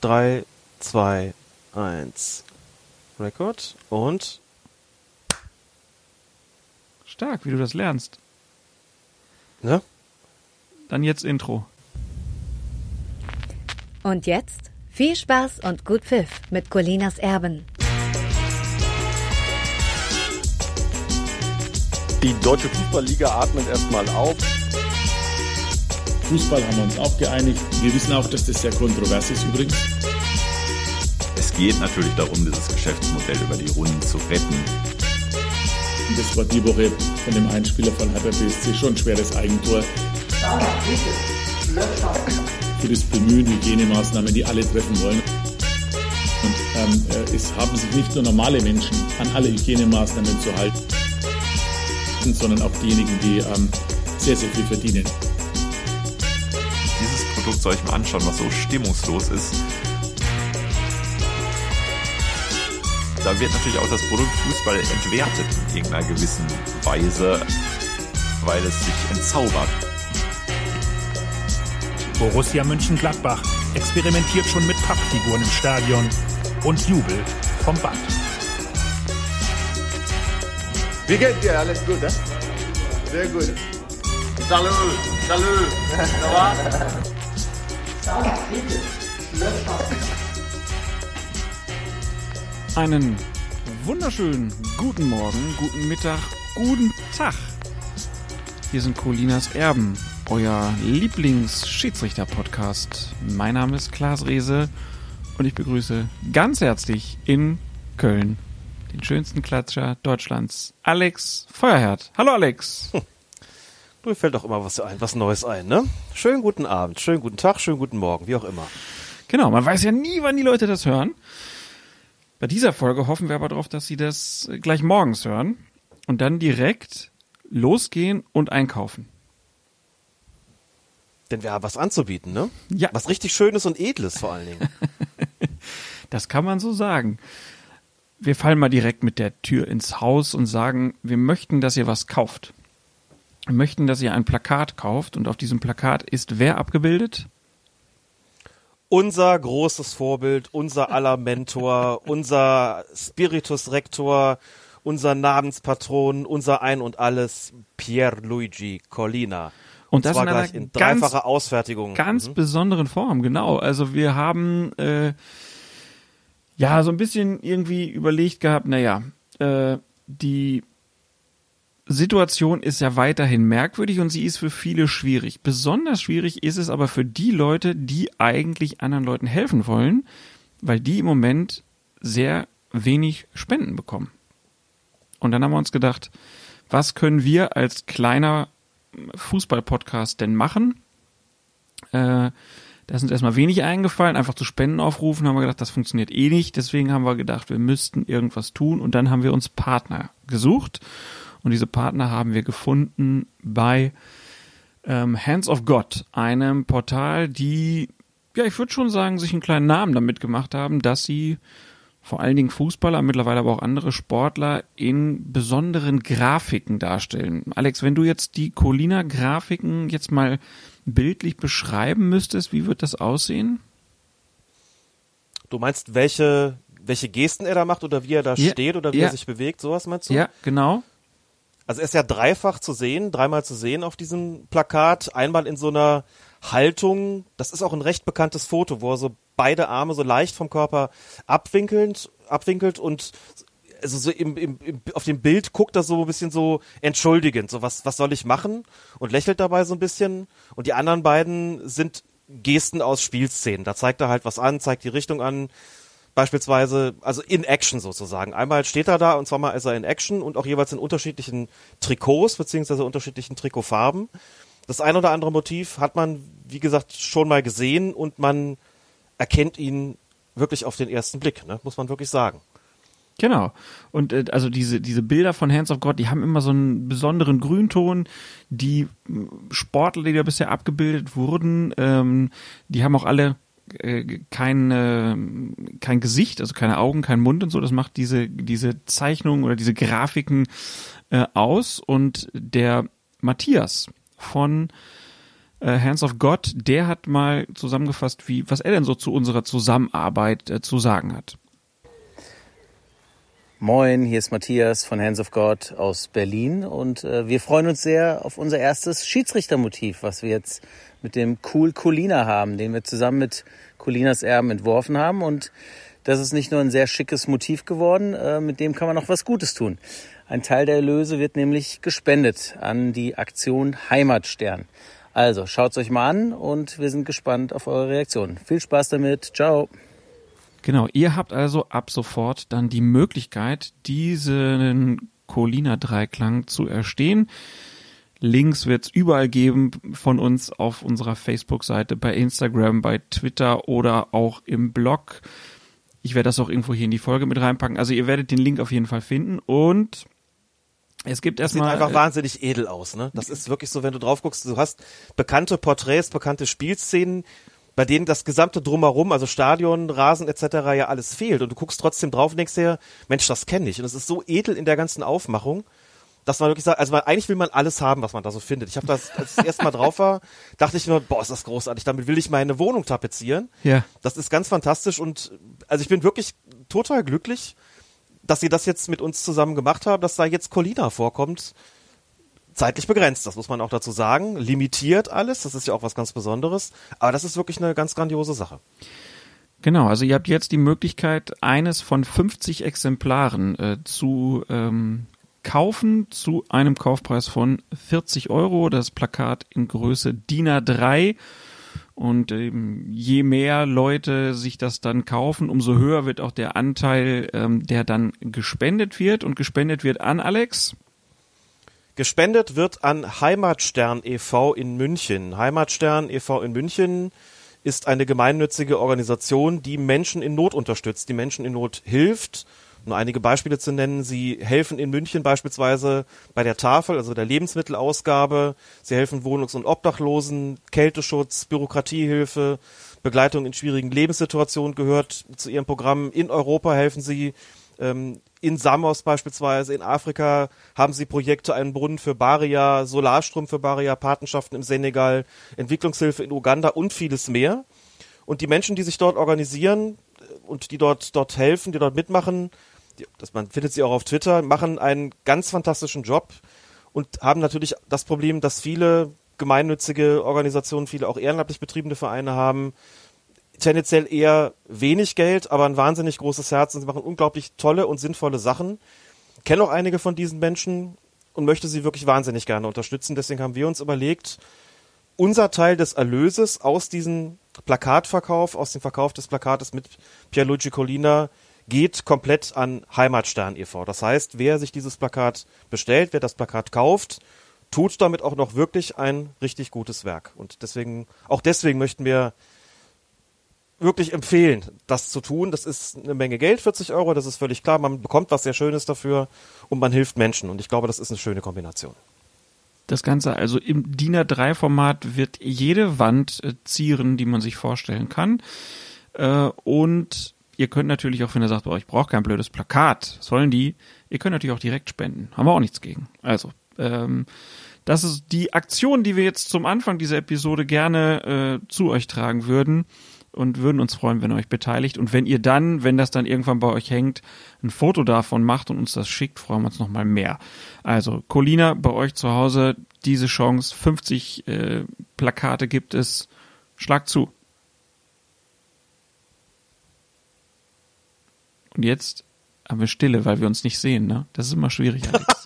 3, 2, 1. Record und Stark, wie du das lernst. ne? Dann jetzt Intro. Und jetzt viel Spaß und gut Pfiff mit Colinas Erben. Die deutsche Fußballliga atmet erstmal auf. Fußball haben wir uns auch geeinigt. Wir wissen auch, dass das sehr kontrovers ist übrigens. Es geht natürlich darum, dieses Geschäftsmodell über die Runden zu retten. Das war die Woche von dem Einspieler von Hertha BSC schon ein schweres Eigentor. Für das Bemühen, Hygienemaßnahmen, die alle treffen wollen. Und ähm, äh, es haben sich nicht nur normale Menschen an alle Hygienemaßnahmen zu halten, sondern auch diejenigen, die ähm, sehr, sehr viel verdienen. Produkt soll ich mir anschauen, was so stimmungslos ist. Da wird natürlich auch das Produkt Fußball entwertet in irgendeiner gewissen Weise, weil es sich entzaubert. Borussia Mönchengladbach experimentiert schon mit Pappfiguren im Stadion und Jubel vom Band. Wie geht's dir? Alles gut, eh? Sehr gut. Salut, salut. Einen wunderschönen guten Morgen, guten Mittag, guten Tag. Hier sind Colinas Erben, euer Lieblings-Schiedsrichter-Podcast. Mein Name ist Klaas Rehse und ich begrüße ganz herzlich in Köln den schönsten Klatscher Deutschlands, Alex Feuerherd. Hallo Alex. Du mir fällt doch immer was ein, was Neues ein, ne? Schönen guten Abend, schönen guten Tag, schönen guten Morgen, wie auch immer. Genau, man weiß ja nie, wann die Leute das hören. Bei dieser Folge hoffen wir aber darauf, dass sie das gleich morgens hören und dann direkt losgehen und einkaufen. Denn wir haben was anzubieten, ne? Ja. Was richtig Schönes und Edles vor allen Dingen. Das kann man so sagen. Wir fallen mal direkt mit der Tür ins Haus und sagen, wir möchten, dass ihr was kauft. Wir möchten, dass ihr ein Plakat kauft und auf diesem Plakat ist wer abgebildet? unser großes Vorbild, unser aller Mentor, unser Spiritus Rector, unser Namenspatron, unser Ein und Alles, Pierluigi Collina. Und das zwar in einer gleich in ganz- dreifacher Ausfertigung. ganz Mhm. besonderen Form, genau. Also wir haben äh, ja so ein bisschen irgendwie überlegt gehabt, naja, äh, die Situation ist ja weiterhin merkwürdig und sie ist für viele schwierig. Besonders schwierig ist es aber für die Leute, die eigentlich anderen Leuten helfen wollen, weil die im Moment sehr wenig Spenden bekommen. Und dann haben wir uns gedacht, was können wir als kleiner Fußball-Podcast denn machen? Äh, da uns erstmal wenig eingefallen, einfach zu Spenden aufrufen, haben wir gedacht, das funktioniert eh nicht. Deswegen haben wir gedacht, wir müssten irgendwas tun und dann haben wir uns Partner gesucht. Und diese Partner haben wir gefunden bei ähm, Hands of God, einem Portal, die, ja, ich würde schon sagen, sich einen kleinen Namen damit gemacht haben, dass sie vor allen Dingen Fußballer, mittlerweile aber auch andere Sportler in besonderen Grafiken darstellen. Alex, wenn du jetzt die Colina-Grafiken jetzt mal bildlich beschreiben müsstest, wie wird das aussehen? Du meinst, welche, welche Gesten er da macht oder wie er da Ja, steht oder wie ja. er sich bewegt, sowas meinst du? Ja, genau. Also er ist ja dreifach zu sehen, dreimal zu sehen auf diesem Plakat. Einmal in so einer Haltung, das ist auch ein recht bekanntes Foto, wo er so beide Arme so leicht vom Körper abwinkelnd, abwinkelt und also so im, im, im, auf dem Bild guckt er so ein bisschen so entschuldigend, so was, was soll ich machen? Und lächelt dabei so ein bisschen. Und die anderen beiden sind Gesten aus Spielszenen. Da zeigt er halt was an, zeigt die Richtung an, beispielsweise, also in Action sozusagen. Einmal steht er da und zweimal ist er in Action und auch jeweils in unterschiedlichen Trikots beziehungsweise unterschiedlichen Trikotfarben. Das ein oder andere Motiv hat man, wie gesagt, schon mal gesehen und man erkennt ihn wirklich auf den ersten Blick, ne? muss man wirklich sagen. Genau. Und äh, also diese, diese Bilder von Hands of God, die haben immer so einen besonderen Grünton. Die Sportler, die da bisher abgebildet wurden, ähm, die haben auch alle kein, äh, kein Gesicht, also keine Augen, kein Mund und so. Das macht diese, diese Zeichnungen oder diese Grafiken äh, aus. Und der Matthias von Äh, Hands of God, der hat mal zusammengefasst, wie, was er denn so zu unserer Zusammenarbeit äh, zu sagen hat. Moin, hier ist Matthias von Hands of God aus Berlin und äh, wir freuen uns sehr auf unser erstes Schiedsrichtermotiv, was wir jetzt mit dem Cool Colina haben, den wir zusammen mit Colinas Erben entworfen haben und das ist nicht nur ein sehr schickes Motiv geworden, äh, mit dem kann man noch was Gutes tun. Ein Teil der Erlöse wird nämlich gespendet an die Aktion Heimatstern. Also schaut's euch mal an und wir sind gespannt auf eure Reaktionen. Viel Spaß damit. Ciao. Genau, ihr habt also ab sofort dann die Möglichkeit, diesen Colina-Dreiklang zu erstehen. Links wird es überall geben von uns auf unserer Facebook-Seite, bei Instagram, bei Twitter oder auch im Blog. Ich werde das auch irgendwo hier in die Folge mit reinpacken. Also ihr werdet den Link auf jeden Fall finden und es gibt erstmal. Sieht einfach wahnsinnig edel aus, ne? Das ist wirklich so, wenn du drauf guckst, du hast bekannte Porträts, bekannte Spielszenen, bei denen das gesamte Drumherum, also Stadion, Rasen etc. ja alles fehlt. Und du guckst trotzdem drauf und denkst dir, Mensch, das kenne ich. Und es ist so edel in der ganzen Aufmachung, dass man wirklich sagt, also man, eigentlich will man alles haben, was man da so findet. Ich habe das, als ich das erste Mal drauf war, dachte ich nur, boah, ist das großartig, damit will ich meine Wohnung tapezieren. Ja. Das ist ganz fantastisch und also ich bin wirklich total glücklich, dass sie das jetzt mit uns zusammen gemacht haben, dass da jetzt Colina vorkommt zeitlich begrenzt, das muss man auch dazu sagen, limitiert alles, das ist ja auch was ganz Besonderes, aber das ist wirklich eine ganz grandiose Sache. Genau, also ihr habt jetzt die Möglichkeit, eines von 50 Exemplaren äh, zu ähm, kaufen zu einem Kaufpreis von 40 Euro. Das Plakat in Größe DIN A3. Und ähm, je mehr Leute sich das dann kaufen, umso höher wird auch der Anteil, ähm, der dann gespendet wird. Und gespendet wird an Alex. Gespendet wird an Heimatstern e.V. in München. Heimatstern e.V. in München ist eine gemeinnützige Organisation, die Menschen in Not unterstützt, die Menschen in Not hilft. Nur einige Beispiele zu nennen. Sie helfen in München beispielsweise bei der Tafel, also der Lebensmittelausgabe. Sie helfen Wohnungs- und Obdachlosen, Kälteschutz, Bürokratiehilfe, Begleitung in schwierigen Lebenssituationen gehört zu ihrem Programm. In Europa helfen sie ähm, in Samos beispielsweise, in Afrika haben sie Projekte, einen Brunnen für Baria, Solarstrom für Baria, Patenschaften im Senegal, Entwicklungshilfe in Uganda und vieles mehr. Und die Menschen, die sich dort organisieren äh, und die dort, dort helfen, die dort mitmachen, die, das, man findet sie auch auf Twitter, machen einen ganz fantastischen Job und haben natürlich das Problem, dass viele gemeinnützige Organisationen, viele auch ehrenamtlich betriebene Vereine haben, tendenziell eher wenig Geld, aber ein wahnsinnig großes Herz und sie machen unglaublich tolle und sinnvolle Sachen. Kenne auch einige von diesen Menschen und möchte sie wirklich wahnsinnig gerne unterstützen. Deswegen haben wir uns überlegt, unser Teil des Erlöses aus diesem Plakatverkauf, aus dem Verkauf des Plakates mit Pierluigi Collina geht komplett an Heimatstern e.V. Das heißt, wer sich dieses Plakat bestellt, wer das Plakat kauft, tut damit auch noch wirklich ein richtig gutes Werk. Und deswegen, auch deswegen möchten wir wirklich empfehlen, das zu tun. Das ist eine Menge Geld, 40 Euro, das ist völlig klar. Man bekommt was sehr Schönes dafür und man hilft Menschen. Und ich glaube, das ist eine schöne Kombination. Das Ganze also im DIN A3-Format wird jede Wand äh, zieren, die man sich vorstellen kann. Äh, und ihr könnt natürlich auch, wenn ihr sagt, ich brauche kein blödes Plakat, sollen die, ihr könnt natürlich auch direkt spenden. Haben wir auch nichts gegen. Also, ähm, das ist die Aktion, die wir jetzt zum Anfang dieser Episode gerne äh, zu euch tragen würden und würden uns freuen, wenn ihr euch beteiligt. Und wenn ihr dann, wenn das dann irgendwann bei euch hängt, ein Foto davon macht und uns das schickt, freuen wir uns nochmal mehr. Also, Colina, bei euch zu Hause diese Chance, 50 äh, Plakate gibt es. Schlag zu. Und jetzt haben wir Stille, weil wir uns nicht sehen, ne? Das ist immer schwierig, Alex.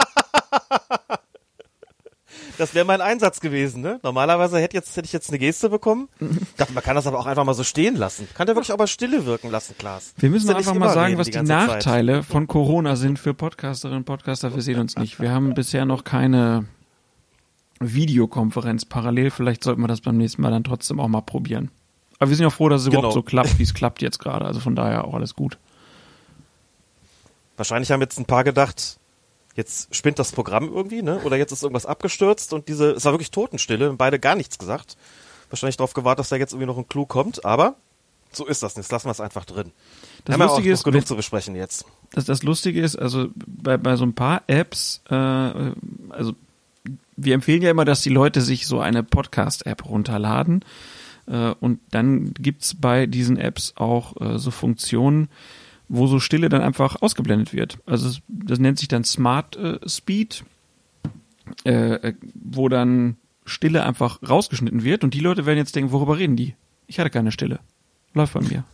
Das wäre mein Einsatz gewesen, ne? Normalerweise hätte, jetzt, hätte ich jetzt eine Geste bekommen. Ich dachte, man kann das aber auch einfach mal so stehen lassen. Kann der wirklich aber Stille wirken lassen, Klaas. Wir müssen einfach mal sagen, was die, die Nachteile Zeit. von Corona sind für Podcasterinnen und Podcaster. Wir sehen uns nicht. Wir haben bisher noch keine Videokonferenz parallel. Vielleicht sollten wir das beim nächsten Mal dann trotzdem auch mal probieren. Aber wir sind ja froh, dass es genau. überhaupt so klappt, wie es klappt jetzt gerade. Also von daher auch alles gut. Wahrscheinlich haben jetzt ein paar gedacht, jetzt spinnt das Programm irgendwie, ne? Oder jetzt ist irgendwas abgestürzt und diese, es war wirklich Totenstille, beide gar nichts gesagt. Wahrscheinlich darauf gewartet, dass da jetzt irgendwie noch ein Clou kommt, aber so ist das nicht. Lassen wir es einfach drin. Das Haben Lustige ist, genug wenn, zu besprechen jetzt. Das, das Lustige ist, also bei, bei so ein paar Apps, äh, also wir empfehlen ja immer, dass die Leute sich so eine Podcast-App runterladen. Äh, und dann gibt's bei diesen Apps auch äh, so Funktionen, wo so Stille dann einfach ausgeblendet wird. Also das nennt sich dann Smart äh, Speed, äh, äh, wo dann Stille einfach rausgeschnitten wird und die Leute werden jetzt denken, worüber reden die? Ich hatte keine Stille. Läuft bei mir.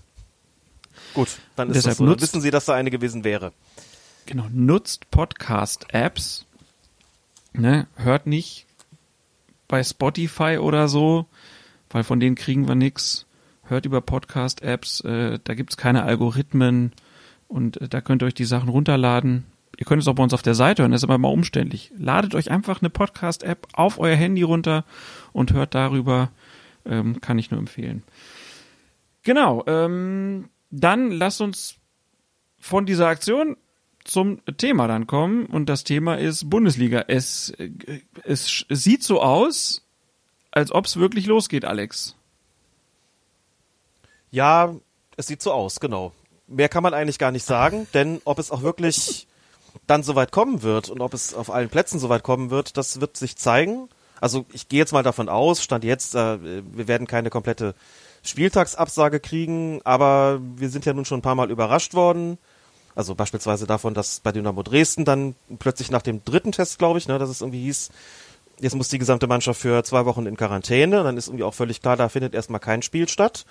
Gut, dann ist Deshalb das so. Nutzt- wissen Sie, dass da eine gewesen wäre. Genau, nutzt Podcast-Apps. Ne, hört nicht bei Spotify oder so, weil von denen kriegen wir nix. Hört über Podcast-Apps, äh, da gibt's keine Algorithmen und äh, da könnt ihr euch die Sachen runterladen. Ihr könnt es auch bei uns auf der Seite hören, das ist aber mal umständlich. Ladet euch einfach eine Podcast-App auf euer Handy runter und hört darüber. Ähm, kann ich nur empfehlen. Genau, ähm, dann lasst uns von dieser Aktion zum Thema dann kommen und das Thema ist Bundesliga. Es, äh, es, es sieht so aus, als ob es wirklich losgeht, Alex. Ja, es sieht so aus, genau. Mehr kann man eigentlich gar nicht sagen, denn ob es auch wirklich dann so weit kommen wird und ob es auf allen Plätzen so weit kommen wird, das wird sich zeigen. Also ich gehe jetzt mal davon aus, stand jetzt, äh, wir werden keine komplette Spieltagsabsage kriegen, aber wir sind ja nun schon ein paar Mal überrascht worden. Also beispielsweise davon, dass bei Dynamo Dresden dann plötzlich nach dem dritten Test, glaube ich, ne, dass es irgendwie hieß, jetzt muss die gesamte Mannschaft für zwei Wochen in Quarantäne. Dann ist irgendwie auch völlig klar, da findet erstmal kein Spiel statt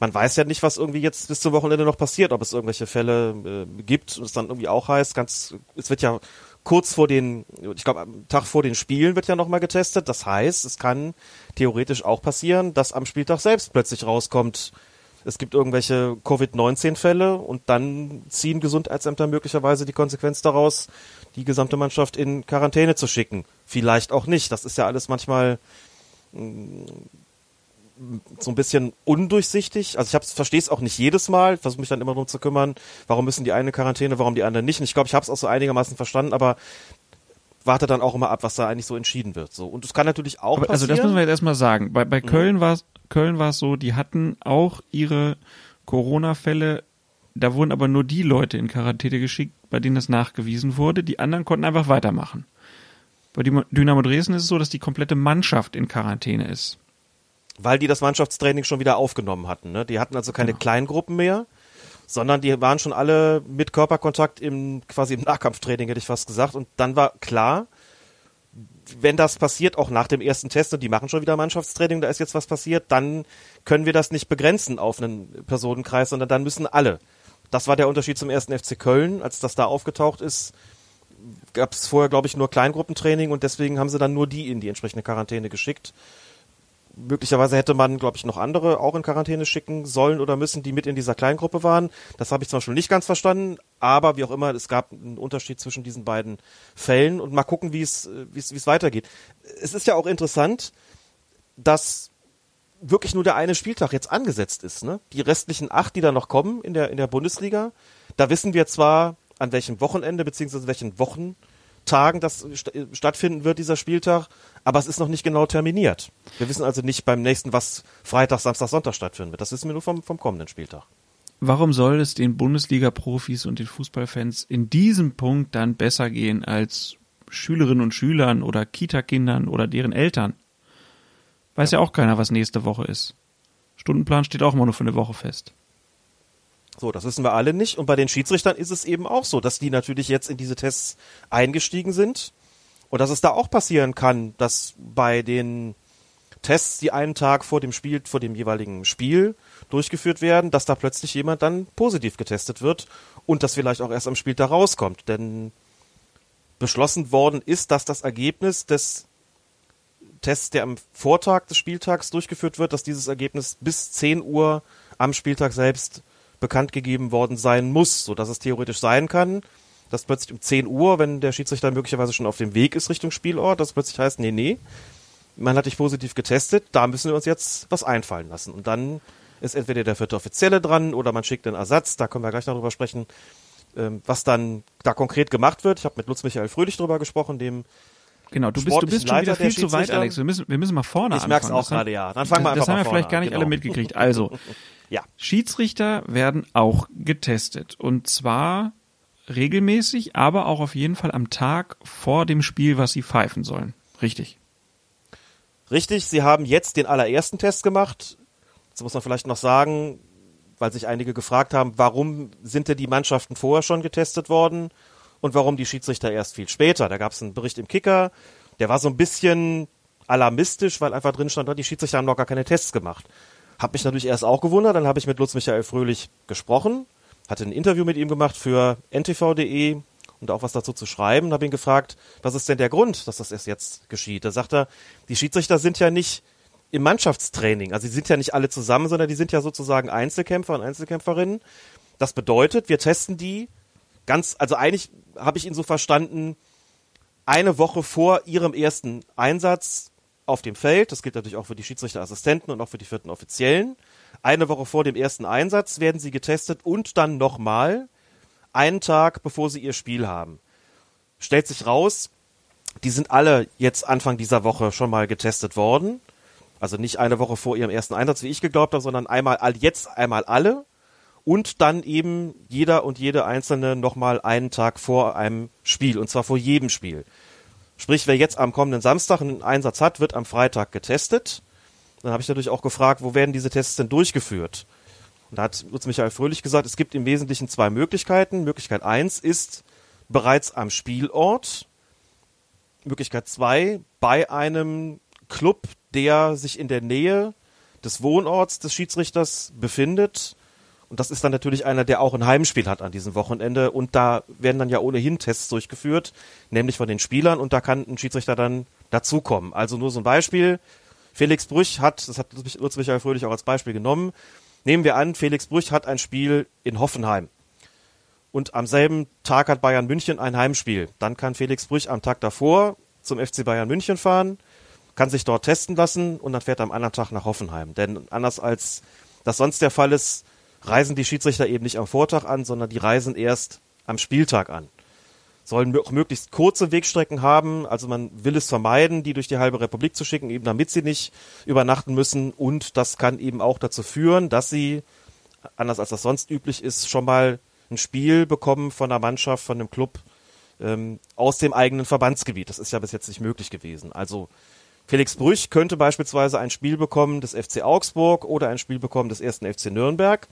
man weiß ja nicht, was irgendwie jetzt bis zum Wochenende noch passiert, ob es irgendwelche Fälle äh, gibt und es dann irgendwie auch heißt, ganz, es wird ja kurz vor den, ich glaube am Tag vor den Spielen wird ja nochmal getestet. Das heißt, es kann theoretisch auch passieren, dass am Spieltag selbst plötzlich rauskommt, es gibt irgendwelche Covid-19-Fälle und dann ziehen Gesundheitsämter möglicherweise die Konsequenz daraus, die gesamte Mannschaft in Quarantäne zu schicken. Vielleicht auch nicht. Das ist ja alles manchmal so ein bisschen undurchsichtig. Also ich verstehe es auch nicht jedes Mal, versuche mich dann immer darum zu kümmern, warum müssen die eine in Quarantäne, warum die anderen nicht. Und ich glaube, ich habe es auch so einigermaßen verstanden, aber warte dann auch immer ab, was da eigentlich so entschieden wird. So und es kann natürlich auch Aber, also passieren. das müssen wir jetzt erstmal sagen. Bei, bei Mhm. Köln war es Köln war es so, die hatten auch ihre Corona-Fälle, da wurden aber nur die Leute in Quarantäne geschickt, bei denen das nachgewiesen wurde. Die anderen konnten einfach weitermachen. Bei Dynamo Dresden ist es so, dass die komplette Mannschaft in Quarantäne ist. Weil die das Mannschaftstraining schon wieder aufgenommen hatten. Ne? Die hatten also keine Kleingruppen mehr, sondern die waren schon alle mit Körperkontakt im quasi im Nahkampftraining, hätte ich fast gesagt. Und dann war klar, wenn das passiert, auch nach dem ersten Test, und die machen schon wieder Mannschaftstraining, da ist jetzt was passiert, dann können wir das nicht begrenzen auf einen Personenkreis, sondern dann müssen alle. Das war der Unterschied zum ersten FC Köln, als das da aufgetaucht ist gab es vorher, glaube ich, nur Kleingruppentraining und deswegen haben sie dann nur die in die entsprechende Quarantäne geschickt möglicherweise hätte man, glaube ich, noch andere auch in Quarantäne schicken sollen oder müssen, die mit in dieser Kleingruppe waren. Das habe ich zum Beispiel nicht ganz verstanden, aber wie auch immer, es gab einen Unterschied zwischen diesen beiden Fällen und mal gucken, wie es, äh, es, weitergeht. Es ist ja auch interessant, dass wirklich nur der eine Spieltag jetzt angesetzt ist. Ne? Die restlichen acht, die da noch kommen in der, in der Bundesliga, da wissen wir zwar, an welchem Wochenende beziehungsweise welchen Wochentagen das st stattfinden wird, dieser Spieltag, aber es ist noch nicht genau terminiert. Wir wissen also nicht beim nächsten, was Freitag, Samstag, Sonntag stattfinden wird. Das wissen wir nur vom, vom kommenden Spieltag. Warum soll es den Bundesliga-Profis und den Fußballfans in diesem Punkt dann besser gehen als Schülerinnen und Schülern oder Kita-Kindern oder deren Eltern? Weiß ja. auch keiner, was nächste Woche ist. Stundenplan steht auch immer nur für eine Woche fest. So, das wissen wir alle nicht. Und bei den Schiedsrichtern ist es eben auch so, dass die natürlich jetzt in diese Tests eingestiegen sind. Und dass es da auch passieren kann, dass bei den Tests, die einen Tag vor dem Spiel, vor dem jeweiligen Spiel durchgeführt werden, dass da plötzlich jemand dann positiv getestet wird und das vielleicht auch erst am Spieltag rauskommt. Denn beschlossen worden ist, dass das Ergebnis des Tests, der am Vortag des Spieltags durchgeführt wird, dass dieses Ergebnis bis 10 Uhr am Spieltag selbst bekannt gegeben worden sein muss, so dass es theoretisch sein kann, dass plötzlich um 10 Uhr, wenn der Schiedsrichter möglicherweise schon auf dem Weg ist Richtung Spielort, dass plötzlich heißt, nee, nee, man hat dich positiv getestet, da müssen wir uns jetzt was einfallen lassen. Und dann ist entweder der vierte Offizielle dran oder man schickt einen Ersatz, da können wir gleich noch drüber sprechen, ähm, was dann da konkret gemacht wird. Ich habe mit Lutz Michael Fröhlich drüber gesprochen, dem Genau, du bist, du bist schon Leiter wieder viel zu weit. Alex. Wir müssen, wir müssen mal vorne Ich anfangen. merk's auch Das gerade, ja. Dann fangen wir Das einfach haben wir vielleicht gar nicht genau. alle mitgekriegt. Also, Ja. Schiedsrichter werden auch getestet. Und zwar regelmäßig, aber auch auf jeden Fall am Tag vor dem Spiel, was sie pfeifen sollen. Richtig. Richtig, sie haben jetzt den allerersten Test gemacht. Jetzt muss man vielleicht noch sagen, weil sich einige gefragt haben, warum sind denn die Mannschaften vorher schon getestet worden und warum die Schiedsrichter erst viel später. Da gab es einen Bericht im Kicker, der war so ein bisschen alarmistisch, weil einfach drin stand, die Schiedsrichter haben noch gar keine Tests gemacht. Hab mich natürlich erst auch gewundert, dann habe ich mit Lutz Michael Fröhlich gesprochen, hatte ein Interview mit ihm gemacht für ntv.de und auch was dazu zu schreiben, habe ihn gefragt, was ist denn der Grund, dass das erst jetzt geschieht? Da sagt er, die Schiedsrichter sind ja nicht im Mannschaftstraining, also sie sind ja nicht alle zusammen, sondern die sind ja sozusagen Einzelkämpfer und Einzelkämpferinnen. Das bedeutet, wir testen die ganz, also eigentlich habe ich ihn so verstanden, eine Woche vor ihrem ersten Einsatz auf dem Feld, das gilt natürlich auch für die Schiedsrichterassistenten und auch für die vierten Offiziellen, eine Woche vor dem ersten Einsatz werden sie getestet und dann nochmal einen Tag bevor sie ihr Spiel haben. Stellt sich raus, die sind alle jetzt Anfang dieser Woche schon mal getestet worden. Also nicht eine Woche vor ihrem ersten Einsatz, wie ich geglaubt habe, sondern einmal jetzt einmal alle und dann eben jeder und jede einzelne nochmal einen Tag vor einem Spiel und zwar vor jedem Spiel. Sprich, wer jetzt am kommenden Samstag einen Einsatz hat, wird am Freitag getestet. Dann habe ich natürlich auch gefragt, wo werden diese Tests denn durchgeführt? Und da hat Lutz Michael Fröhlich gesagt, es gibt im Wesentlichen zwei Möglichkeiten. Möglichkeit eins ist bereits am Spielort. Möglichkeit zwei bei einem Club, der sich in der Nähe des Wohnorts des Schiedsrichters befindet. Und das ist dann natürlich einer, der auch ein Heimspiel hat an diesem Wochenende. Und da werden dann ja ohnehin Tests durchgeführt, nämlich von den Spielern. Und da kann ein Schiedsrichter dann dazukommen. Also nur so ein Beispiel. Felix Brüch hat, das hat Lutz Michael Fröhlich auch als Beispiel genommen. Nehmen wir an, Felix Brüch hat ein Spiel in Hoffenheim. Und am selben Tag hat Bayern München ein Heimspiel. Dann kann Felix Brüch am Tag davor zum FC Bayern München fahren, kann sich dort testen lassen und dann fährt er am anderen Tag nach Hoffenheim. Denn anders als das sonst der Fall ist, reisen die Schiedsrichter eben nicht am Vortag an, sondern die reisen erst am Spieltag an. Sollen auch möglichst kurze Wegstrecken haben, also man will es vermeiden, die durch die halbe Republik zu schicken, eben damit sie nicht übernachten müssen und das kann eben auch dazu führen, dass sie, anders als das sonst üblich ist, schon mal ein Spiel bekommen von einer Mannschaft, von einem Club ähm, aus dem eigenen Verbandsgebiet. Das ist ja bis jetzt nicht möglich gewesen. Also Felix Brüch könnte beispielsweise ein Spiel bekommen des FC Augsburg oder ein Spiel bekommen des ersten FC Nürnberg.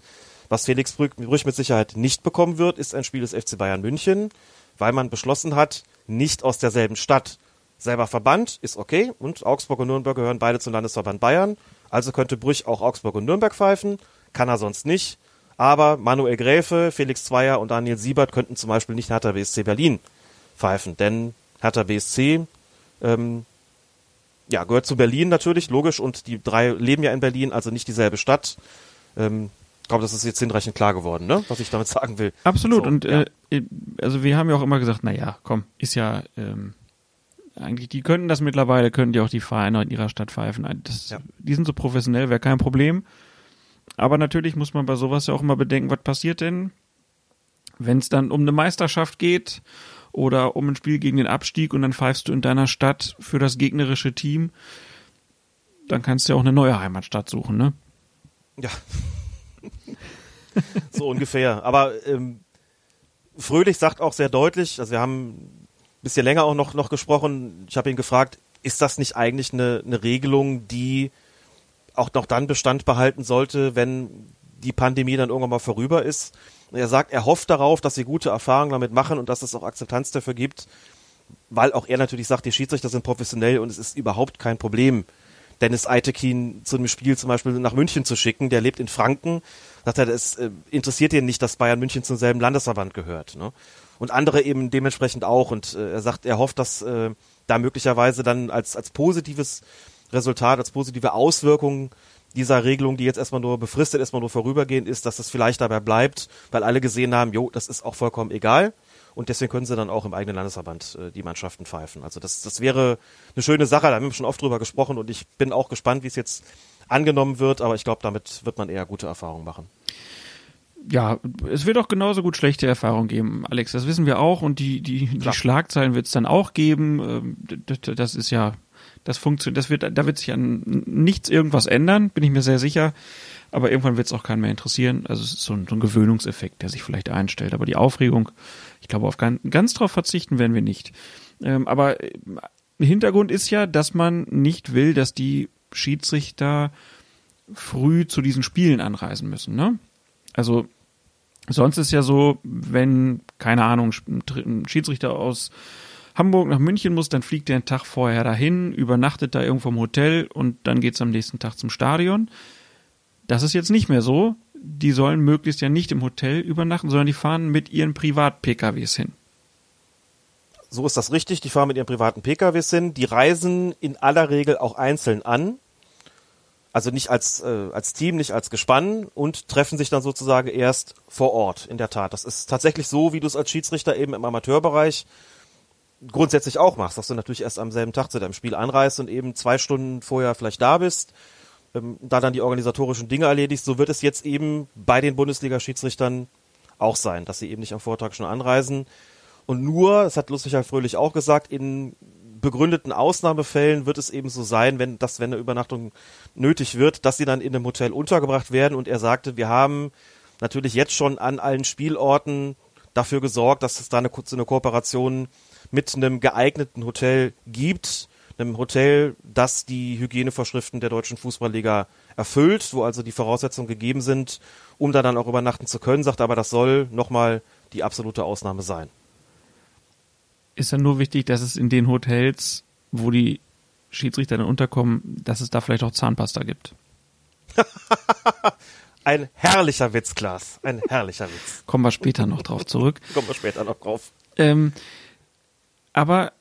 Was Felix Brüch mit Sicherheit nicht bekommen wird, ist ein Spiel des FC Bayern München, weil man beschlossen hat, nicht aus derselben Stadt. Selber Verband ist okay und Augsburg und Nürnberg gehören beide zum Landesverband Bayern. Also könnte Brüch auch Augsburg und Nürnberg pfeifen, kann er sonst nicht. Aber Manuel Gräfe, Felix Zweier und Daniel Siebert könnten zum Beispiel nicht Hertha BSC Berlin pfeifen, denn Hertha BSC ähm, ja, gehört zu Berlin natürlich, logisch, und die drei leben ja in Berlin, also nicht dieselbe Stadt. Ähm, ich glaube, das ist jetzt hinreichend klar geworden, ne? was ich damit sagen will. Absolut, So, und ja. äh, also wir haben ja auch immer gesagt, na ja, komm, ist ja ähm, eigentlich, die könnten das mittlerweile, können die auch die Vereine in ihrer Stadt pfeifen. Das, Ja. Die sind so professionell, wäre kein Problem. Aber natürlich muss man bei sowas ja auch immer bedenken, was passiert denn, wenn es dann um eine Meisterschaft geht oder um ein Spiel gegen den Abstieg und dann pfeifst du in deiner Stadt für das gegnerische Team, dann kannst du ja auch eine neue Heimatstadt suchen, ne? Ja. so ungefähr. Aber ähm, Fröhlich sagt auch sehr deutlich, also wir haben ein bisschen länger auch noch, noch gesprochen, ich habe ihn gefragt, ist das nicht eigentlich eine, eine Regelung, die auch noch dann Bestand behalten sollte, wenn die Pandemie dann irgendwann mal vorüber ist? Und er sagt, er hofft darauf, dass sie gute Erfahrungen damit machen und dass es auch Akzeptanz dafür gibt, weil auch er natürlich sagt, die Schiedsrichter sind professionell und es ist überhaupt kein Problem, Dennis Eitekin zu einem Spiel zum Beispiel nach München zu schicken. Der lebt in Franken. Sagt er, das äh, interessiert ihn nicht, dass Bayern München zum selben Landesverband gehört. Ne? Und andere eben dementsprechend auch. Und äh, er sagt, er hofft, dass äh, da möglicherweise dann als, als positives Resultat, als positive Auswirkung dieser Regelung, die jetzt erstmal nur befristet, erstmal nur vorübergehend ist, dass das vielleicht dabei bleibt, weil alle gesehen haben, jo, das ist auch vollkommen egal. Und deswegen können sie dann auch im eigenen Landesverband äh, die Mannschaften pfeifen. Also das, das wäre eine schöne Sache, da haben wir schon oft drüber gesprochen und ich bin auch gespannt, wie es jetzt angenommen wird, aber ich glaube, damit wird man eher gute Erfahrungen machen. ja, es wird auch genauso gut schlechte Erfahrungen geben, Alex. Das wissen wir auch und die, die, die. Schlagzeilen wird es dann auch geben. Ähm, Das ist ja, Das funktioniert, das wird, da wird sich an nichts irgendwas ändern, bin ich mir sehr sicher. Aber irgendwann wird es auch keinen mehr interessieren. Also es ist so ein, so ein Gewöhnungseffekt, der sich vielleicht einstellt. Aber die Aufregung, ich glaube, auf ganz, ganz drauf verzichten werden wir nicht. Ähm, aber äh, Hintergrund ist ja, dass man nicht will, dass die Schiedsrichter früh zu diesen Spielen anreisen müssen. Ne? Also sonst ist ja so, wenn, keine Ahnung, ein Schiedsrichter aus Hamburg nach München muss, dann fliegt er einen Tag vorher dahin, übernachtet da irgendwo im Hotel und dann geht's am nächsten Tag zum Stadion. Das ist jetzt nicht mehr so. Die sollen möglichst ja nicht im Hotel übernachten, sondern die fahren mit ihren Privat-PKWs hin. So ist das richtig. Die fahren mit ihren privaten PKWs hin. Die reisen in aller Regel auch einzeln an. Also nicht als, äh, als Team, nicht als Gespann und treffen sich dann sozusagen erst vor Ort, in der Tat. Das ist tatsächlich so, wie du es als Schiedsrichter eben im Amateurbereich grundsätzlich auch machst, dass du natürlich erst am selben Tag zu deinem Spiel anreist und eben zwei Stunden vorher vielleicht da bist, ähm, da dann die organisatorischen Dinge erledigst. So wird es jetzt eben bei den Bundesliga-Schiedsrichtern auch sein, dass sie eben nicht am Vortag schon anreisen. Und nur, das hat Lustig Fröhlich auch gesagt, in begründeten Ausnahmefällen wird es eben so sein, wenn das, wenn eine Übernachtung nötig wird, dass sie dann in einem Hotel untergebracht werden. Und er sagte, wir haben natürlich jetzt schon an allen Spielorten dafür gesorgt, dass es da eine, eine Kooperation mit einem geeigneten Hotel gibt, einem Hotel, das die Hygienevorschriften der deutschen Fußballliga erfüllt, wo also die Voraussetzungen gegeben sind, um da dann auch übernachten zu können, sagt aber, das soll nochmal die absolute Ausnahme sein ist ja nur wichtig, dass es in den Hotels, wo die Schiedsrichter dann unterkommen, dass es da vielleicht auch Zahnpasta gibt. Ein herrlicher Witz, Klaas. Ein herrlicher Witz. Kommen wir später noch drauf zurück. Kommen wir später noch drauf. Ähm, aber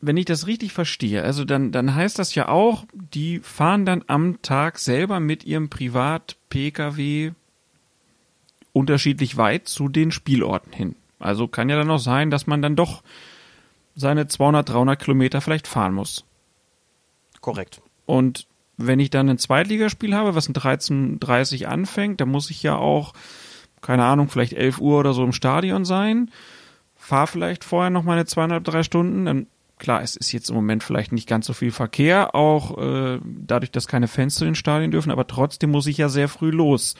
wenn ich das richtig verstehe, also dann, dann heißt das ja auch, die fahren dann am Tag selber mit ihrem Privat-Pkw unterschiedlich weit zu den Spielorten hin. Also kann ja dann auch sein, dass man dann doch seine 200, 300 Kilometer vielleicht fahren muss. Korrekt. Und wenn ich dann ein Zweitligaspiel habe, was ein 13.30 anfängt, dann muss ich ja auch, keine Ahnung, vielleicht 11 Uhr oder so im Stadion sein, fahre vielleicht vorher noch meine zweieinhalb, drei Stunden, dann klar, es ist jetzt im Moment vielleicht nicht ganz so viel Verkehr, auch äh, dadurch, dass keine Fans zu den Stadien dürfen, aber trotzdem muss ich ja sehr früh los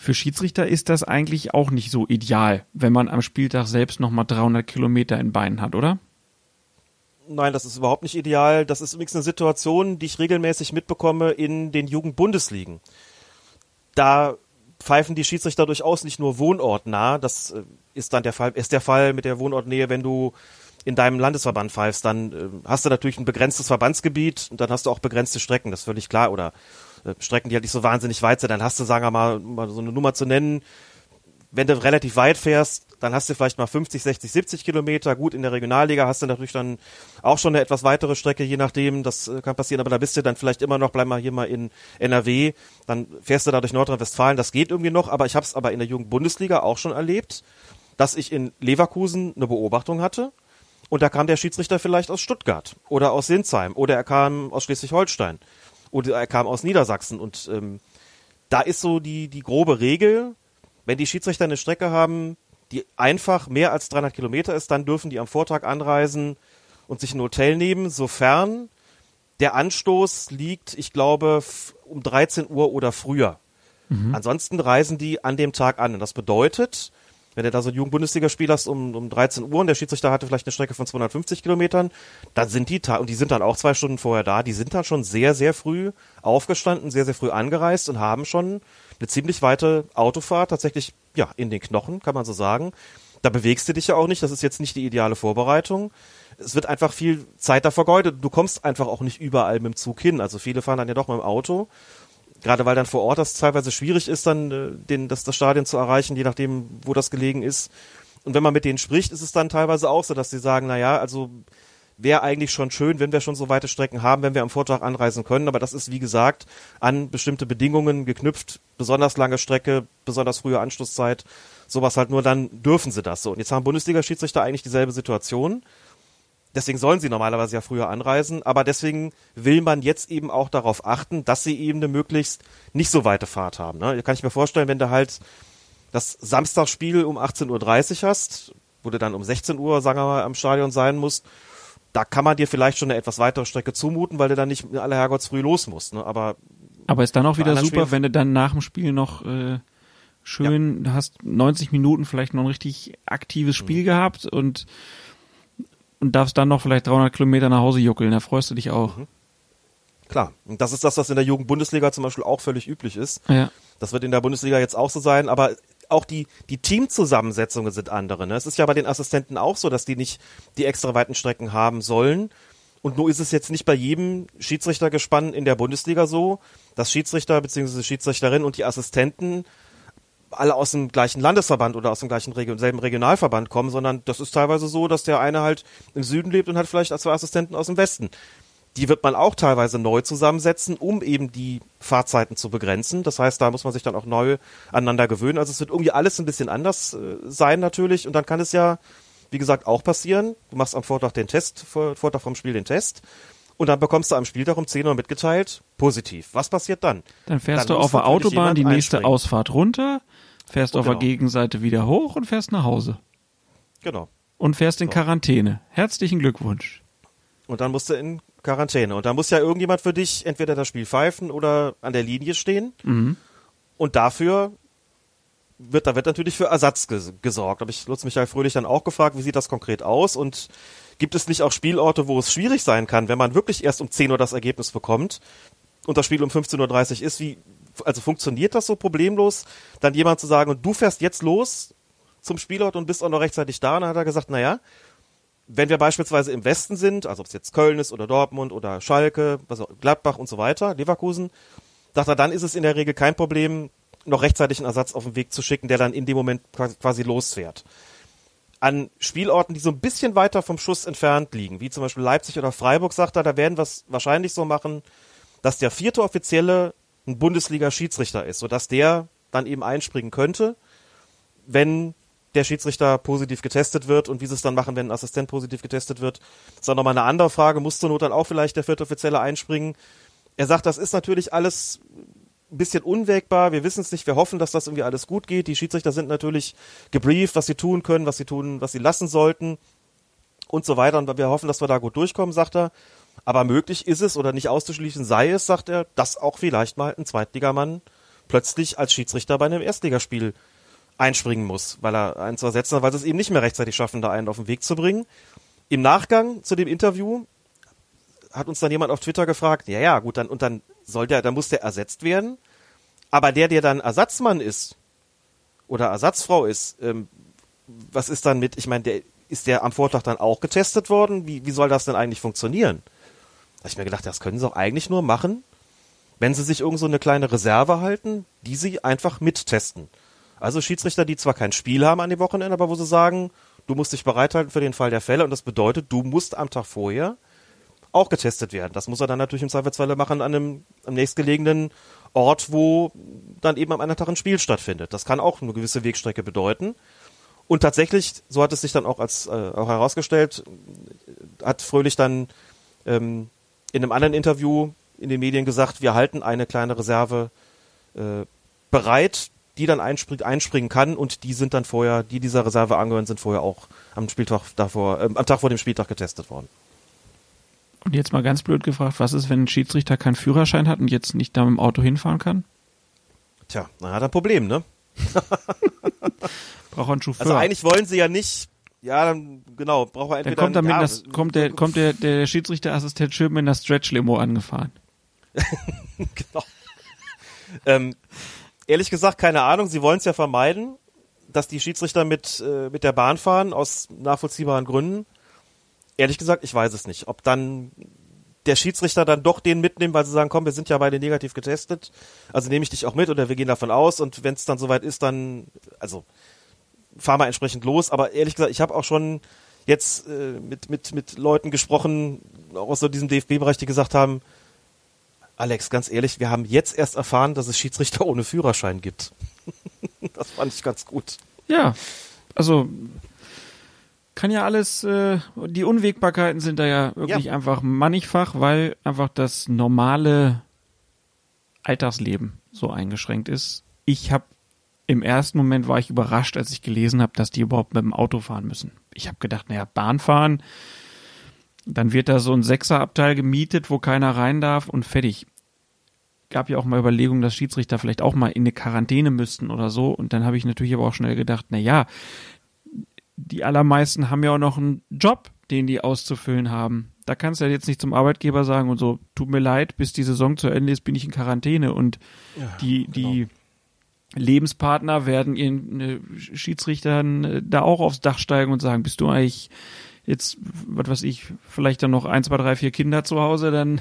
für Schiedsrichter ist das eigentlich auch nicht so ideal, wenn man am Spieltag selbst nochmal 300 Kilometer in Beinen hat, oder? Nein, das ist überhaupt nicht ideal. Das ist übrigens eine Situation, die ich regelmäßig mitbekomme in den Jugendbundesligen. Da pfeifen die Schiedsrichter durchaus nicht nur wohnortnah. Das äh, ist dann der Fall, ist der Fall mit der Wohnortnähe, wenn du in deinem Landesverband pfeifst, dann äh, hast du natürlich ein begrenztes Verbandsgebiet und dann hast du auch begrenzte Strecken, das ist völlig klar. Oder äh, Strecken, die halt nicht so wahnsinnig weit sind, dann hast du, sagen wir mal, mal so eine Nummer zu nennen. Wenn du relativ weit fährst, dann hast du vielleicht mal 50, 60, 70 Kilometer. Gut, in der Regionalliga hast du natürlich dann auch schon eine etwas weitere Strecke, je nachdem, das äh, kann passieren, aber da bist du dann vielleicht immer noch, bleib mal hier mal in NRW, dann fährst du da durch Nordrhein-Westfalen, das geht irgendwie noch, aber ich habe es aber in der Jugendbundesliga auch schon erlebt, dass ich in Leverkusen eine Beobachtung hatte und da kam der Schiedsrichter vielleicht aus Stuttgart oder aus Sinsheim oder er kam aus Schleswig-Holstein oder er kam aus Niedersachsen und ähm, da ist so die, die grobe Regel, wenn die Schiedsrichter eine Strecke haben, die einfach mehr als 300 Kilometer ist, dann dürfen die am Vortag anreisen und sich ein Hotel nehmen, sofern der Anstoß liegt, ich glaube, um 13 Uhr oder früher. Mhm. Ansonsten reisen die an dem Tag an. Und das bedeutet, wenn du da so ein Jugendbundesligaspiel hast um, um 13 Uhr und der Schiedsrichter hatte vielleicht eine Strecke von 250 Kilometern, dann sind die, und die sind dann auch zwei Stunden vorher da, die sind dann schon sehr, sehr früh aufgestanden, sehr, sehr früh angereist und haben schon eine ziemlich weite Autofahrt tatsächlich, ja, in den Knochen, kann man so sagen. Da bewegst du dich ja auch nicht, das ist jetzt nicht die ideale Vorbereitung. Es wird einfach viel Zeit da vergeudet. Du kommst einfach auch nicht überall mit dem Zug hin. Also viele fahren dann ja doch mit dem Auto gerade weil dann vor Ort das teilweise schwierig ist, dann äh, den, das, das Stadion zu erreichen, je nachdem, wo das gelegen ist. Und wenn man mit denen spricht, ist es dann teilweise auch so, dass sie sagen, na ja, also wäre eigentlich schon schön, wenn wir schon so weite Strecken haben, wenn wir am Vortag anreisen können. Aber das ist, wie gesagt, an bestimmte Bedingungen geknüpft. Besonders lange Strecke, besonders frühe Anschlusszeit. Sowas halt nur, dann dürfen sie das so. Und jetzt haben Bundesliga-Schiedsrichter eigentlich dieselbe Situation. Deswegen sollen sie normalerweise ja früher anreisen, aber deswegen will man jetzt eben auch darauf achten, dass sie eben eine möglichst nicht so weite Fahrt haben. Ne? Kann ich mir vorstellen, wenn du halt das Samstagsspiel um 18.30 Uhr hast, wo du dann um 16 Uhr, sagen wir mal, am Stadion sein musst, da kann man dir vielleicht schon eine etwas weitere Strecke zumuten, weil du dann nicht alle Herrgottsfrüh los musst. Ne? Aber Aber ist dann auch wieder super, Spielen- wenn du dann nach dem Spiel noch äh, schön, du hast 90 Minuten vielleicht noch ein richtig aktives Mhm. Spiel gehabt und und darfst dann noch vielleicht 300 Kilometer nach Hause juckeln, da freust du dich auch. Mhm. klar, und das ist das, was in der Jugendbundesliga zum Beispiel auch völlig üblich ist. Ja. Das wird in der Bundesliga jetzt auch so sein, aber auch die, die Teamzusammensetzungen sind andere. Ne? Es ist ja bei den Assistenten auch so, dass die nicht die extra weiten Strecken haben sollen. Und nur ist es jetzt nicht bei jedem Schiedsrichtergespann in der Bundesliga so, dass Schiedsrichter bzw. Schiedsrichterin und die Assistenten alle aus dem gleichen Landesverband oder aus dem gleichen Regio selben Regionalverband kommen, sondern das ist teilweise so, dass der eine halt im Süden lebt und hat vielleicht zwei Assistenten aus dem Westen. Die wird man auch teilweise neu zusammensetzen, um eben die Fahrzeiten zu begrenzen. Das heißt, da muss man sich dann auch neu aneinander gewöhnen. Also es wird irgendwie alles ein bisschen anders äh, sein natürlich. Und dann kann es ja, wie gesagt, auch passieren. Du machst am Vortag den Test, vor, Vortag vom Spiel den Test. Und dann bekommst du am Spieltag um 10 Uhr mitgeteilt, positiv. Was passiert dann? Dann fährst Dann du auf der Autobahn die nächste einspringen. Ausfahrt runter, fährst auf der Genau. Gegenseite wieder hoch und fährst nach Hause. Genau. Und fährst in So. Quarantäne. Herzlichen Glückwunsch. Und dann musst du in Quarantäne. Und da muss ja irgendjemand für dich entweder das Spiel pfeifen oder an der Linie stehen. Und dafür wird, da wird natürlich für Ersatz ges gesorgt. Habe ich Lutz Michael Fröhlich dann auch gefragt, wie sieht das konkret aus? Und gibt es nicht auch Spielorte, wo es schwierig sein kann, wenn man wirklich erst um 10 Uhr das Ergebnis bekommt und das Spiel um 15.30 Uhr ist? Wie, also funktioniert das so problemlos, dann jemand zu sagen, und du fährst jetzt los zum Spielort und bist auch noch rechtzeitig da? Und dann hat er gesagt, naja, wenn wir beispielsweise im Westen sind, also ob es jetzt Köln ist oder Dortmund oder Schalke, auch, Gladbach und so weiter, Leverkusen, sagt er, dann ist es in der Regel kein Problem, noch rechtzeitig einen Ersatz auf den Weg zu schicken, der dann in dem Moment quasi losfährt. An Spielorten, die so ein bisschen weiter vom Schuss entfernt liegen, wie zum Beispiel Leipzig oder Freiburg, sagt er, da werden wir es wahrscheinlich so machen, dass der vierte Offizielle ein Bundesliga-Schiedsrichter ist, sodass der dann eben einspringen könnte, wenn der Schiedsrichter positiv getestet wird und wie sie es dann machen, wenn ein Assistent positiv getestet wird. Das ist dann nochmal eine andere Frage. Muss zur Not dann auch vielleicht der vierte Offizielle einspringen? Er sagt, das ist natürlich alles ein bisschen unwägbar. Wir wissen es nicht. Wir hoffen, dass das irgendwie alles gut geht. Die Schiedsrichter sind natürlich gebrieft, was sie tun können, was sie tun, was sie lassen sollten und so weiter. Und wir hoffen, dass wir da gut durchkommen, sagt er. Aber möglich ist es oder nicht auszuschließen sei es, sagt er, dass auch vielleicht mal ein Zweitligamann plötzlich als Schiedsrichter bei einem Erstligaspiel einspringen muss, weil er einen zu ersetzen hat, weil sie es eben nicht mehr rechtzeitig schaffen, da einen auf den Weg zu bringen. Im Nachgang zu dem Interview hat uns dann jemand auf Twitter gefragt, ja, ja, gut, dann, und dann soll der, dann muss der ersetzt werden. Aber der, der dann Ersatzmann ist oder Ersatzfrau ist, ähm, was ist dann mit, ich meine, der, ist der am Vortag dann auch getestet worden? Wie, wie soll das denn eigentlich funktionieren? Da hab ich mir gedacht, das können sie doch eigentlich nur machen, wenn sie sich irgend so eine kleine Reserve halten, die sie einfach mittesten. Also Schiedsrichter, die zwar kein Spiel haben an dem Wochenende, aber wo sie sagen, du musst dich bereithalten für den Fall der Fälle und das bedeutet, du musst am Tag vorher auch getestet werden. Das muss er dann natürlich im Zweifelsfalle machen an einem am nächstgelegenen Ort, wo dann eben am anderen Tag ein Spiel stattfindet. Das kann auch eine gewisse Wegstrecke bedeuten. Und tatsächlich, so hat es sich dann auch als äh, auch herausgestellt, hat Fröhlich dann ähm, in einem anderen Interview in den Medien gesagt, wir halten eine kleine Reserve äh, bereit, die dann einspringt, einspringen kann und die sind dann vorher, die dieser Reserve angehören, sind vorher auch am Spieltag davor, ähm, am Tag vor dem Spieltag getestet worden. Und jetzt mal ganz blöd gefragt, was ist, wenn ein Schiedsrichter keinen Führerschein hat und jetzt nicht da mit dem Auto hinfahren kann? Tja, dann hat er ein Problem, ne? Braucht einen Chauffeur? Also eigentlich wollen sie ja nicht, ja, dann, genau, braucht er dann entweder kommt, dann mit ja, das, kommt der, kommt der, der Schiedsrichterassistent schön mit einer Stretch-Limo angefahren. genau. ähm, ehrlich gesagt, keine Ahnung. Sie wollen es ja vermeiden, dass die Schiedsrichter mit, äh, mit der Bahn fahren, aus nachvollziehbaren Gründen. Ehrlich gesagt, ich weiß es nicht. Ob dann der Schiedsrichter dann doch den mitnimmt, weil sie sagen, komm, wir sind ja beide negativ getestet, also nehme ich dich auch mit oder wir gehen davon aus und wenn es dann soweit ist, dann, also fahr mal entsprechend los. Aber ehrlich gesagt, ich habe auch schon jetzt äh, mit, mit, mit Leuten gesprochen, auch aus so diesem DFB-Bereich, die gesagt haben, Alex, ganz ehrlich, wir haben jetzt erst erfahren, dass es Schiedsrichter ohne Führerschein gibt. das fand ich ganz gut. Ja, also kann ja alles, äh, die Unwägbarkeiten sind da ja wirklich Ja. einfach mannigfach, weil einfach das normale Alltagsleben so eingeschränkt ist. Ich habe im ersten Moment war ich überrascht, als ich gelesen habe, dass die überhaupt mit dem Auto fahren müssen. Ich habe gedacht, naja, Bahn fahren, Dann wird da so ein Sechserabteil gemietet, wo keiner rein darf und fertig. Gab ja auch mal Überlegungen, dass Schiedsrichter vielleicht auch mal in eine Quarantäne müssten oder so. Und dann habe ich natürlich aber auch schnell gedacht, na ja, die allermeisten haben ja auch noch einen Job, den die auszufüllen haben. Da kannst du ja jetzt nicht zum Arbeitgeber sagen und so, tut mir leid, bis die Saison zu Ende ist, bin ich in Quarantäne. Und ja, die, die genau. Lebenspartner werden ihren äh, Schiedsrichtern äh, da auch aufs Dach steigen und sagen, bist du eigentlich jetzt, was weiß ich, vielleicht dann noch ein, zwei, drei, vier Kinder zu Hause, dann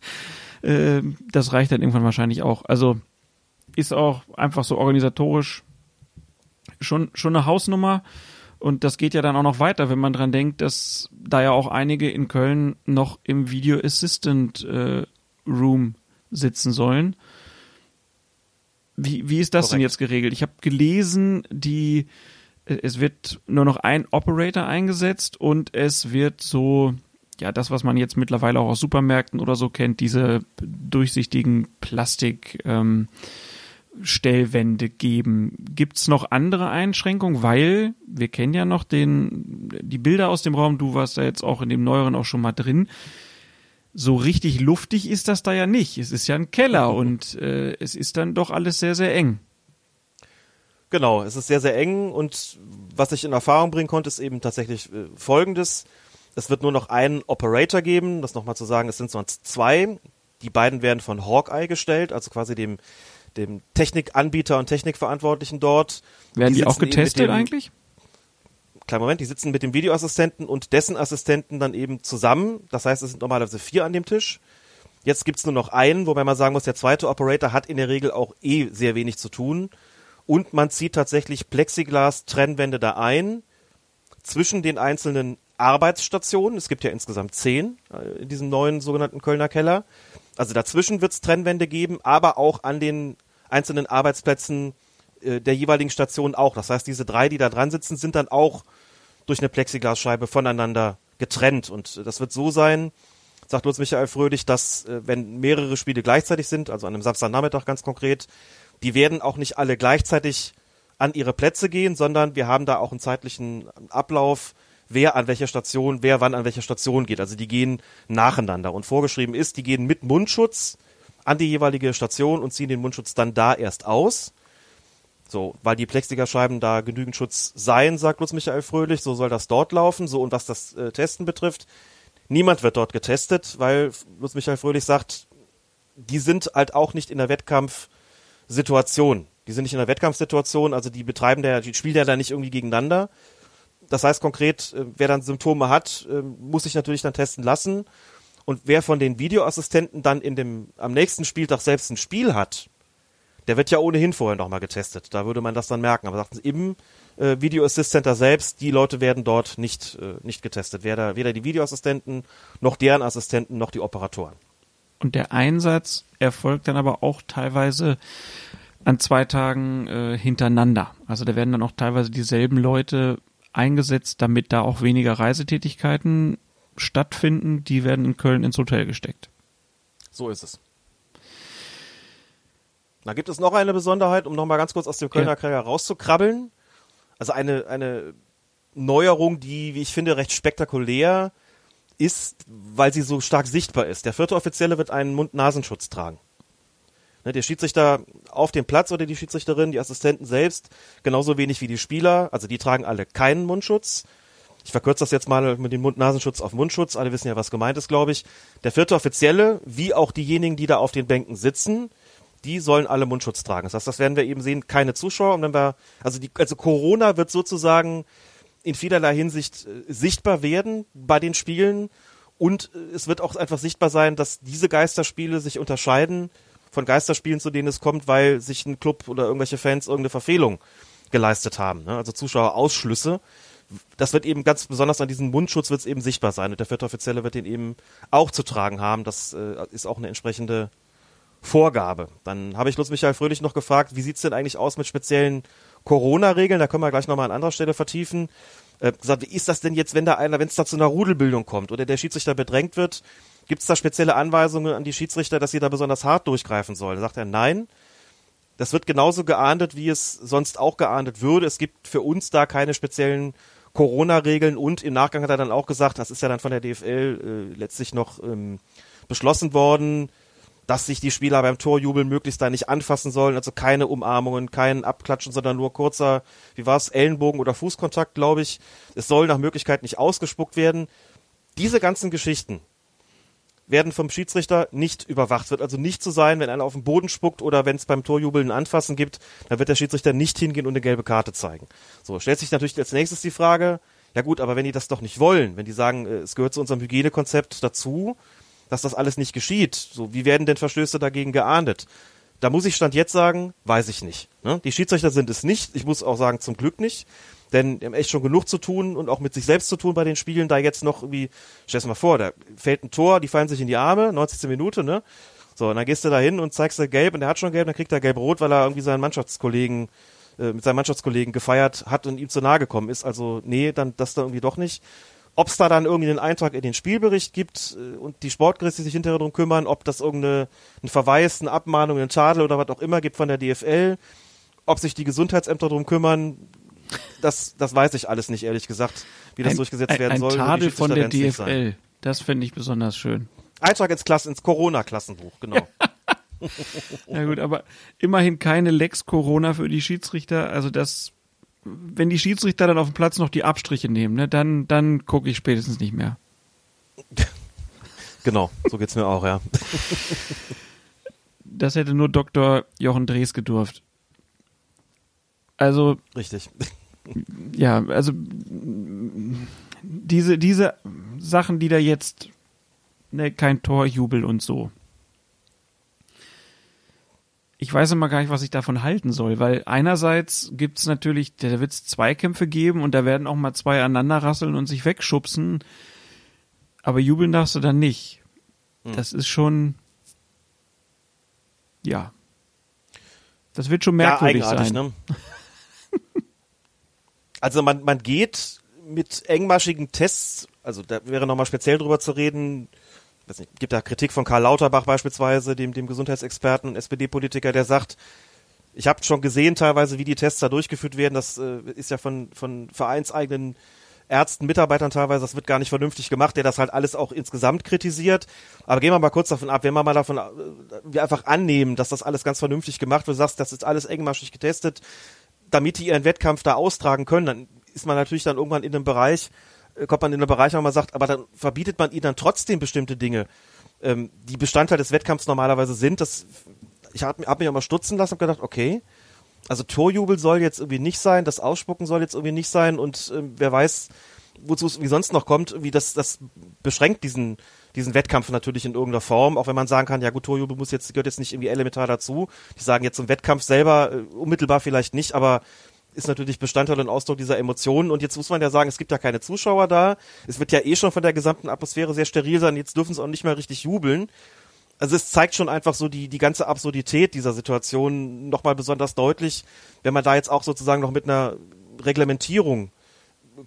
äh, das reicht dann irgendwann wahrscheinlich auch. Also ist auch einfach so organisatorisch schon, schon eine Hausnummer. Und das geht ja dann auch noch weiter, wenn man dran denkt, dass da ja auch einige in Köln noch im Video Assistant äh, Room sitzen sollen. Wie, wie ist das Korrekt. denn jetzt geregelt? Ich habe gelesen, die es wird nur noch ein Operator eingesetzt und es wird so, ja, das, was man jetzt mittlerweile auch aus Supermärkten oder so kennt, diese durchsichtigen Plastik ähm, Stellwände geben. Gibt's noch andere Einschränkungen? Weil wir kennen ja noch den, die Bilder aus dem Raum, du warst da jetzt auch in dem neueren auch schon mal drin. So richtig luftig ist das da ja nicht. Es ist ja ein Keller und äh, es ist dann doch alles sehr, sehr eng. Genau, es ist sehr, sehr eng und was ich in Erfahrung bringen konnte, ist eben tatsächlich äh, folgendes. Es wird nur noch einen Operator geben, das nochmal zu sagen, es sind sonst zwei. Die beiden werden von Hawkeye gestellt, also quasi dem dem Technikanbieter und Technikverantwortlichen dort. Werden die, die auch getestet dem, eigentlich? Kleinen Moment, die sitzen mit dem Videoassistenten und dessen Assistenten dann eben zusammen. Das heißt, es sind normalerweise vier an dem Tisch. Jetzt gibt's nur noch einen, wobei man sagen muss, der zweite Operator hat in der Regel auch eh sehr wenig zu tun. Und man zieht tatsächlich Plexiglas-Trennwände da ein zwischen den einzelnen Arbeitsstationen. Es gibt ja insgesamt zehn äh, in diesem neuen sogenannten Kölner Keller. Also dazwischen wird's Trennwände geben, aber auch an den einzelnen Arbeitsplätzen äh, der jeweiligen Station auch. Das heißt, diese drei, die da dran sitzen, sind dann auch durch eine Plexiglasscheibe voneinander getrennt. Und das wird so sein, sagt Lutz Michael Fröhlich, dass äh, wenn mehrere Spiele gleichzeitig sind, also an einem Samstagnachmittag ganz konkret, die werden auch nicht alle gleichzeitig an ihre Plätze gehen, sondern wir haben da auch einen zeitlichen Ablauf, wer an welcher Station, wer wann an welcher Station geht. Also die gehen nacheinander. Und vorgeschrieben ist, die gehen mit Mundschutz an die jeweilige Station und ziehen den Mundschutz dann da erst aus. So, weil die Plexiglasscheiben da genügend Schutz seien, sagt Lutz Michael Fröhlich, so soll das dort laufen. So, und was das äh, Testen betrifft, niemand wird dort getestet, weil Lutz Michael Fröhlich sagt, die sind halt auch nicht in der Wettkampfsituation. Die sind nicht in der Wettkampfsituation, also die betreiben der, die spielen ja da nicht irgendwie gegeneinander. Das heißt konkret, äh, wer dann Symptome hat, äh, muss sich natürlich dann testen lassen. Und wer von den Videoassistenten dann in dem, am nächsten Spieltag selbst ein Spiel hat, der wird ja ohnehin vorher nochmal getestet. Da würde man das dann merken. Aber sagten sie, im äh, Video Assist Center selbst, die Leute werden dort nicht, äh, nicht getestet. Weder, weder die Videoassistenten, noch deren Assistenten, noch die Operatoren. Und der Einsatz erfolgt dann aber auch teilweise an zwei Tagen äh, hintereinander. Also da werden dann auch teilweise dieselben Leute eingesetzt, damit da auch weniger Reisetätigkeiten stattfinden, die werden in Köln ins Hotel gesteckt. So ist es. Da gibt es noch eine Besonderheit, um nochmal ganz kurz aus dem Kölner ja. Kräger rauszukrabbeln. Also eine, eine Neuerung, die, wie ich finde, recht spektakulär ist, weil sie so stark sichtbar ist. Der vierte Offizielle wird einen Mund-Nasenschutz tragen. Ne, der Schiedsrichter auf dem Platz oder die Schiedsrichterin, die Assistenten selbst, genauso wenig wie die Spieler. Also die tragen alle keinen Mundschutz ich verkürze das jetzt mal mit dem Mund-Nasenschutz auf Mundschutz. Alle wissen ja, was gemeint ist, glaube ich. Der vierte Offizielle, wie auch diejenigen, die da auf den Bänken sitzen, die sollen alle Mundschutz tragen. Das heißt, das werden wir eben sehen, keine Zuschauer. Und wenn wir, also die, also Corona wird sozusagen in vielerlei Hinsicht äh, sichtbar werden bei den Spielen. Und äh, es wird auch einfach sichtbar sein, dass diese Geisterspiele sich unterscheiden von Geisterspielen, zu denen es kommt, weil sich ein Club oder irgendwelche Fans irgendeine Verfehlung geleistet haben. Ne? Also Zuschauerausschlüsse das wird eben ganz besonders an diesem Mundschutz wird es eben sichtbar sein und der vierte Offizielle wird den eben auch zu tragen haben. Das äh, ist auch eine entsprechende Vorgabe. Dann habe ich Lutz Michael Fröhlich noch gefragt, wie sieht's denn eigentlich aus mit speziellen Corona-Regeln? Da können wir gleich nochmal an anderer Stelle vertiefen. Äh, gesagt, wie ist das denn jetzt, wenn da einer, wenn es da zu einer Rudelbildung kommt oder der Schiedsrichter bedrängt wird? Gibt es da spezielle Anweisungen an die Schiedsrichter, dass sie da besonders hart durchgreifen sollen? Da sagt er, nein. Das wird genauso geahndet, wie es sonst auch geahndet würde. Es gibt für uns da keine speziellen Corona-Regeln und im Nachgang hat er dann auch gesagt, das ist ja dann von der DFL äh, letztlich noch ähm, beschlossen worden, dass sich die Spieler beim Torjubel möglichst da nicht anfassen sollen, also keine Umarmungen, kein Abklatschen, sondern nur kurzer, wie war es, Ellenbogen oder Fußkontakt, glaube ich. Es soll nach Möglichkeit nicht ausgespuckt werden. Diese ganzen Geschichten werden vom Schiedsrichter nicht überwacht. Wird also nicht so sein, wenn einer auf den Boden spuckt oder wenn es beim Torjubeln ein Anfassen gibt, dann wird der Schiedsrichter nicht hingehen und eine gelbe Karte zeigen. So, stellt sich natürlich als nächstes die Frage, ja gut, aber wenn die das doch nicht wollen, wenn die sagen, äh, es gehört zu unserem Hygienekonzept dazu, dass das alles nicht geschieht. So, wie werden denn Verstöße dagegen geahndet? Da muss ich Stand jetzt sagen, weiß ich nicht. Ne? Die Schiedsrichter sind es nicht. Ich muss auch sagen, zum Glück nicht. Denn die haben echt schon genug zu tun und auch mit sich selbst zu tun bei den Spielen. Da jetzt noch irgendwie, stell dir mal vor, da fällt ein Tor, die fallen sich in die Arme, 90. Minute, ne? So, und dann gehst du da hin und zeigst dir gelb und der hat schon gelb, dann kriegt er gelb-rot, weil er irgendwie seinen Mannschaftskollegen, äh, mit seinem Mannschaftskollegen gefeiert hat und ihm zu nahe gekommen ist. Also, nee, dann das da irgendwie doch nicht ob es da dann irgendwie einen Eintrag in den Spielbericht gibt äh, und die Sportgerichte sich hinterher darum kümmern, ob das irgendeine ein Verweis, eine Abmahnung, einen Tadel oder was auch immer gibt von der DFL, ob sich die Gesundheitsämter darum kümmern, das, das weiß ich alles nicht, ehrlich gesagt, wie das ein, durchgesetzt ein, werden ein soll. Die Tadel von der. DFL, das finde ich besonders schön. Eintrag ins Klassen, ins Corona-Klassenbuch, genau. Ja gut, aber immerhin keine Lex Corona für die Schiedsrichter, also das wenn die Schiedsrichter dann auf dem Platz noch die Abstriche nehmen, ne, dann, dann gucke ich spätestens nicht mehr. genau, so geht's mir auch, ja. Das hätte nur Dr. Jochen Drees gedurft. Also. Richtig. Ja, also diese, diese Sachen, die da jetzt, ne, kein Torjubel und so ich weiß immer gar nicht, was ich davon halten soll, weil einerseits gibt's natürlich, da wird's Zweikämpfe geben und da werden auch mal zwei aneinander rasseln und sich wegschubsen, aber jubeln darfst du dann nicht. Hm. Das ist schon, ja, das wird schon merkwürdig ja, sein. Ne? also man, man geht mit engmaschigen Tests, also da wäre nochmal speziell drüber zu reden, weiß nicht, gibt da Kritik von Karl Lauterbach beispielsweise, dem, dem Gesundheitsexperten und SPD-Politiker, der sagt, ich habe schon gesehen teilweise, wie die Tests da durchgeführt werden. Das äh, ist ja von, von vereinseigenen Ärzten, Mitarbeitern teilweise, das wird gar nicht vernünftig gemacht, der das halt alles auch insgesamt kritisiert. Aber gehen wir mal kurz davon ab, wenn wir mal davon, äh, wir einfach annehmen, dass das alles ganz vernünftig gemacht wird, sagst, das ist alles engmaschig getestet, damit die ihren Wettkampf da austragen können, dann ist man natürlich dann irgendwann in einem Bereich, kommt man in den Bereich, wo man sagt, aber dann verbietet man ihnen dann trotzdem bestimmte Dinge, ähm, die Bestandteil des Wettkampfs normalerweise sind. Das, ich habe hab mich auch mal stutzen lassen und gedacht, okay, also Torjubel soll jetzt irgendwie nicht sein, das Ausspucken soll jetzt irgendwie nicht sein und äh, wer weiß, wozu es wie sonst noch kommt, wie das, das beschränkt diesen, diesen Wettkampf natürlich in irgendeiner Form, auch wenn man sagen kann, ja gut, Torjubel muss jetzt, gehört jetzt nicht irgendwie elementar dazu. Die sagen jetzt zum Wettkampf selber äh, unmittelbar vielleicht nicht, aber ist natürlich Bestandteil und Ausdruck dieser Emotionen. Und jetzt muss man ja sagen, es gibt ja keine Zuschauer da. Es wird ja eh schon von der gesamten Atmosphäre sehr steril sein. Jetzt dürfen sie auch nicht mehr richtig jubeln. Also es zeigt schon einfach so die, die ganze Absurdität dieser Situation nochmal besonders deutlich, wenn man da jetzt auch sozusagen noch mit einer Reglementierung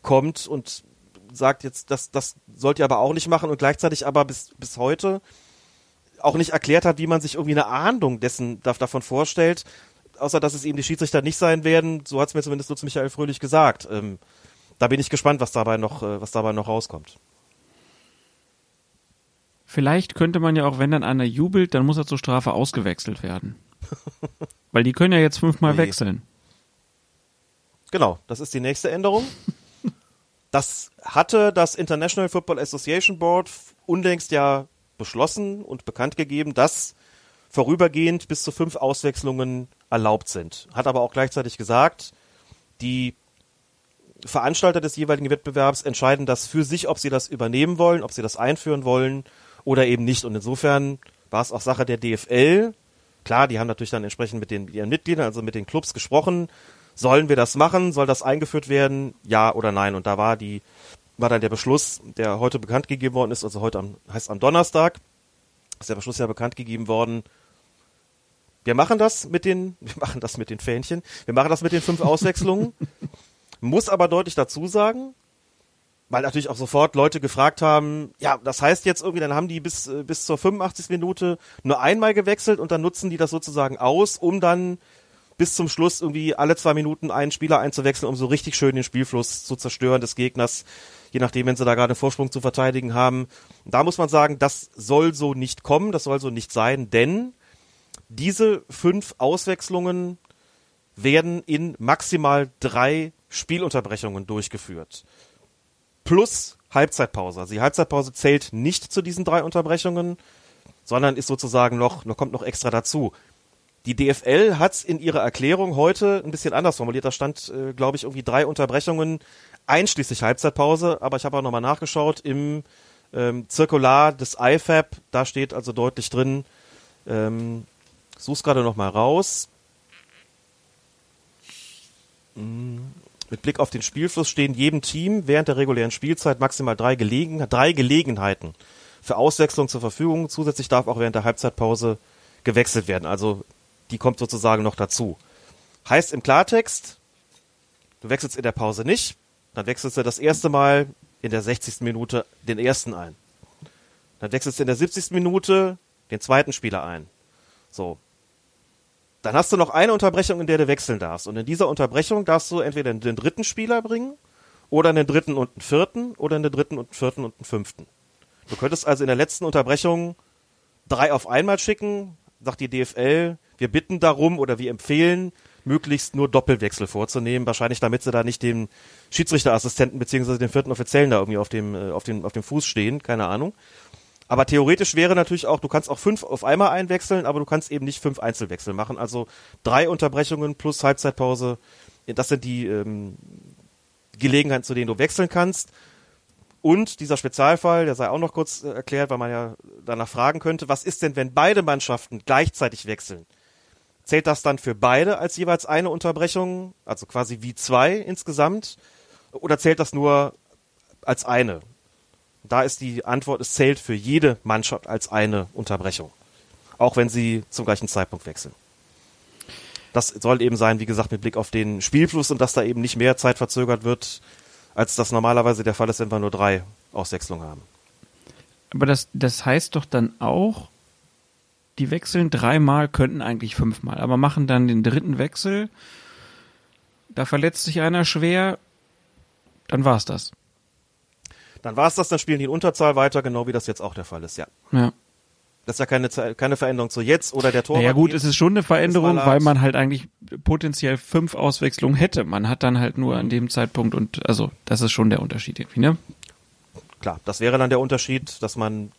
kommt und sagt jetzt, das, das sollt ihr aber auch nicht machen und gleichzeitig aber bis, bis heute auch nicht erklärt hat, wie man sich irgendwie eine Ahndung dessen davon vorstellt, außer dass es eben die Schiedsrichter nicht sein werden, so hat es mir zumindest Lutz Michael Fröhlich gesagt. Ähm, da bin ich gespannt, was dabei noch, äh, was dabei noch rauskommt. Vielleicht könnte man ja auch, wenn dann einer jubelt, dann muss er zur Strafe ausgewechselt werden. Weil die können ja jetzt fünfmal nee. wechseln. Genau, das ist die nächste Änderung. Das hatte das International Football Association Board unlängst ja beschlossen und bekannt gegeben, dass vorübergehend bis zu fünf Auswechslungen erlaubt sind. Hat aber auch gleichzeitig gesagt, die Veranstalter des jeweiligen Wettbewerbs entscheiden das für sich, ob sie das übernehmen wollen, ob sie das einführen wollen oder eben nicht. Und insofern war es auch Sache der DFL. Klar, die haben natürlich dann entsprechend mit den ihren Mitgliedern, also mit den Clubs gesprochen. Sollen wir das machen? Soll das eingeführt werden? Ja oder nein? Und da war die, war dann der Beschluss, der heute bekannt gegeben worden ist, also heute am, heißt am Donnerstag, ist der Beschluss ja bekannt gegeben worden, wir machen das mit den, wir machen das mit den Fähnchen, wir machen das mit den fünf Auswechslungen. Muss aber deutlich dazu sagen, weil natürlich auch sofort Leute gefragt haben, ja, das heißt jetzt irgendwie, dann haben die bis, äh, bis zur 85. Minute nur einmal gewechselt und dann nutzen die das sozusagen aus, um dann bis zum Schluss irgendwie alle zwei Minuten einen Spieler einzuwechseln, um so richtig schön den Spielfluss zu zerstören des Gegners, je nachdem, wenn sie da gerade einen Vorsprung zu verteidigen haben. Da muss man sagen, das soll so nicht kommen, das soll so nicht sein, denn diese fünf Auswechslungen werden in maximal drei Spielunterbrechungen durchgeführt. Plus Halbzeitpause. Also die Halbzeitpause zählt nicht zu diesen drei Unterbrechungen, sondern ist sozusagen noch, noch kommt noch extra dazu. Die DFL hat in ihrer Erklärung heute ein bisschen anders formuliert. Da stand, äh, glaube ich, irgendwie drei Unterbrechungen einschließlich Halbzeitpause. Aber ich habe auch nochmal nachgeschaut im ähm, Zirkular des IFAB. Da steht also deutlich drin, ähm, such's gerade nochmal raus. Mit Blick auf den Spielfluss stehen jedem Team während der regulären Spielzeit maximal drei, Gelegen drei Gelegenheiten für Auswechslung zur Verfügung. Zusätzlich darf auch während der Halbzeitpause gewechselt werden. Also die kommt sozusagen noch dazu. Heißt im Klartext, du wechselst in der Pause nicht, dann wechselst du das erste Mal in der 60. Minute den ersten ein. Dann wechselst du in der 70. Minute den zweiten Spieler ein. So, dann hast du noch eine Unterbrechung, in der du wechseln darfst. Und in dieser Unterbrechung darfst du entweder den dritten Spieler bringen oder einen dritten und einen vierten oder einen dritten und einen vierten und einen fünften. Du könntest also in der letzten Unterbrechung drei auf einmal schicken, sagt die DFL, wir bitten darum oder wir empfehlen, möglichst nur Doppelwechsel vorzunehmen, wahrscheinlich damit sie da nicht den Schiedsrichterassistenten beziehungsweise den vierten Offiziellen da irgendwie auf dem, äh, auf dem, auf dem Fuß stehen, keine Ahnung. Aber theoretisch wäre natürlich auch, du kannst auch fünf auf einmal einwechseln, aber du kannst eben nicht fünf Einzelwechsel machen. Also drei Unterbrechungen plus Halbzeitpause, das sind die ähm, Gelegenheiten, zu denen du wechseln kannst. Und dieser Spezialfall, der sei auch noch kurz äh, erklärt, weil man ja danach fragen könnte, was ist denn, wenn beide Mannschaften gleichzeitig wechseln? Zählt das dann für beide als jeweils eine Unterbrechung, also quasi wie zwei insgesamt? Oder zählt das nur als eine? Da ist die Antwort, es zählt für jede Mannschaft als eine Unterbrechung. Auch wenn sie zum gleichen Zeitpunkt wechseln. Das soll eben sein, wie gesagt, mit Blick auf den Spielfluss und dass da eben nicht mehr Zeit verzögert wird, als das normalerweise der Fall ist, wenn wir nur drei Auswechslungen haben. Aber das, das heißt doch dann auch, die wechseln dreimal, könnten eigentlich fünfmal, aber machen dann den dritten Wechsel, da verletzt sich einer schwer, dann war's das. Dann war es das, dann spielen die in Unterzahl weiter, genau wie das jetzt auch der Fall ist, ja. Ja. Das ist ja keine, keine Veränderung zu jetzt oder der Tor. Ja gut, es ist schon eine Veränderung, weil man halt eigentlich potenziell fünf Auswechslungen hätte. Man hat dann halt nur an dem Zeitpunkt und also das ist schon der Unterschied irgendwie, ne? Klar, das wäre dann der Unterschied, dass man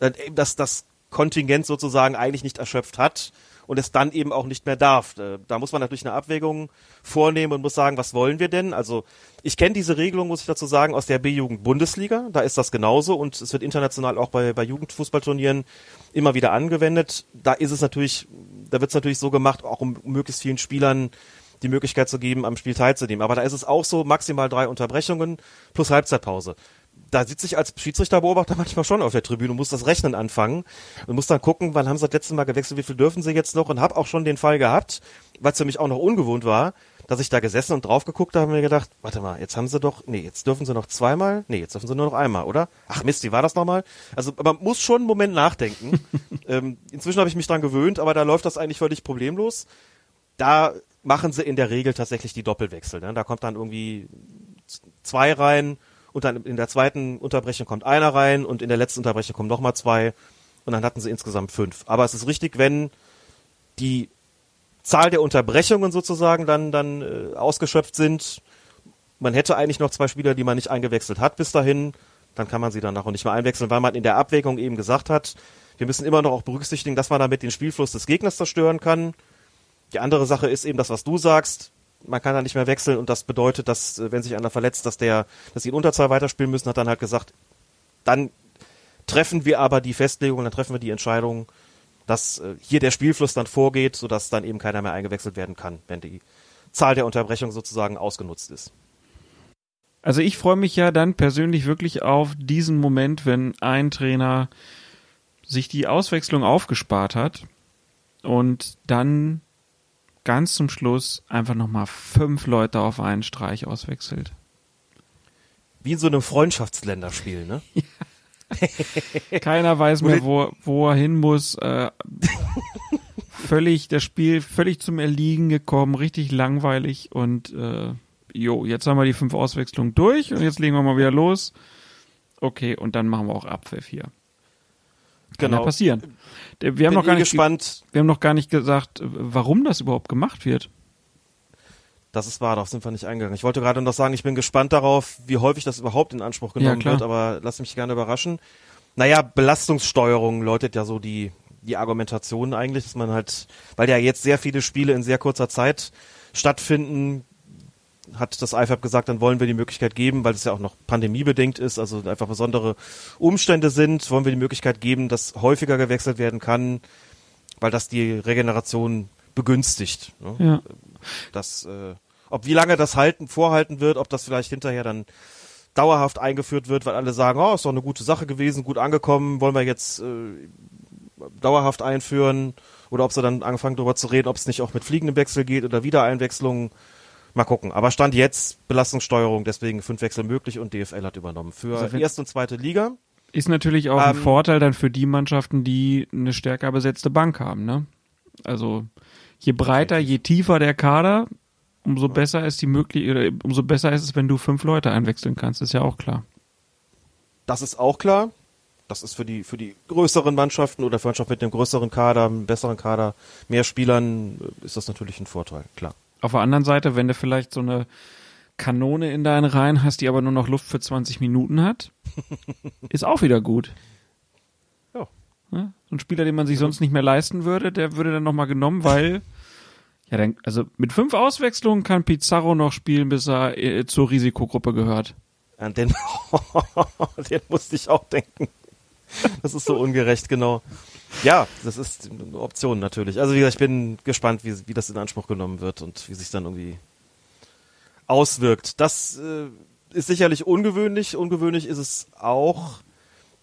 äh, dass das Kontingent sozusagen eigentlich nicht erschöpft hat und es dann eben auch nicht mehr darf. Äh, da muss man natürlich eine Abwägung vornehmen und muss sagen, was wollen wir denn? Also ich kenne diese Regelung, muss ich dazu sagen, aus der B-Jugend-Bundesliga. Da ist das genauso und es wird international auch bei, bei Jugendfußballturnieren immer wieder angewendet. Da ist es natürlich, da wird es natürlich so gemacht, auch um möglichst vielen Spielern die Möglichkeit zu geben, am Spiel teilzunehmen. Aber da ist es auch so, maximal drei Unterbrechungen plus Halbzeitpause da sitze ich als Schiedsrichterbeobachter manchmal schon auf der Tribüne und muss das Rechnen anfangen und muss dann gucken, wann haben sie das letzte Mal gewechselt, wie viel dürfen sie jetzt noch und habe auch schon den Fall gehabt, weil es für mich auch noch ungewohnt war, dass ich da gesessen und drauf geguckt habe und mir gedacht, warte mal, jetzt haben sie doch, nee, jetzt dürfen sie noch zweimal, nee, jetzt dürfen sie nur noch einmal, oder? Ach Mist, wie war das nochmal? Also man muss schon einen Moment nachdenken. ähm, inzwischen habe ich mich dran gewöhnt, aber da läuft das eigentlich völlig problemlos. Da machen sie in der Regel tatsächlich die Doppelwechsel. Ne? Da kommt dann irgendwie zwei rein und dann in der zweiten Unterbrechung kommt einer rein und in der letzten Unterbrechung kommen nochmal zwei und dann hatten sie insgesamt fünf. Aber es ist richtig, wenn die Zahl der Unterbrechungen sozusagen dann, dann äh, ausgeschöpft sind, man hätte eigentlich noch zwei Spieler, die man nicht eingewechselt hat bis dahin, dann kann man sie dann auch nicht mehr einwechseln, weil man in der Abwägung eben gesagt hat, wir müssen immer noch auch berücksichtigen, dass man damit den Spielfluss des Gegners zerstören kann. Die andere Sache ist eben das, was du sagst man kann da nicht mehr wechseln und das bedeutet, dass äh, wenn sich einer verletzt, dass der, dass sie in Unterzahl weiterspielen müssen, hat dann halt gesagt, dann treffen wir aber die Festlegung, dann treffen wir die Entscheidung, dass äh, hier der Spielfluss dann vorgeht, sodass dann eben keiner mehr eingewechselt werden kann, wenn die Zahl der Unterbrechungen sozusagen ausgenutzt ist. Also ich freue mich ja dann persönlich wirklich auf diesen Moment, wenn ein Trainer sich die Auswechslung aufgespart hat und dann ganz zum Schluss einfach nochmal fünf Leute auf einen Streich auswechselt. Wie in so einem Freundschaftsländerspiel, ne? Keiner weiß mehr, wo, wo er hin muss. Äh, völlig, das Spiel völlig zum Erliegen gekommen, richtig langweilig und äh, jo, jetzt haben wir die fünf Auswechslungen durch und jetzt legen wir mal wieder los. Okay, und dann machen wir auch Abpfiff hier. Kann Genau. ja passieren. Wir haben, Bin noch gar eh nicht, ge- gespannt. wir haben noch gar nicht gesagt, warum das überhaupt gemacht wird. Das ist wahr, darauf sind wir nicht eingegangen. Ich wollte gerade noch sagen, ich bin gespannt darauf, wie häufig das überhaupt in Anspruch genommen klar. wird, aber lass mich gerne überraschen. Naja, Belastungssteuerung läutet ja so die, die Argumentation eigentlich, dass man halt, weil ja jetzt sehr viele Spiele in sehr kurzer Zeit stattfinden, hat das IFAB gesagt, dann wollen wir die Möglichkeit geben, weil es ja auch noch pandemiebedingt ist, also einfach besondere Umstände sind, wollen wir die Möglichkeit geben, dass häufiger gewechselt werden kann, weil das die Regeneration begünstigt. Ne? Ja. das, äh, ob wie lange das halten, vorhalten wird, ob das vielleicht hinterher dann dauerhaft eingeführt wird, weil alle sagen, oh, ist doch eine gute Sache gewesen, gut angekommen, wollen wir jetzt äh, dauerhaft einführen oder ob sie dann anfangen darüber zu reden, ob es nicht auch mit fliegendem Wechsel geht oder Wiedereinwechslung. Mal gucken. Aber Stand jetzt Belastungssteuerung, deswegen fünf Wechsel möglich und DFL hat übernommen. Für Also erste und zweite Liga. Ist natürlich auch ein Ähm, Vorteil dann für die Mannschaften, die eine stärker besetzte Bank haben, ne? Also je breiter, je tiefer der Kader, umso besser ist die möglich oder umso besser ist es, wenn du fünf Leute einwechseln kannst, ist ja auch klar. Das ist auch klar. Das ist für die, für die größeren Mannschaften oder für Mannschaften mit einem größeren Kader, einem besseren Kader, mehr Spielern, äh, ist das natürlich ein Vorteil, klar. Auf der anderen Seite, wenn du vielleicht so eine Kanone in deinen Reihen hast, die aber nur noch Luft für 20 Minuten hat, ist auch wieder gut. Ja. Ne? So ein Spieler, den man sich sonst nicht mehr leisten würde, der würde dann nochmal genommen, weil ja, dann, also mit fünf Auswechslungen kann Pizarro noch spielen, bis er äh, zur Risikogruppe gehört. An den, den musste ich auch denken. Das ist so ungerecht, genau. Ja, das ist eine Option natürlich. Also wie gesagt, ich bin gespannt, wie, wie das in Anspruch genommen wird und wie sich dann irgendwie auswirkt. Das äh, ist sicherlich ungewöhnlich. Ungewöhnlich ist es auch,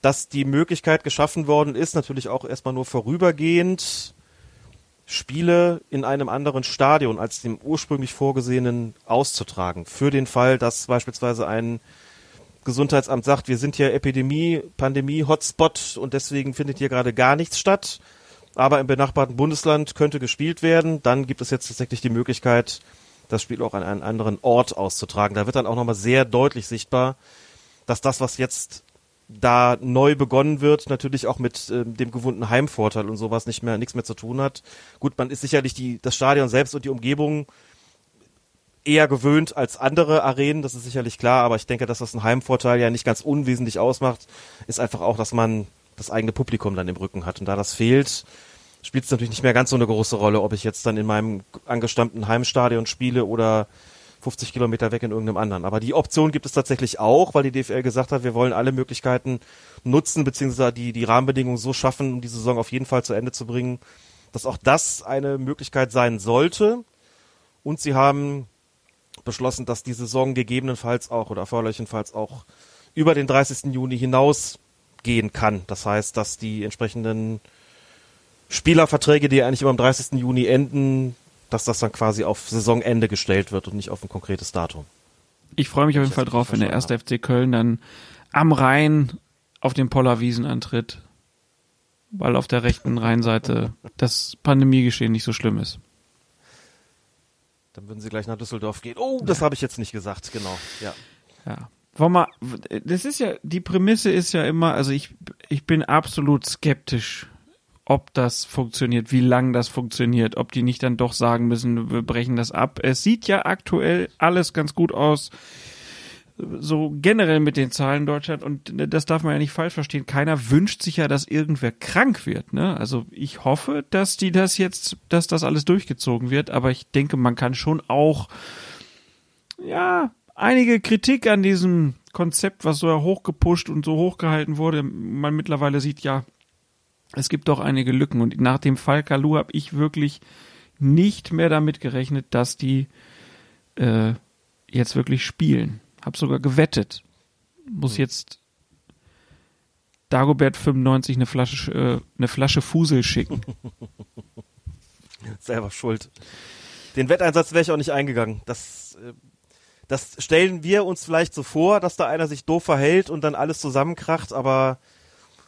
dass die Möglichkeit geschaffen worden ist, natürlich auch erstmal nur vorübergehend, Spiele in einem anderen Stadion als dem ursprünglich vorgesehenen auszutragen. Für den Fall, dass beispielsweise ein Gesundheitsamt sagt, wir sind hier Epidemie, Pandemie, Hotspot und deswegen findet hier gerade gar nichts statt. Aber im benachbarten Bundesland könnte gespielt werden. Dann gibt es jetzt tatsächlich die Möglichkeit, das Spiel auch an einen anderen Ort auszutragen. Da wird dann auch nochmal sehr deutlich sichtbar, dass das, was jetzt da neu begonnen wird, natürlich auch mit äh, dem gewohnten Heimvorteil und sowas nicht mehr nichts mehr zu tun hat. Gut, man ist sicherlich die das Stadion selbst und die Umgebung eher gewöhnt als andere Arenen, das ist sicherlich klar, aber ich denke, dass das ein Heimvorteil ja nicht ganz unwesentlich ausmacht, ist einfach auch, dass man das eigene Publikum dann im Rücken hat und da das fehlt, spielt es natürlich nicht mehr ganz so eine große Rolle, ob ich jetzt dann in meinem angestammten Heimstadion spiele oder 50 Kilometer weg in irgendeinem anderen. Aber die Option gibt es tatsächlich auch, weil die DFL gesagt hat, wir wollen alle Möglichkeiten nutzen, beziehungsweise die, die Rahmenbedingungen so schaffen, um die Saison auf jeden Fall zu Ende zu bringen, dass auch das eine Möglichkeit sein sollte. Und sie haben beschlossen, dass die Saison gegebenenfalls auch oder erforderlichenfalls auch über den 30. Juni hinaus gehen kann. Das heißt, dass die entsprechenden Spielerverträge, die eigentlich immer am 30. Juni enden, dass das dann quasi auf Saisonende gestellt wird und nicht auf ein konkretes Datum. Ich freue mich auf jeden Fall drauf, wenn der erste FC Köln dann am Rhein auf den Pollerwiesen antritt, weil auf der rechten Rheinseite das Pandemiegeschehen nicht so schlimm ist. Dann würden sie gleich nach Düsseldorf gehen. Oh, das habe ich jetzt nicht gesagt, genau. Ja. Ja. Wollen wir, das ist ja, die Prämisse ist ja immer, also ich, ich bin absolut skeptisch, ob das funktioniert, wie lang das funktioniert, ob die nicht dann doch sagen müssen, wir brechen das ab. Es sieht ja aktuell alles ganz gut aus, so generell mit den Zahlen in Deutschland und das darf man ja nicht falsch verstehen. Keiner wünscht sich ja, dass irgendwer krank wird, ne? Also ich hoffe, dass die das jetzt, dass das alles durchgezogen wird, aber ich denke, man kann schon auch, ja, einige Kritik an diesem Konzept, was so hochgepusht und so hochgehalten wurde, man mittlerweile sieht, ja, es gibt doch einige Lücken. Und nach dem Fall Kalu habe ich wirklich nicht mehr damit gerechnet, dass die äh, jetzt wirklich spielen. Hab sogar gewettet. Muss jetzt Dagobert 95 eine Flasche, äh, eine Flasche Fusel schicken. Selber schuld. Den Wetteinsatz wäre ich auch nicht eingegangen. Das, äh, das stellen wir uns vielleicht so vor, dass da einer sich doof verhält und dann alles zusammenkracht, aber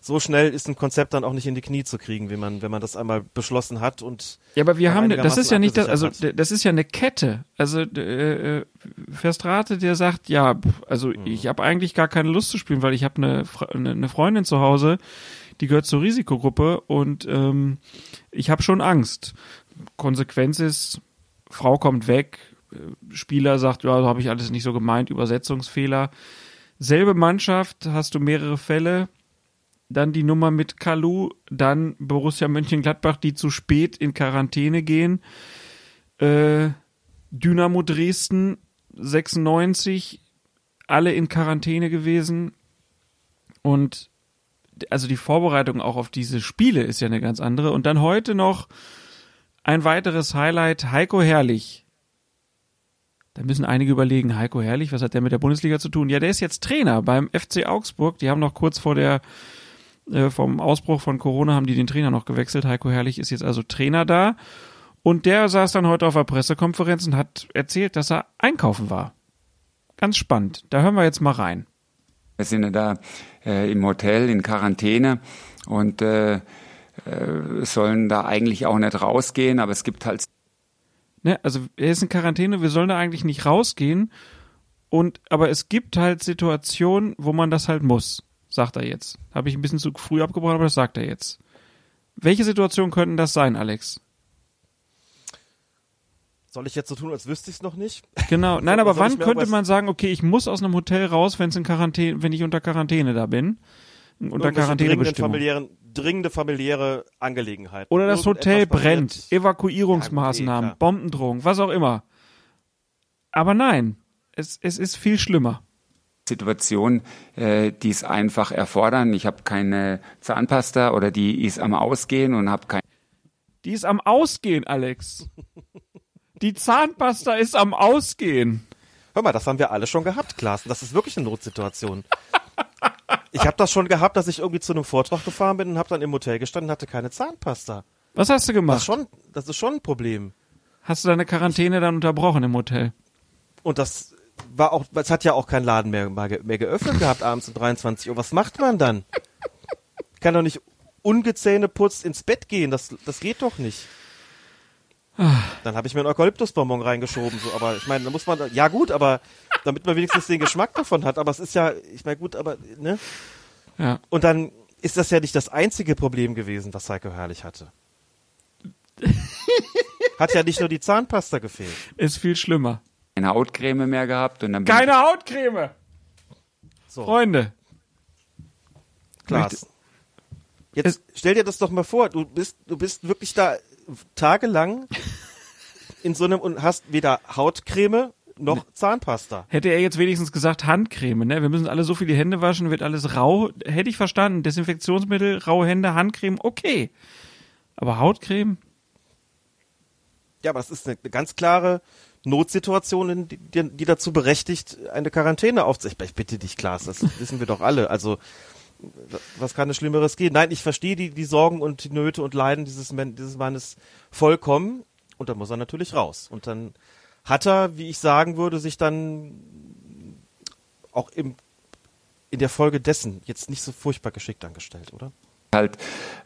so schnell ist ein Konzept dann auch nicht in die Knie zu kriegen, wie man, wenn man das einmal beschlossen hat und Ja, aber wir haben, das ist ja nicht, das, also hat. das ist ja eine Kette. Also äh, äh, Verstrate, der sagt, ja, also Mhm. ich habe eigentlich gar keine Lust zu spielen, weil ich habe eine, eine eine Freundin zu Hause, die gehört zur Risikogruppe und ähm, ich habe schon Angst. Konsequenz ist, Frau kommt weg, äh, Spieler sagt, ja, so habe ich alles nicht so gemeint, Übersetzungsfehler. Selbe Mannschaft, hast du mehrere Fälle, dann die Nummer mit Kalu, dann Borussia Mönchengladbach, die zu spät in Quarantäne gehen. Äh, Dynamo Dresden 96, alle in Quarantäne gewesen. Und also die Vorbereitung auch auf diese Spiele ist ja eine ganz andere. Und dann heute noch ein weiteres Highlight, Heiko Herrlich. Da müssen einige überlegen, Heiko Herrlich, was hat der mit der Bundesliga zu tun? Ja, der ist jetzt Trainer beim FC Augsburg. Die haben noch kurz vor der äh, vom Ausbruch von Corona haben die den Trainer noch gewechselt. Heiko Herrlich ist jetzt also Trainer da. Und der saß dann heute auf der Pressekonferenz und hat erzählt, dass er einkaufen war. Ganz spannend. Da hören wir jetzt mal rein. Wir sind ja da äh, im Hotel in Quarantäne und äh, äh, sollen da eigentlich auch nicht rausgehen, aber es gibt halt Ne, also er ist in Quarantäne, wir sollen da eigentlich nicht rausgehen. Und aber es gibt halt Situationen, wo man das halt muss, sagt er jetzt. Habe ich ein bisschen zu früh abgebrochen, aber das sagt er jetzt. Welche Situationen könnten das sein, Alex? Soll ich jetzt so tun, als wüsste ich es noch nicht? Genau. Nein, aber wann könnte man sagen, okay, ich muss aus einem Hotel raus, wenn es in Quarantäne, wenn ich unter Quarantäne da bin? Unter Quarantänebestimmung. dringende familiäre Angelegenheiten. Oder das Hotel brennt, Evakuierungsmaßnahmen, Ja, gut, eh. Bombendrohung, was auch immer. Aber nein, es, es ist viel schlimmer. Situationen, äh, die es einfach erfordern. Ich habe keine Zahnpasta oder die ist am Ausgehen und habe kein Die ist am Ausgehen, Alex. Die Zahnpasta ist am Ausgehen. Hör mal, das haben wir alle schon gehabt, Klaas. Das ist wirklich eine Notsituation. Ich habe das schon gehabt, dass ich irgendwie zu einem Vortrag gefahren bin und habe dann im Hotel gestanden und hatte keine Zahnpasta. Was hast du Das gemacht? ist schon, das ist schon ein Problem. Hast du deine Quarantäne dann unterbrochen im Hotel? Und das war auch, es hat ja auch kein Laden mehr, mehr, ge- mehr geöffnet gehabt abends um 23 Uhr. Was macht man dann? Kann doch nicht ungezähneputzt ins Bett gehen. Das, das geht doch nicht. Dann habe ich mir einen Eukalyptusbonbon reingeschoben. So, aber ich meine, da muss man, ja gut, aber damit man wenigstens den Geschmack davon hat. Aber es ist ja, ich meine gut, aber ne? Ja. Und dann ist das ja nicht das einzige Problem gewesen, was Heiko Herrlich hatte. Hat ja nicht nur die Zahnpasta gefehlt. Ist viel schlimmer. Keine Hautcreme mehr gehabt und dann bin Keine Hautcreme! So. Freunde. Klaas. Jetzt stell dir das doch mal vor, du bist, du bist wirklich da tagelang in so einem und hast weder Hautcreme noch Zahnpasta. Hätte er jetzt wenigstens gesagt Handcreme, ne? Wir müssen alle so viel die Hände waschen, wird alles rau. Hätte ich verstanden. Desinfektionsmittel, raue Hände, Handcreme, okay. Aber Hautcreme? Ja, aber das ist eine ganz klare Notsituation, in die, die, dazu berechtigt, eine Quarantäne aufzunehmen. Ich bitte dich, Klaas, das wissen wir doch alle. Also, was kann es Schlimmeres gehen? Nein, ich verstehe die, die Sorgen und die Nöte und Leiden dieses, dieses Mannes vollkommen. Und dann muss er natürlich raus. Und dann hat er, wie ich sagen würde, sich dann auch im, in der Folge dessen jetzt nicht so furchtbar geschickt angestellt, oder? halt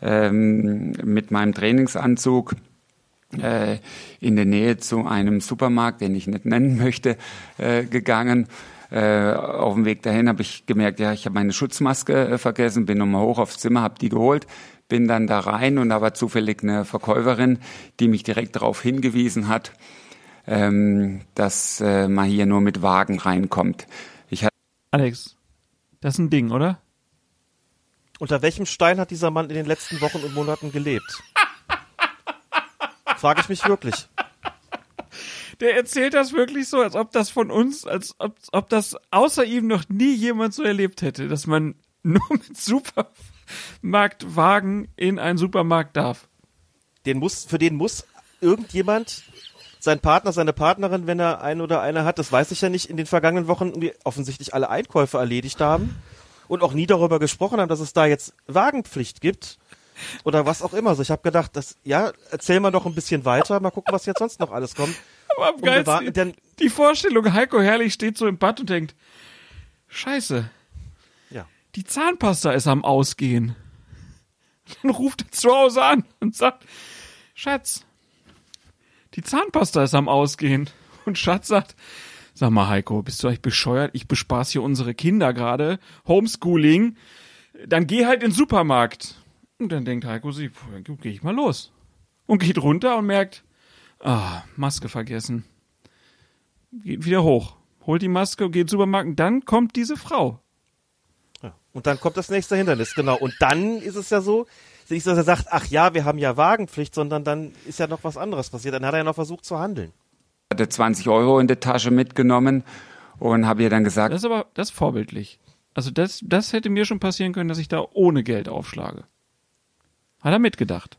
ähm, mit meinem Trainingsanzug äh, in der Nähe zu einem Supermarkt, den ich nicht nennen möchte, äh, gegangen. Äh, auf dem Weg dahin habe ich gemerkt, ja, ich habe meine Schutzmaske vergessen, bin nochmal hoch aufs Zimmer, habe die geholt, bin dann da rein und da war zufällig eine Verkäuferin, die mich direkt darauf hingewiesen hat, ähm, dass man hier nur mit Wagen reinkommt. Ich hatte Alex, das ist ein Ding, oder? Unter welchem Stein hat dieser Mann in den letzten Wochen und Monaten gelebt? Frage ich mich wirklich. Der erzählt das wirklich so, als ob das von uns, als ob, ob das außer ihm noch nie jemand so erlebt hätte, dass man nur mit Supermarktwagen in einen Supermarkt darf. Den muss, für den muss irgendjemand, sein Partner, seine Partnerin, wenn er einen oder eine hat, das weiß ich ja nicht, in den vergangenen Wochen offensichtlich alle Einkäufe erledigt haben und auch nie darüber gesprochen haben, dass es da jetzt Wagenpflicht gibt oder was auch immer. Also ich habe gedacht, das, ja, erzähl mal noch ein bisschen weiter, mal gucken, was jetzt sonst noch alles kommt. Aber am geilsten, dann- die Vorstellung, Heiko Herrlich steht so im Bad und denkt, scheiße, Ja. die Zahnpasta ist am Ausgehen. Dann ruft er zu Hause an und sagt, Schatz, die Zahnpasta ist am Ausgehen. Und Schatz sagt, sag mal Heiko, bist du eigentlich bescheuert? Ich bespaß hier unsere Kinder gerade. Homeschooling. Dann geh halt in den Supermarkt. Und dann denkt Heiko sich, puh, geh ich mal los. Und geht runter und merkt, ah, Maske vergessen. Geht wieder hoch. Holt die Maske, geht in den Supermarkt und dann kommt diese Frau. Ja. Und dann kommt das nächste Hindernis, genau. Und dann ist es ja so, nicht so, dass er sagt, ach ja, wir haben ja Wagenpflicht, sondern dann ist ja noch was anderes passiert. Dann hat er ja noch versucht zu handeln. hatte 20 Euro in der Tasche mitgenommen und habe ihr dann gesagt, Das ist aber, das ist vorbildlich. Also das, das hätte mir schon passieren können, dass ich da ohne Geld aufschlage. Hat er mitgedacht.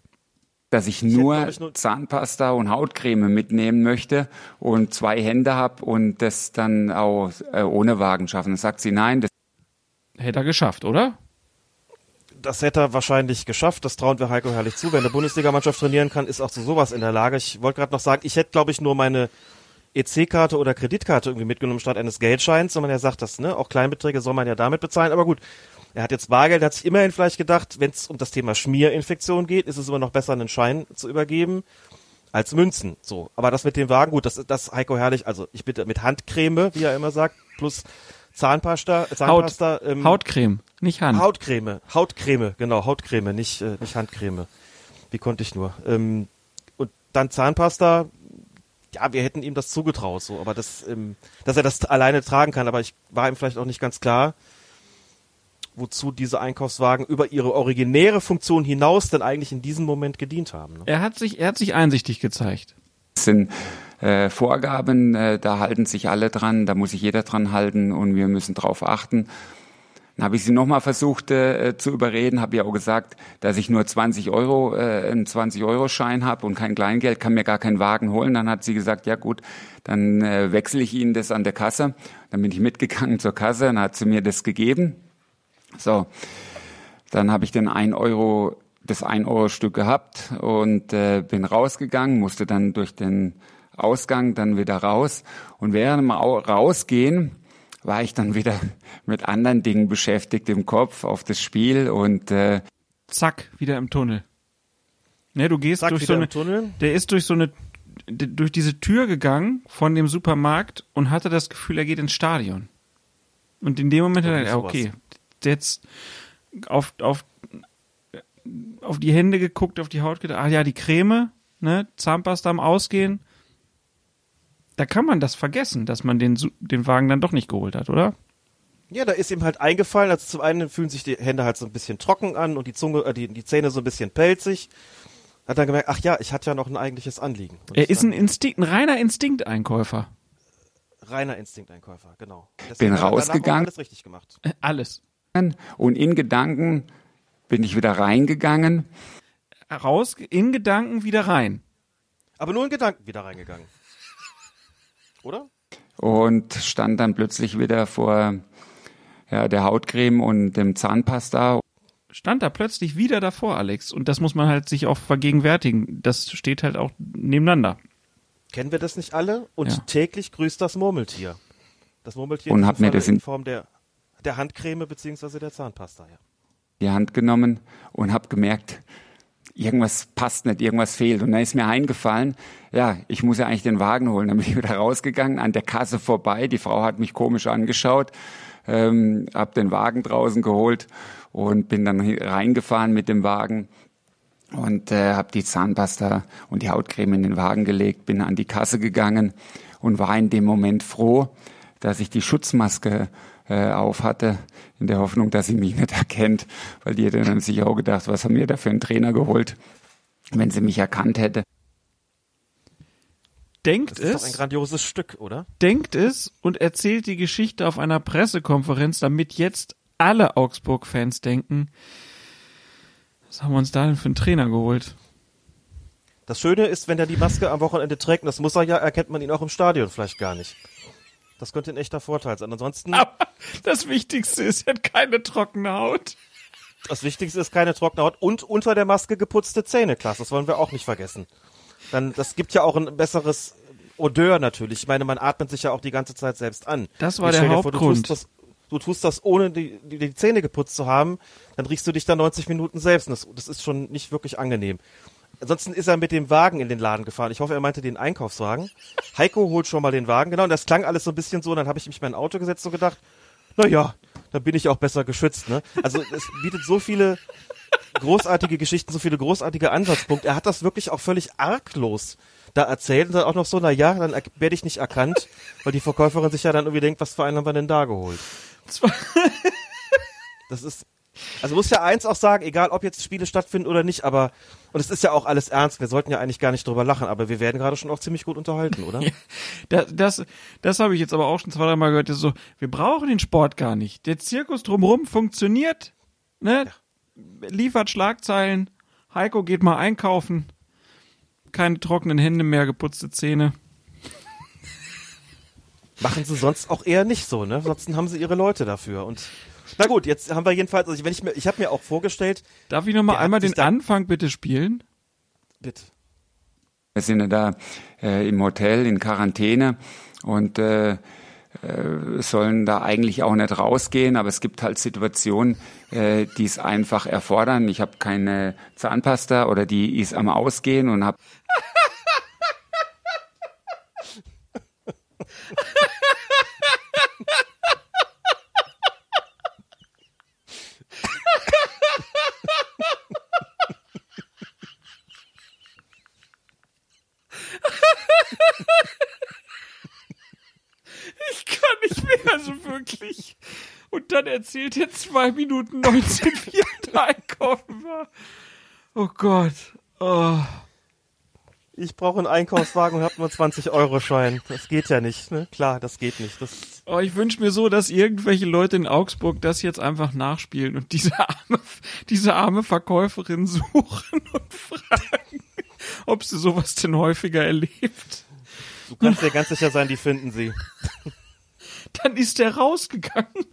dass ich nur, glaub ich, nur- Zahnpasta und Hautcreme mitnehmen möchte und zwei Hände habe und das dann auch äh, ohne Wagen schaffen. Dann sagt sie, nein, das Hätte er geschafft, oder? Das hätte er wahrscheinlich geschafft. Das trauen wir Heiko herrlich zu. Wenn eine Bundesligamannschaft trainieren kann, ist auch zu sowas in der Lage. Ich wollte gerade noch sagen, ich hätte, glaube ich, nur meine EC-Karte oder Kreditkarte irgendwie mitgenommen statt eines Geldscheins, sondern er sagt das, ne? Auch Kleinbeträge soll man ja damit bezahlen. Aber gut, er hat jetzt Bargeld, hat sich immerhin vielleicht gedacht, wenn es um das Thema Schmierinfektion geht, ist es immer noch besser, einen Schein zu übergeben als Münzen. So. Aber das mit dem Wagen, gut, das, das Heiko herrlich, also ich bitte mit Handcreme, wie er immer sagt, plus Zahnpasta, Zahnpasta, ähm, Hautcreme, nicht Hand. Hautcreme, Hautcreme, genau, Hautcreme, nicht, äh, nicht Handcreme. Wie konnte ich nur? Ähm, und dann Zahnpasta, ja, wir hätten ihm das zugetraut, so, aber das, ähm, dass er das alleine tragen kann, aber ich war ihm vielleicht auch nicht ganz klar, wozu diese Einkaufswagen über ihre originäre Funktion hinaus denn eigentlich in diesem Moment gedient haben. Ne? Er hat sich, er hat sich einsichtig gezeigt. sind äh, Vorgaben, äh, da halten sich alle dran, da muss sich jeder dran halten und wir müssen drauf achten. Dann habe ich sie nochmal versucht äh, zu überreden, habe ja auch gesagt, dass ich nur 20 Euro, äh, einen 20-Euro-Schein habe und kein Kleingeld, kann mir gar keinen Wagen holen. Dann hat sie gesagt, ja gut, dann äh, wechsle ich Ihnen das an der Kasse. Dann bin ich mitgegangen zur Kasse, dann hat sie mir das gegeben. So, dann habe ich den 1 Euro, das 1 Euro Stück gehabt und äh, bin rausgegangen, musste dann durch den Ausgang dann wieder raus. Und während dem Au- Rausgehen war ich dann wieder mit anderen Dingen beschäftigt im Kopf auf das Spiel und äh, Zack, wieder im Tunnel. Ne, du gehst Zack, durch so eine, im Tunnel. der ist durch so eine, durch diese Tür gegangen von dem Supermarkt und hatte das Gefühl, er geht ins Stadion. Und in dem Moment hat er, okay, jetzt auf, auf, auf die Hände geguckt, auf die Haut gedacht, ah ja, die Creme, ne, Zahnpasta am Ausgehen. Da kann man das vergessen, dass man den, den Wagen dann doch nicht geholt hat, oder? Ja, da ist ihm halt eingefallen, also zum einen fühlen sich die Hände halt so ein bisschen trocken an und die Zunge, äh, die, die Zähne so ein bisschen pelzig. Hat dann gemerkt, ach ja, ich hatte ja noch ein eigentliches Anliegen. Und Er ist ein Instinkt, ein reiner Instinkteinkäufer. reiner Instinkteinkäufer, genau. Bin er danach auch rausgegangen. Alles richtig gemacht. Äh, Alles. Und in Gedanken bin ich wieder reingegangen. Raus, in Gedanken wieder rein. Aber nur in Gedanken wieder reingegangen. Oder? und stand dann plötzlich wieder vor ja, der Hautcreme und dem Zahnpasta. Stand da plötzlich wieder davor, Alex. Und das muss man halt sich auch vergegenwärtigen. Das steht halt auch nebeneinander. Kennen wir das nicht alle? Und Ja. täglich grüßt das Murmeltier. Das Murmeltier Und hab mir das in- in Form der, der Handcreme beziehungsweise der Zahnpasta, ja. die Hand genommen und habe gemerkt, irgendwas passt nicht, irgendwas fehlt. Und dann ist mir eingefallen, ja, ich muss ja eigentlich den Wagen holen. Dann bin ich wieder rausgegangen, an der Kasse vorbei. Die Frau hat mich komisch angeschaut, ähm, habe den Wagen draußen geholt und bin dann reingefahren mit dem Wagen und äh, habe die Zahnpasta und die Hautcreme in den Wagen gelegt, bin an die Kasse gegangen und war in dem Moment froh, dass ich die Schutzmaske äh, auf hatte, in der Hoffnung, dass sie mich nicht erkennt, weil die hätte dann sicher auch gedacht, was haben wir da für einen Trainer geholt, wenn sie mich erkannt hätte. Denkt Das ist doch ein es, grandioses Stück, oder? denkt es und erzählt die Geschichte auf einer Pressekonferenz, damit jetzt alle Augsburg-Fans denken, was haben wir uns da denn für einen Trainer geholt? Das Schöne ist, wenn er die Maske am Wochenende trägt, und das muss er ja, erkennt man ihn auch im Stadion vielleicht gar nicht. Das könnte ein echter Vorteil sein. Ansonsten, Aber das Wichtigste ist, er hat keine trockene Haut. das Wichtigste ist keine trockene Haut und unter der Maske geputzte Zähne, Klaas. Das wollen wir auch nicht vergessen. Dann, das gibt ja auch ein besseres Odeur natürlich. Ich meine, man atmet sich ja auch die ganze Zeit selbst an. Das war Jetzt der dir vor, du Hauptgrund. tust was- du tust das ohne die, die, die Zähne geputzt zu haben, dann riechst du dich da 90 Minuten selbst. Das, das ist schon nicht wirklich angenehm. Ansonsten ist er mit dem Wagen in den Laden gefahren. Ich hoffe, er meinte den Einkaufswagen. Heiko holt schon mal den Wagen, genau. Und das klang alles so ein bisschen so. Und dann habe ich mich in mein Auto gesetzt und gedacht, na ja, dann bin ich auch besser geschützt. Ne? Also es bietet so viele großartige Geschichten, so viele großartige Ansatzpunkte. Er hat das wirklich auch völlig arglos da erzählt und dann auch noch so, na ja, dann er- werde ich nicht erkannt, weil die Verkäuferin sich ja dann irgendwie denkt, was für einen haben wir denn da geholt? Das ist, also muss ja eins auch sagen, egal ob jetzt Spiele stattfinden oder nicht, aber, und es ist ja auch alles ernst, wir sollten ja eigentlich gar nicht drüber lachen, aber wir werden gerade schon auch ziemlich gut unterhalten, oder? Das, das, das habe ich jetzt aber auch schon zwei, dreimal gehört. Das so, wir brauchen den Sport gar nicht. Der Zirkus drumherum funktioniert, ne? Liefert Schlagzeilen. Heiko geht mal einkaufen. Keine trockenen Hände mehr, geputzte Zähne. Machen sie sonst auch eher nicht so, ne? Ansonsten haben sie ihre Leute dafür und, na gut, jetzt haben wir jedenfalls, also wenn ich mir, ich habe mir auch vorgestellt, Darf ich noch mal Der hat einmal den Anfang bitte spielen? bitte. Wir sind ja da äh, im Hotel in Quarantäne und äh, äh, sollen da eigentlich auch nicht rausgehen, aber es gibt halt Situationen, äh, die es einfach erfordern. Ich habe keine Zahnpasta oder die ist am Ausgehen und habe Ich kann nicht mehr, also wirklich. Und dann erzählt er zwei Minuten 19, wie er da einkaufen war. Oh Gott. Oh. Ich brauche einen Einkaufswagen und habe nur 20 Euro Schein. Das geht ja nicht, ne? Klar, das geht nicht. Das, Oh, ich wünsche mir so, dass irgendwelche Leute in Augsburg das jetzt einfach nachspielen und diese arme, diese arme Verkäuferin suchen und fragen, ob sie sowas denn häufiger erlebt. du kannst dir ganz sicher sein, die finden sie. Dann ist er rausgegangen,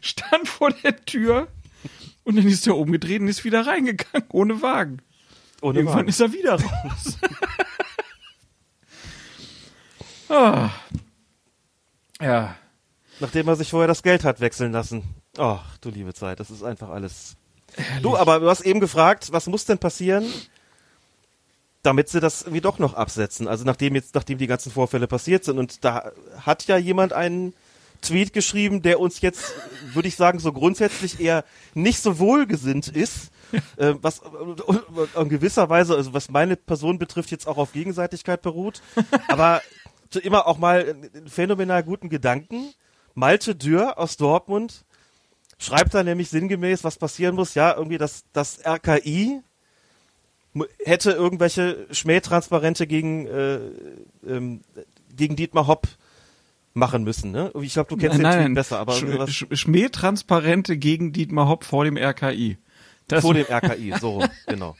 stand vor der Tür und dann ist er umgedreht und ist wieder reingegangen, ohne Wagen. Ohne Irgendwann Wagen. ist er wieder raus. ah. Ja. Nachdem er sich vorher das Geld hat wechseln lassen. Ach, du liebe Zeit, das ist einfach alles. Du, aber du hast eben gefragt, was muss denn passieren, damit sie das irgendwie doch noch absetzen? Also nachdem jetzt, nachdem die ganzen Vorfälle passiert sind und da hat ja jemand einen Tweet geschrieben, der uns jetzt, würde ich sagen, so grundsätzlich eher nicht so wohlgesinnt ist. äh, was äh, in gewisser Weise, also was meine Person betrifft, jetzt auch auf Gegenseitigkeit beruht. Aber immer auch mal einen phänomenal guten Gedanken. Malte Dürr aus Dortmund schreibt da nämlich sinngemäß, was passieren muss. Ja, irgendwie das, das RKI hätte irgendwelche Schmähtransparente gegen, äh, ähm, gegen Dietmar Hopp machen müssen. Ne? Ich glaube, du kennst den Tweet besser, aber Sch Sch Schmähtransparente gegen Dietmar Hopp vor dem RKI. Das vor dem RKI, so, genau.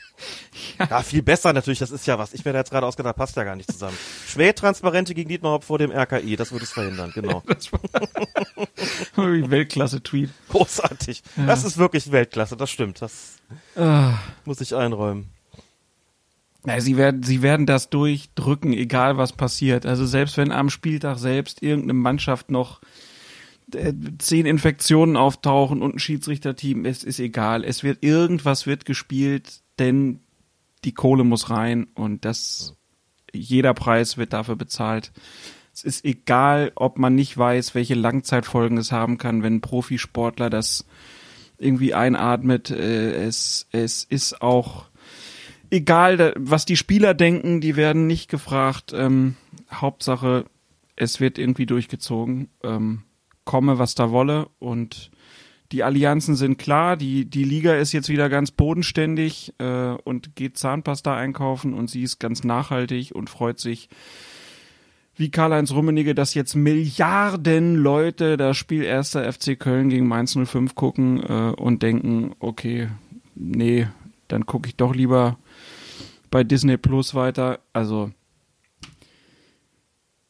Ja. viel besser natürlich, das ist ja was. Ich mir da jetzt gerade ausgedacht, passt ja gar nicht zusammen. Schmähtransparente gegen Dietmar Hopp vor dem RKI, das würde es verhindern, genau. Weltklasse-Tweet. Großartig. Das ist wirklich Weltklasse, das stimmt. Das Ah. muss ich einräumen. Na, sie werden, sie werden das durchdrücken, egal was passiert. Also selbst wenn am Spieltag selbst irgendeine Mannschaft noch äh, zehn Infektionen auftauchen und ein Schiedsrichterteam, es ist egal. Es wird irgendwas wird gespielt, denn die Kohle muss rein und das jeder Preis wird dafür bezahlt. Es ist egal, ob man nicht weiß, welche Langzeitfolgen es haben kann, wenn ein Profisportler das irgendwie einatmet. Äh, es, es ist auch egal, was die Spieler denken, die werden nicht gefragt. Ähm, Hauptsache, es wird irgendwie durchgezogen. Ähm, komme, was da wolle. Und die Allianzen sind klar. Die, die Liga ist jetzt wieder ganz bodenständig äh, und geht Zahnpasta einkaufen und sie ist ganz nachhaltig und freut sich, wie Karl-Heinz Rummenigge, dass jetzt Milliarden Leute das Spiel 1. FC Köln gegen Mainz 05 gucken äh, und denken, okay, nee, dann gucke ich doch lieber bei Disney Plus weiter. Also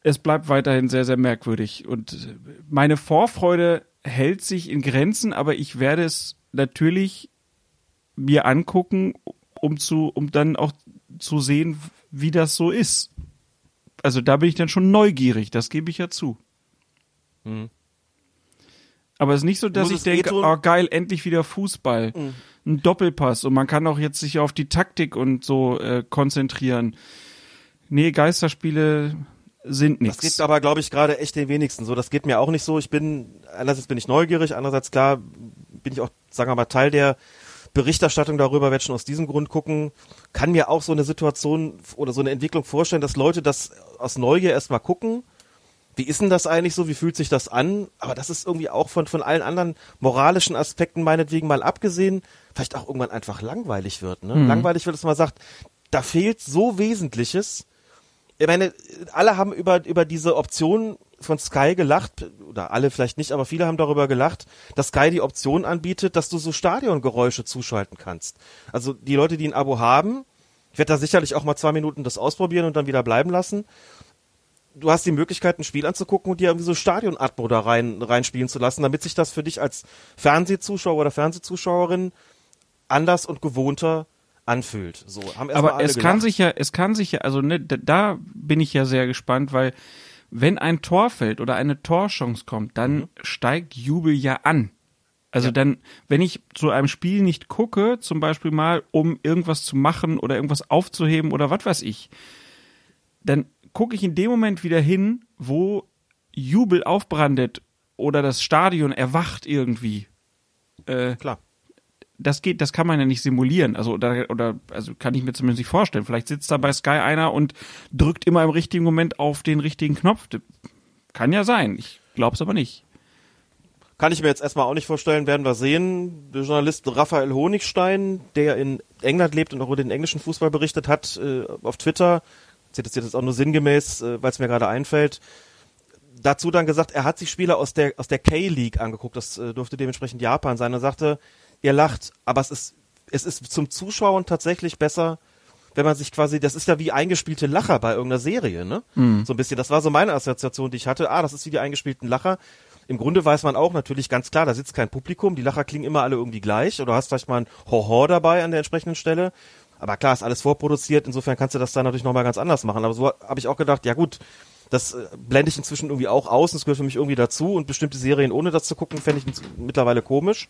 es bleibt weiterhin sehr, sehr merkwürdig. Und meine Vorfreude hält sich in Grenzen, aber ich werde es natürlich mir angucken, um zu, um dann auch zu sehen, wie das so ist. Also da bin ich dann schon neugierig, das gebe ich ja zu. Mhm. Aber es ist nicht so, dass ich denke, wehtun? oh geil, endlich wieder Fußball. Ein Doppelpass und man kann auch jetzt sich auf die Taktik und so äh, konzentrieren. Nee, Geisterspiele sind Das nichts. geht aber, glaube ich, gerade echt den wenigsten so. Das geht mir auch nicht so. Ich bin, einerseits bin ich neugierig, andererseits klar bin ich auch, sagen wir mal, Teil der Berichterstattung darüber, werde schon aus diesem Grund gucken. Kann mir auch so eine Situation oder so eine Entwicklung vorstellen, dass Leute das aus Neugier erstmal gucken. Wie ist denn das eigentlich so? Wie fühlt sich das an? Aber das ist irgendwie auch von, von allen anderen moralischen Aspekten meinetwegen mal abgesehen, vielleicht auch irgendwann einfach langweilig wird. Ne? Langweilig wird, dass man sagt, da fehlt so Wesentliches ich meine, alle haben über, über diese Option von Sky gelacht, oder alle vielleicht nicht, aber viele haben darüber gelacht, dass Sky die Option anbietet, dass du so Stadiongeräusche zuschalten kannst. Also die Leute, die ein Abo haben, ich werde da sicherlich auch mal zwei Minuten das ausprobieren und dann wieder bleiben lassen. Du hast die Möglichkeit, ein Spiel anzugucken und dir irgendwie so Stadionatmo da rein, reinspielen zu lassen, damit sich das für dich als Fernsehzuschauer oder Fernsehzuschauerin anders und gewohnter anfühlt. So, haben Aber es gelacht. kann sich ja, es kann sich ja, also ne, da, bin ich ja sehr gespannt, weil wenn ein Tor fällt oder eine Torchance kommt, dann Mhm. steigt Jubel ja an. Also dann, wenn ich zu einem Spiel nicht gucke, zum Beispiel mal, um irgendwas zu machen oder irgendwas aufzuheben oder was weiß ich, dann gucke ich in dem Moment wieder hin, wo Jubel aufbrandet oder das Stadion erwacht irgendwie. Äh, Klar. das geht, das kann man ja nicht simulieren. Also oder, oder also kann ich mir zumindest nicht vorstellen. Vielleicht sitzt da bei Sky einer und drückt immer im richtigen Moment auf den richtigen Knopf. Kann ja sein. Ich glaube es aber nicht. Kann ich mir jetzt erstmal auch nicht vorstellen, werden wir sehen. Der Journalist Raphael Honigstein, der in England lebt und auch über den englischen Fußball berichtet hat, äh, auf Twitter, zitiert jetzt auch nur sinngemäß, äh, weil es mir gerade einfällt, dazu dann gesagt, er hat sich Spieler aus der, aus der K-League angeguckt, das äh, dürfte dementsprechend Japan sein, er sagte, ihr lacht, aber es ist, es ist zum Zuschauen tatsächlich besser, wenn man sich quasi, das ist ja wie eingespielte Lacher bei irgendeiner Serie, ne? So ein bisschen. Das war so meine Assoziation, die ich hatte. Ah, das ist wie die eingespielten Lacher. Im Grunde weiß man auch natürlich ganz klar, da sitzt kein Publikum, die Lacher klingen immer alle irgendwie gleich oder hast vielleicht mal ein Hoho dabei an der entsprechenden Stelle. Aber klar, ist alles vorproduziert, insofern kannst du das dann natürlich nochmal ganz anders machen. Aber so habe ich auch gedacht, ja gut, das äh, blende ich inzwischen irgendwie auch aus, das gehört für mich irgendwie dazu und bestimmte Serien ohne das zu gucken, fände ich mittlerweile komisch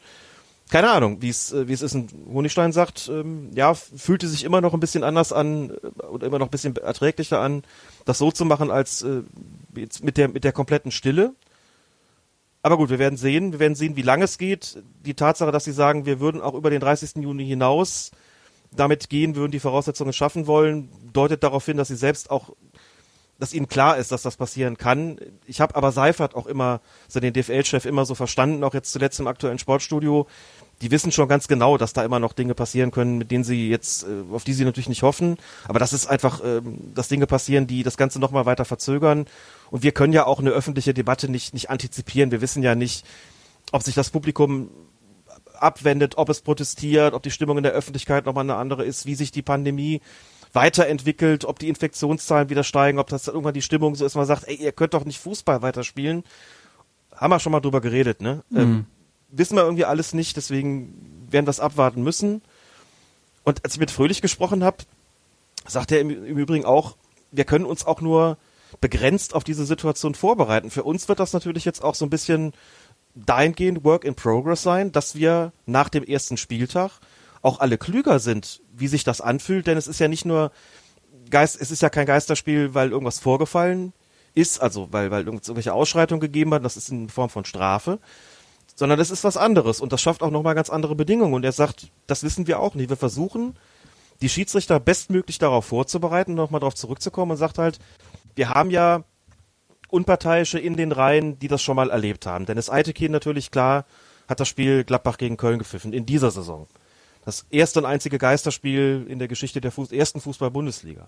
keine Ahnung, wie es äh, wie es ist. Und Honigstein sagt, ähm, ja, fühlte sich immer noch ein bisschen anders an äh, oder immer noch ein bisschen erträglicher an, das so zu machen als äh, jetzt mit der mit der kompletten Stille. Aber gut, wir werden sehen, wir werden sehen, wie lange es geht. Die Tatsache, dass sie sagen, wir würden auch über den 30. Juni hinaus damit gehen, würden die Voraussetzungen schaffen wollen, deutet darauf hin, dass sie selbst auch dass ihnen klar ist, dass das passieren kann. Ich habe aber Seifert auch immer, also den DFL-Chef immer so verstanden, auch jetzt zuletzt im aktuellen Sportstudio. Die wissen schon ganz genau, dass da immer noch Dinge passieren können, mit denen sie jetzt, äh, auf die sie natürlich nicht hoffen. Aber das ist einfach, ähm, dass Dinge passieren, die das Ganze nochmal weiter verzögern. Und wir können ja auch eine öffentliche Debatte nicht, nicht antizipieren. Wir wissen ja nicht, ob sich das Publikum abwendet, ob es protestiert, ob die Stimmung in der Öffentlichkeit nochmal eine andere ist, wie sich die Pandemie weiterentwickelt, ob die Infektionszahlen wieder steigen, ob das irgendwann die Stimmung so ist, man sagt, ey, ihr könnt doch nicht Fußball weiterspielen. Haben wir schon mal drüber geredet, ne? Ähm, wissen wir irgendwie alles nicht, deswegen werden wir es abwarten müssen. Und als ich mit Fröhlich gesprochen habe, sagt er im, im Übrigen auch, wir können uns auch nur begrenzt auf diese Situation vorbereiten. Für uns wird das natürlich jetzt auch so ein bisschen dahingehend Work in Progress sein, dass wir nach dem ersten Spieltag auch alle klüger sind, wie sich das anfühlt, denn es ist ja nicht nur Geist, es ist ja kein Geisterspiel, weil irgendwas vorgefallen ist, also weil, weil irgendwelche Ausschreitungen gegeben hat, das ist in Form von Strafe, sondern es ist was anderes. Und das schafft auch nochmal ganz andere Bedingungen. Und er sagt, das wissen wir auch nicht. Wir versuchen, die Schiedsrichter bestmöglich darauf vorzubereiten, nochmal darauf zurückzukommen und sagt halt, wir haben ja Unparteiische in den Reihen, die das schon mal erlebt haben. Dennis Eitekin natürlich, klar, hat das Spiel Gladbach gegen Köln gepfiffen in dieser Saison. Das erste und einzige Geisterspiel in der Geschichte der Fuß ersten Fußball-Bundesliga.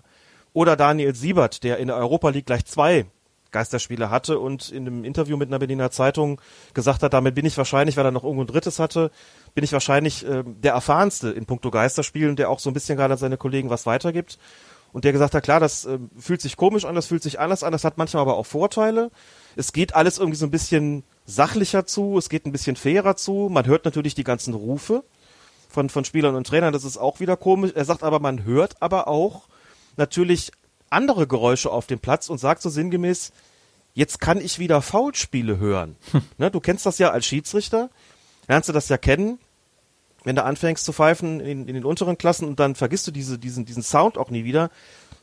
Oder Daniel Siebert, der in der Europa League gleich zwei Geisterspiele hatte und in einem Interview mit einer Berliner Zeitung gesagt hat, damit bin ich wahrscheinlich, weil er noch irgendwo ein drittes hatte, bin ich wahrscheinlich äh, der erfahrenste in puncto Geisterspielen, der auch so ein bisschen gerade an seine Kollegen was weitergibt. Und der gesagt hat, klar, das äh, fühlt sich komisch an, das fühlt sich anders an, das hat manchmal aber auch Vorteile. Es geht alles irgendwie so ein bisschen sachlicher zu, es geht ein bisschen fairer zu. Man hört natürlich die ganzen Rufe von, von Spielern und Trainern, das ist auch wieder komisch. Er sagt aber, man hört aber auch natürlich andere Geräusche auf dem Platz und sagt so sinngemäß, jetzt kann ich wieder Foulspiele hören. ne, du kennst das ja als Schiedsrichter, lernst du das ja kennen, wenn du anfängst zu pfeifen in, in den unteren Klassen und dann vergisst du diese, diesen, diesen Sound auch nie wieder,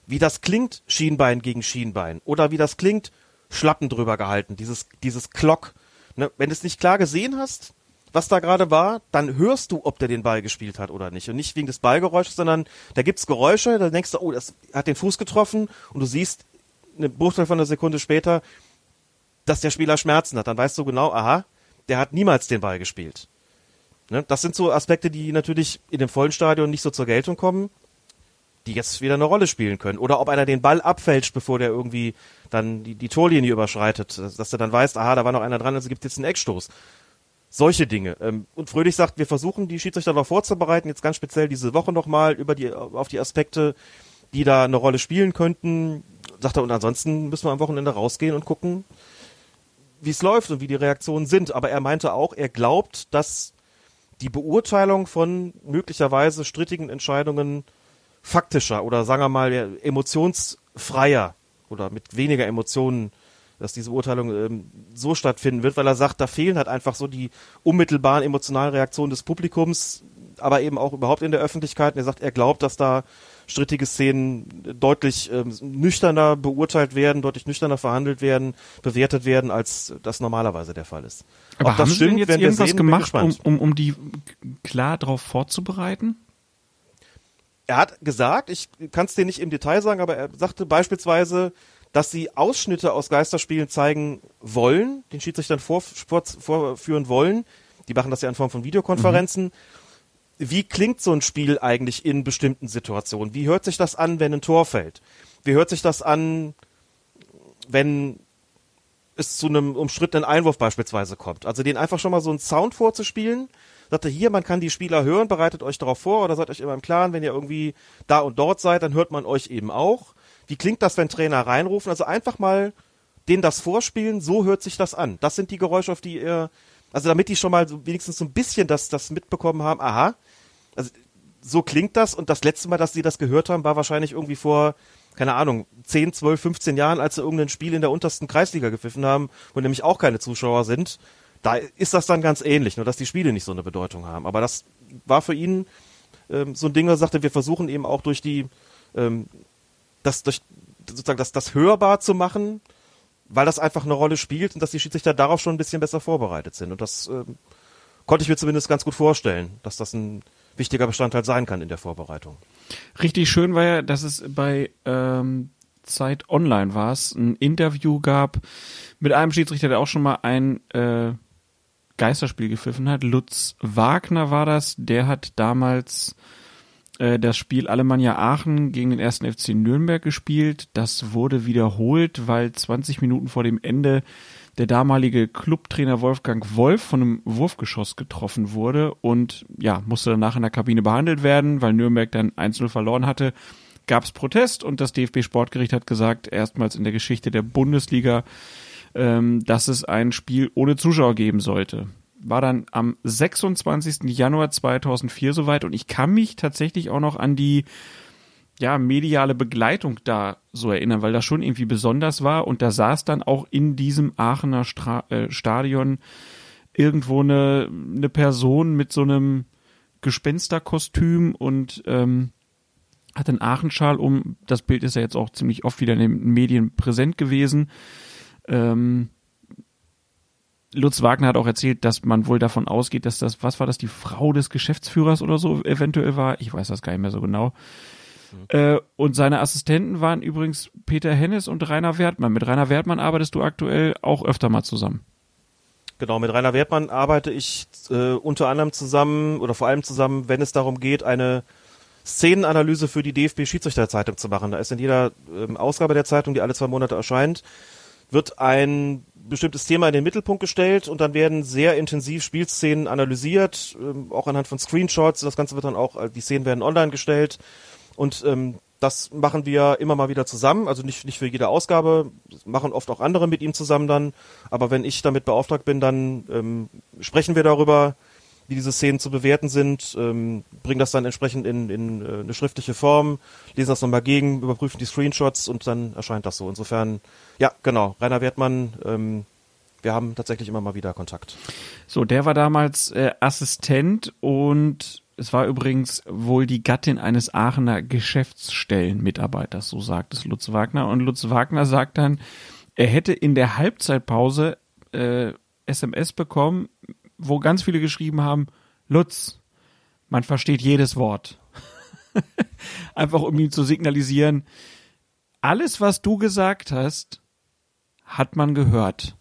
wie das klingt, Schienbein gegen Schienbein. Oder wie das klingt, Schlappen drüber gehalten, dieses, dieses Klock. Ne, wenn du es nicht klar gesehen hast, was da gerade war, dann hörst du, ob der den Ball gespielt hat oder nicht. Und nicht wegen des Ballgeräusches, sondern da gibt's Geräusche, da denkst du, oh, das hat den Fuß getroffen und du siehst eine Bruchteil von einer Sekunde später, dass der Spieler Schmerzen hat. Dann weißt du genau, aha, der hat niemals den Ball gespielt. Ne? Das sind so Aspekte, die natürlich in dem vollen Stadion nicht so zur Geltung kommen, die jetzt wieder eine Rolle spielen können. Oder ob einer den Ball abfälscht, bevor der irgendwie dann die, die Torlinie überschreitet, dass du dann weißt, aha, da war noch einer dran, also gibt jetzt einen Eckstoß. Solche Dinge. Ähm, und Fröhlich sagt, wir versuchen die Schiedsrichter darauf vorzubereiten, jetzt ganz speziell diese Woche nochmal über die, auf die Aspekte, die da eine Rolle spielen könnten. Sagt er, und ansonsten müssen wir am Wochenende rausgehen und gucken, wie es läuft und wie die Reaktionen sind. Aber er meinte auch, er glaubt, dass die Beurteilung von möglicherweise strittigen Entscheidungen faktischer oder sagen wir mal emotionsfreier oder mit weniger Emotionen, dass diese Beurteilung ähm, so stattfinden wird, weil er sagt, da fehlen halt einfach so die unmittelbaren emotionalen Reaktionen des Publikums, aber eben auch überhaupt in der Öffentlichkeit. Und er sagt, er glaubt, dass da strittige Szenen deutlich ähm, nüchterner beurteilt werden, deutlich nüchterner verhandelt werden, bewertet werden, als das normalerweise der Fall ist. Aber Ob haben das Sie stimmt, denn jetzt irgendwas sehen, gemacht, um, um, um die klar darauf vorzubereiten? Er hat gesagt, ich kann es dir nicht im Detail sagen, aber er sagte beispielsweise, dass sie Ausschnitte aus Geisterspielen zeigen wollen, den Schiedsrichtern vor, vor, vorführen wollen. Die machen das ja in Form von Videokonferenzen. Wie klingt so ein Spiel eigentlich in bestimmten Situationen? Wie hört sich das an, wenn ein Tor fällt? Wie hört sich das an, wenn es zu einem umstrittenen Einwurf beispielsweise kommt? Also den einfach schon mal so einen Sound vorzuspielen, sagte hier, man kann die Spieler hören, bereitet euch darauf vor oder seid euch immer im Klaren, wenn ihr irgendwie da und dort seid, dann hört man euch eben auch. Wie klingt das, wenn Trainer reinrufen? Also einfach mal denen das vorspielen, so hört sich das an. Das sind die Geräusche, auf die ihr, also damit die schon mal so wenigstens so ein bisschen das, das mitbekommen haben, aha, also so klingt das und das letzte Mal, dass sie das gehört haben, war wahrscheinlich irgendwie vor, keine Ahnung, 10, 12, 15 Jahren, als sie irgendein Spiel in der untersten Kreisliga gepfiffen haben, wo nämlich auch keine Zuschauer sind. Da ist das dann ganz ähnlich, nur dass die Spiele nicht so eine Bedeutung haben. Aber das war für ihn ähm, so ein Ding, er sagte, wir versuchen eben auch durch die, ähm, das, durch, sozusagen das, das hörbar zu machen, weil das einfach eine Rolle spielt und dass die Schiedsrichter darauf schon ein bisschen besser vorbereitet sind. Und das ähm, konnte ich mir zumindest ganz gut vorstellen, dass das ein wichtiger Bestandteil sein kann in der Vorbereitung. Richtig schön war ja, dass es bei ähm, Zeit Online war es, ein Interview gab mit einem Schiedsrichter, der auch schon mal ein äh, Geisterspiel gepfiffen hat. Lutz Wagner war das, der hat damals äh, das Spiel Alemannia Aachen gegen den ersten FC Nürnberg gespielt. Das wurde wiederholt, weil 20 Minuten vor dem Ende der damalige Clubtrainer Wolfgang Wolf von einem Wurfgeschoss getroffen wurde und ja, musste danach in der Kabine behandelt werden, weil Nürnberg dann 1-0 verloren hatte. Gab es Protest und das DFB Sportgericht hat gesagt, erstmals in der Geschichte der Bundesliga, ähm, dass es ein Spiel ohne Zuschauer geben sollte. War dann am 26. Januar 2004 soweit und ich kann mich tatsächlich auch noch an die ja, mediale Begleitung da so erinnern, weil das schon irgendwie besonders war und da saß dann auch in diesem Aachener Stra äh, Stadion irgendwo eine, eine Person mit so einem Gespensterkostüm und ähm, hat einen Aachenschal um. Das Bild ist ja jetzt auch ziemlich oft wieder in den Medien präsent gewesen. Ähm, Lutz Wagner hat auch erzählt, dass man wohl davon ausgeht, dass das, was war das, die Frau des Geschäftsführers oder so eventuell war. Ich weiß das gar nicht mehr so genau. Äh, und seine Assistenten waren übrigens Peter Hennes und Rainer Wertmann. Mit Rainer Wertmann arbeitest du aktuell auch öfter mal zusammen. Genau, mit Rainer Wertmann arbeite ich äh, unter anderem zusammen oder vor allem zusammen, wenn es darum geht, eine Szenenanalyse für die DFB-Schiedsrichterzeitung zu machen. Da ist in jeder ähm, Ausgabe der Zeitung, die alle zwei Monate erscheint, wird ein bestimmtes Thema in den Mittelpunkt gestellt und dann werden sehr intensiv Spielszenen analysiert, ähm, auch anhand von Screenshots. Das Ganze wird dann auch, äh, die Szenen werden online gestellt und ähm, das machen wir immer mal wieder zusammen, also nicht, nicht für jede Ausgabe, das machen oft auch andere mit ihm zusammen dann, aber wenn ich damit beauftragt bin, dann ähm, sprechen wir darüber, wie diese Szenen zu bewerten sind, ähm, bringen das dann entsprechend in, in äh, eine schriftliche Form, lesen das nochmal gegen, überprüfen die Screenshots und dann erscheint das so. Insofern, ja, genau, Rainer Wertmann, ähm, wir haben tatsächlich immer mal wieder Kontakt. So, der war damals äh, Assistent und es war übrigens wohl die Gattin eines Aachener Geschäftsstellenmitarbeiters, so sagt es Lutz Wagner. Und Lutz Wagner sagt dann, er hätte in der Halbzeitpause äh, SMS bekommen, wo ganz viele geschrieben haben, Lutz, man versteht jedes Wort. Einfach um ihm zu signalisieren, alles, was du gesagt hast, hat man gehört.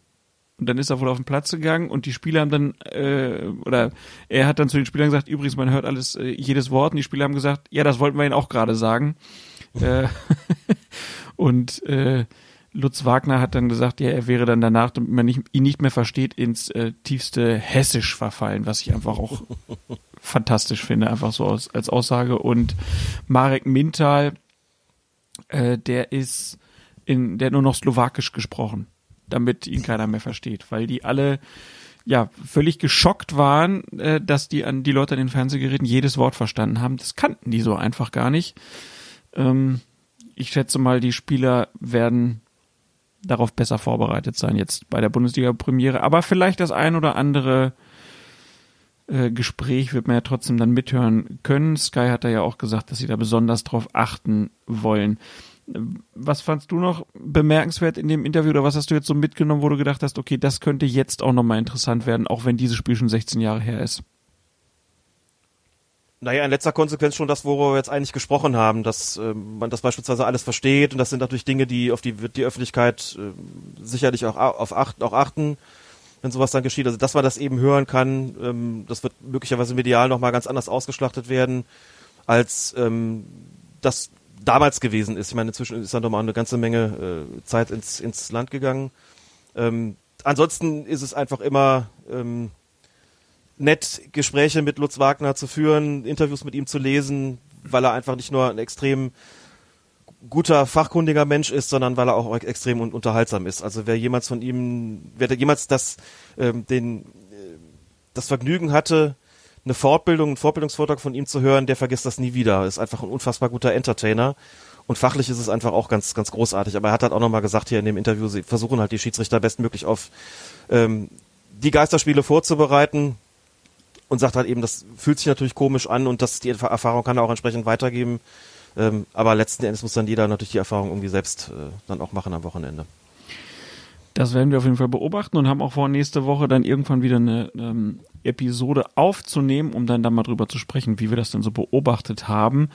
Und dann ist er wohl auf den Platz gegangen und die Spieler haben dann, äh, oder er hat dann zu den Spielern gesagt, übrigens, man hört alles, äh, jedes Wort. Und die Spieler haben gesagt, ja, das wollten wir Ihnen auch gerade sagen. äh, und äh, Lutz Wagner hat dann gesagt, ja, er wäre dann danach, damit man nicht, ihn nicht mehr versteht, ins äh, tiefste Hessisch verfallen, was ich einfach auch fantastisch finde, einfach so als, als Aussage. Und Marek Mintal, äh, der ist in, der hat nur noch Slowakisch gesprochen damit ihn keiner mehr versteht, weil die alle ja völlig geschockt waren, äh, dass die an die Leute an den Fernsehgeräten jedes Wort verstanden haben. Das kannten die so einfach gar nicht. Ähm, ich schätze mal, die Spieler werden darauf besser vorbereitet sein jetzt bei der Bundesliga-Premiere, aber vielleicht das ein oder andere äh, Gespräch wird man ja trotzdem dann mithören können. Sky hat da ja auch gesagt, dass sie da besonders drauf achten wollen. Was fandst du noch bemerkenswert in dem Interview oder was hast du jetzt so mitgenommen, wo du gedacht hast, okay, das könnte jetzt auch nochmal interessant werden, auch wenn dieses Spiel schon 16 Jahre her ist? Naja, in letzter Konsequenz schon das, worüber wir jetzt eigentlich gesprochen haben, dass äh, man das beispielsweise alles versteht und das sind natürlich Dinge, die auf die wird die Öffentlichkeit äh, sicherlich auch auf acht, auch achten, wenn sowas dann geschieht. Also dass man das eben hören kann, ähm, das wird möglicherweise medial nochmal ganz anders ausgeschlachtet werden, als ähm, das damals gewesen ist. Ich meine, inzwischen ist dann doch mal eine ganze Menge äh, Zeit ins, ins Land gegangen. Ähm, ansonsten ist es einfach immer ähm, nett, Gespräche mit Lutz Wagner zu führen, Interviews mit ihm zu lesen, weil er einfach nicht nur ein extrem guter, fachkundiger Mensch ist, sondern weil er auch extrem un unterhaltsam ist. Also wer jemals von ihm, wer jemals das, ähm, den, äh, das Vergnügen hatte, eine Fortbildung, einen Fortbildungsvortrag von ihm zu hören, der vergisst das nie wieder. Ist einfach ein unfassbar guter Entertainer. Und fachlich ist es einfach auch ganz, ganz großartig. Aber er hat halt auch nochmal gesagt hier in dem Interview, sie versuchen halt die Schiedsrichter bestmöglich auf ähm, die Geisterspiele vorzubereiten. Und sagt halt eben, das fühlt sich natürlich komisch an und das die Erfahrung kann er auch entsprechend weitergeben. Ähm, aber letzten Endes muss dann jeder natürlich die Erfahrung irgendwie selbst äh, dann auch machen am Wochenende. Das werden wir auf jeden Fall beobachten und haben auch vor, nächste Woche dann irgendwann wieder eine ähm, Episode aufzunehmen, um dann da mal drüber zu sprechen, wie wir das denn so beobachtet haben.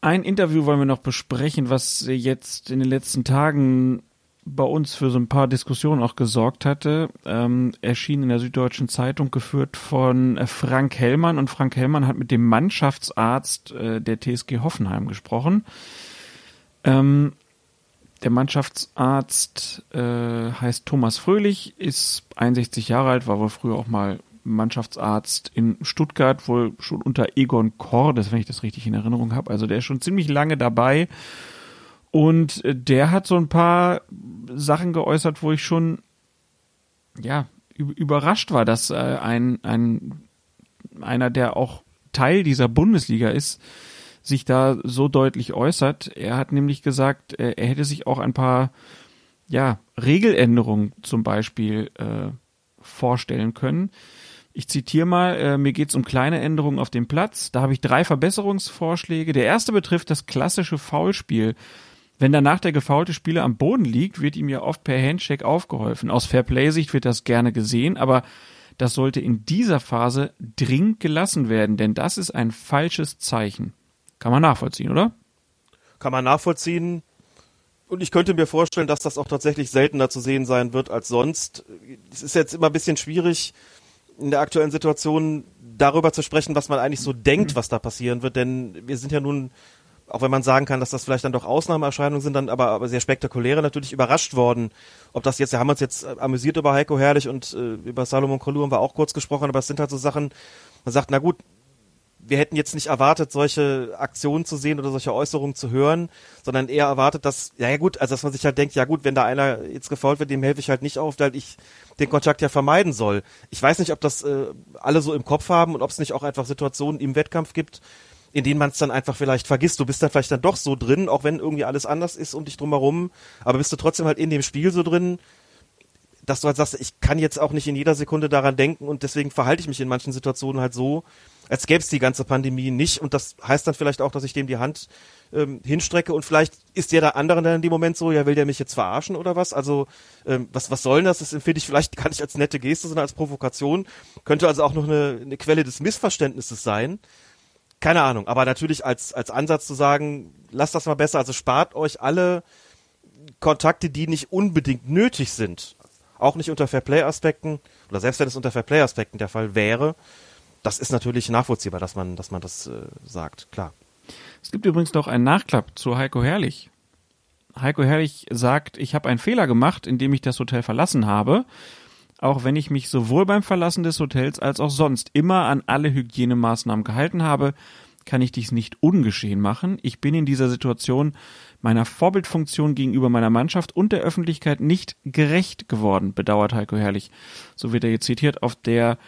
Ein Interview wollen wir noch besprechen, was jetzt in den letzten Tagen bei uns für so ein paar Diskussionen auch gesorgt hatte. Ähm, erschien in der Süddeutschen Zeitung, geführt von Frank Hellmann. Und Frank Hellmann hat mit dem Mannschaftsarzt äh, der TSG Hoffenheim gesprochen. Ähm, der Mannschaftsarzt äh, heißt Thomas Fröhlich, ist 61 Jahre alt, war wohl früher auch mal Mannschaftsarzt in Stuttgart, wohl schon unter Egon Kordes, wenn ich das richtig in Erinnerung habe. Also der ist schon ziemlich lange dabei. Und äh, der hat so ein paar Sachen geäußert, wo ich schon ja überrascht war, dass äh, ein, ein einer, der auch Teil dieser Bundesliga ist, sich da so deutlich äußert. Er hat nämlich gesagt, äh, er hätte sich auch ein paar ja, Regeländerungen zum Beispiel äh, vorstellen können. Ich zitiere mal, äh, mir geht es um kleine Änderungen auf dem Platz. Da habe ich drei Verbesserungsvorschläge. Der erste betrifft das klassische Foulspiel. Wenn danach der gefaulte Spieler am Boden liegt, wird ihm ja oft per Handshake aufgeholfen. Aus Fairplay-Sicht wird das gerne gesehen, aber das sollte in dieser Phase dringend gelassen werden, denn das ist ein falsches Zeichen. Kann man nachvollziehen, oder? Kann man nachvollziehen. Und ich könnte mir vorstellen, dass das auch tatsächlich seltener zu sehen sein wird als sonst. Es ist jetzt immer ein bisschen schwierig, in der aktuellen Situation darüber zu sprechen, was man eigentlich so denkt, was da passieren wird, denn wir sind ja nun, auch wenn man sagen kann, dass das vielleicht dann doch Ausnahmeerscheinungen sind, dann aber, aber sehr spektakuläre natürlich überrascht worden. Ob das jetzt, wir haben uns jetzt amüsiert über Heiko Herrlich und äh, über Salomon Kalou haben wir auch kurz gesprochen, aber es sind halt so Sachen, man sagt, na gut, wir hätten jetzt nicht erwartet, solche Aktionen zu sehen oder solche Äußerungen zu hören, sondern eher erwartet, dass, ja, gut, also dass man sich halt denkt, ja gut, wenn da einer jetzt gefault wird, dem helfe ich halt nicht auf, weil ich den Kontakt ja vermeiden soll. Ich weiß nicht, ob das äh, alle so im Kopf haben und ob es nicht auch einfach Situationen im Wettkampf gibt, in denen man es dann einfach vielleicht vergisst. Du bist dann vielleicht dann doch so drin, auch wenn irgendwie alles anders ist um dich drumherum, aber bist du trotzdem halt in dem Spiel so drin, dass du halt sagst, ich kann jetzt auch nicht in jeder Sekunde daran denken und deswegen verhalte ich mich in manchen Situationen halt so, als gäbe es die ganze Pandemie nicht. Und das heißt dann vielleicht auch, dass ich dem die Hand ähm, hinstrecke und vielleicht ist der der andere dann in dem Moment so, ja, will der mich jetzt verarschen oder was? Also, ähm, was, was soll denn das? Das empfinde ich vielleicht gar nicht als nette Geste, sondern als Provokation. Könnte also auch noch eine, eine Quelle des Missverständnisses sein. Keine Ahnung, aber natürlich als, als Ansatz zu sagen, lasst das mal besser, also spart euch alle Kontakte, die nicht unbedingt nötig sind. Auch nicht unter Fairplay-Aspekten, oder selbst wenn es unter Fairplay-Aspekten der Fall wäre, das ist natürlich nachvollziehbar, dass man, dass man das äh, sagt, klar. Es gibt übrigens noch einen Nachklapp zu Heiko Herrlich. Heiko Herrlich sagt, ich habe einen Fehler gemacht, indem ich das Hotel verlassen habe. Auch wenn ich mich sowohl beim Verlassen des Hotels als auch sonst immer an alle Hygienemaßnahmen gehalten habe, kann ich dies nicht ungeschehen machen. Ich bin in dieser Situation meiner Vorbildfunktion gegenüber meiner Mannschaft und der Öffentlichkeit nicht gerecht geworden, bedauert Heiko Herrlich. So wird er jetzt zitiert auf der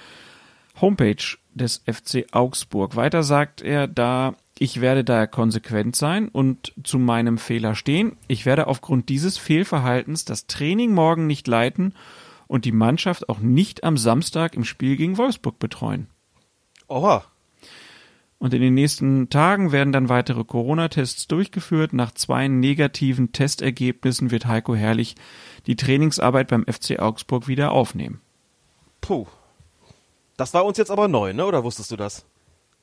Homepage des FC Augsburg. Weiter sagt er da, ich werde daher konsequent sein und zu meinem Fehler stehen. Ich werde aufgrund dieses Fehlverhaltens das Training morgen nicht leiten und die Mannschaft auch nicht am Samstag im Spiel gegen Wolfsburg betreuen. Oha. Und in den nächsten Tagen werden dann weitere Corona-Tests durchgeführt. Nach zwei negativen Testergebnissen wird Heiko Herrlich die Trainingsarbeit beim FC Augsburg wieder aufnehmen. Puh. Das war uns jetzt aber neu, ne? Oder wusstest du das?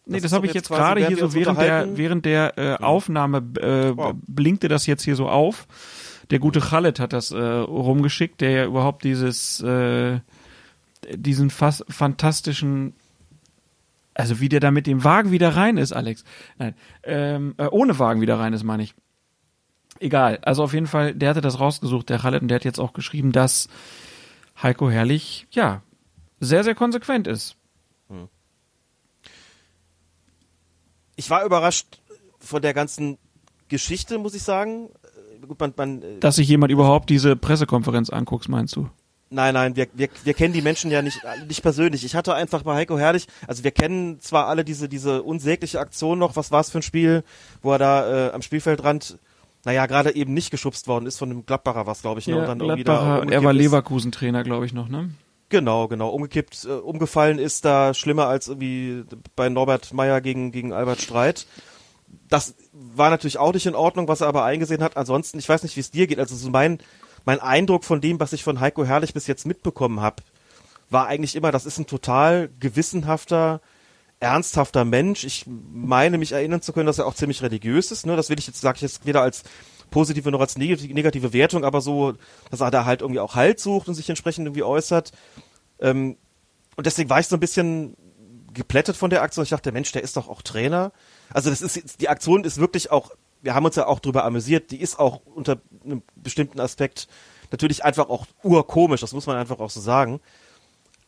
Nee, das, das habe ich jetzt gerade hier so während der, während der äh. Aufnahme äh, wow. blinkte das jetzt hier so auf. Der gute Khaled hat das äh, rumgeschickt, der ja überhaupt dieses äh, diesen fast fantastischen also wie der da mit dem Wagen wieder rein ist, Alex. Nein, ähm, äh, ohne Wagen wieder rein ist, meine ich. Egal. Also auf jeden Fall, der hatte das rausgesucht, der Khaled, und der hat jetzt auch geschrieben, dass Heiko Herrlich, ja, sehr, sehr konsequent ist. Hm. Ich war überrascht von der ganzen Geschichte, muss ich sagen. Gut, man, man, äh, Dass sich jemand überhaupt diese Pressekonferenz anguckt, meinst du? Nein, nein, wir, wir, wir kennen die Menschen ja nicht, nicht persönlich. Ich hatte einfach bei Heiko Herrlich, also wir kennen zwar alle diese, diese unsägliche Aktion noch, was war es für ein Spiel, wo er da äh, am Spielfeldrand, naja, gerade eben nicht geschubst worden ist von dem Gladbacher was, glaube ich, ne? Ja, und dann irgendwie da er war Leverkusen-Trainer, glaube ich, noch, ne? Genau, genau. Umgekippt, äh, umgefallen ist da schlimmer als irgendwie bei Norbert Meyer gegen, gegen Albert Streit. Das war natürlich auch nicht in Ordnung, was er aber eingesehen hat. Ansonsten, ich weiß nicht, wie es dir geht. Also so mein, mein Eindruck von dem, was ich von Heiko Herrlich bis jetzt mitbekommen habe, war eigentlich immer, das ist ein total gewissenhafter, ernsthafter Mensch. Ich meine, mich erinnern zu können, dass er auch ziemlich religiös ist. Ne? Das will ich jetzt, sage ich jetzt weder als positive noch als negative Wertung, aber so, dass er da halt irgendwie auch Halt sucht und sich entsprechend irgendwie äußert. Ähm, und deswegen war ich so ein bisschen geplättet von der Aktion. Ich dachte, Mensch, der ist doch auch Trainer. Also das ist, die Aktion ist wirklich auch, wir haben uns ja auch drüber amüsiert, die ist auch unter einem bestimmten Aspekt natürlich einfach auch urkomisch, das muss man einfach auch so sagen.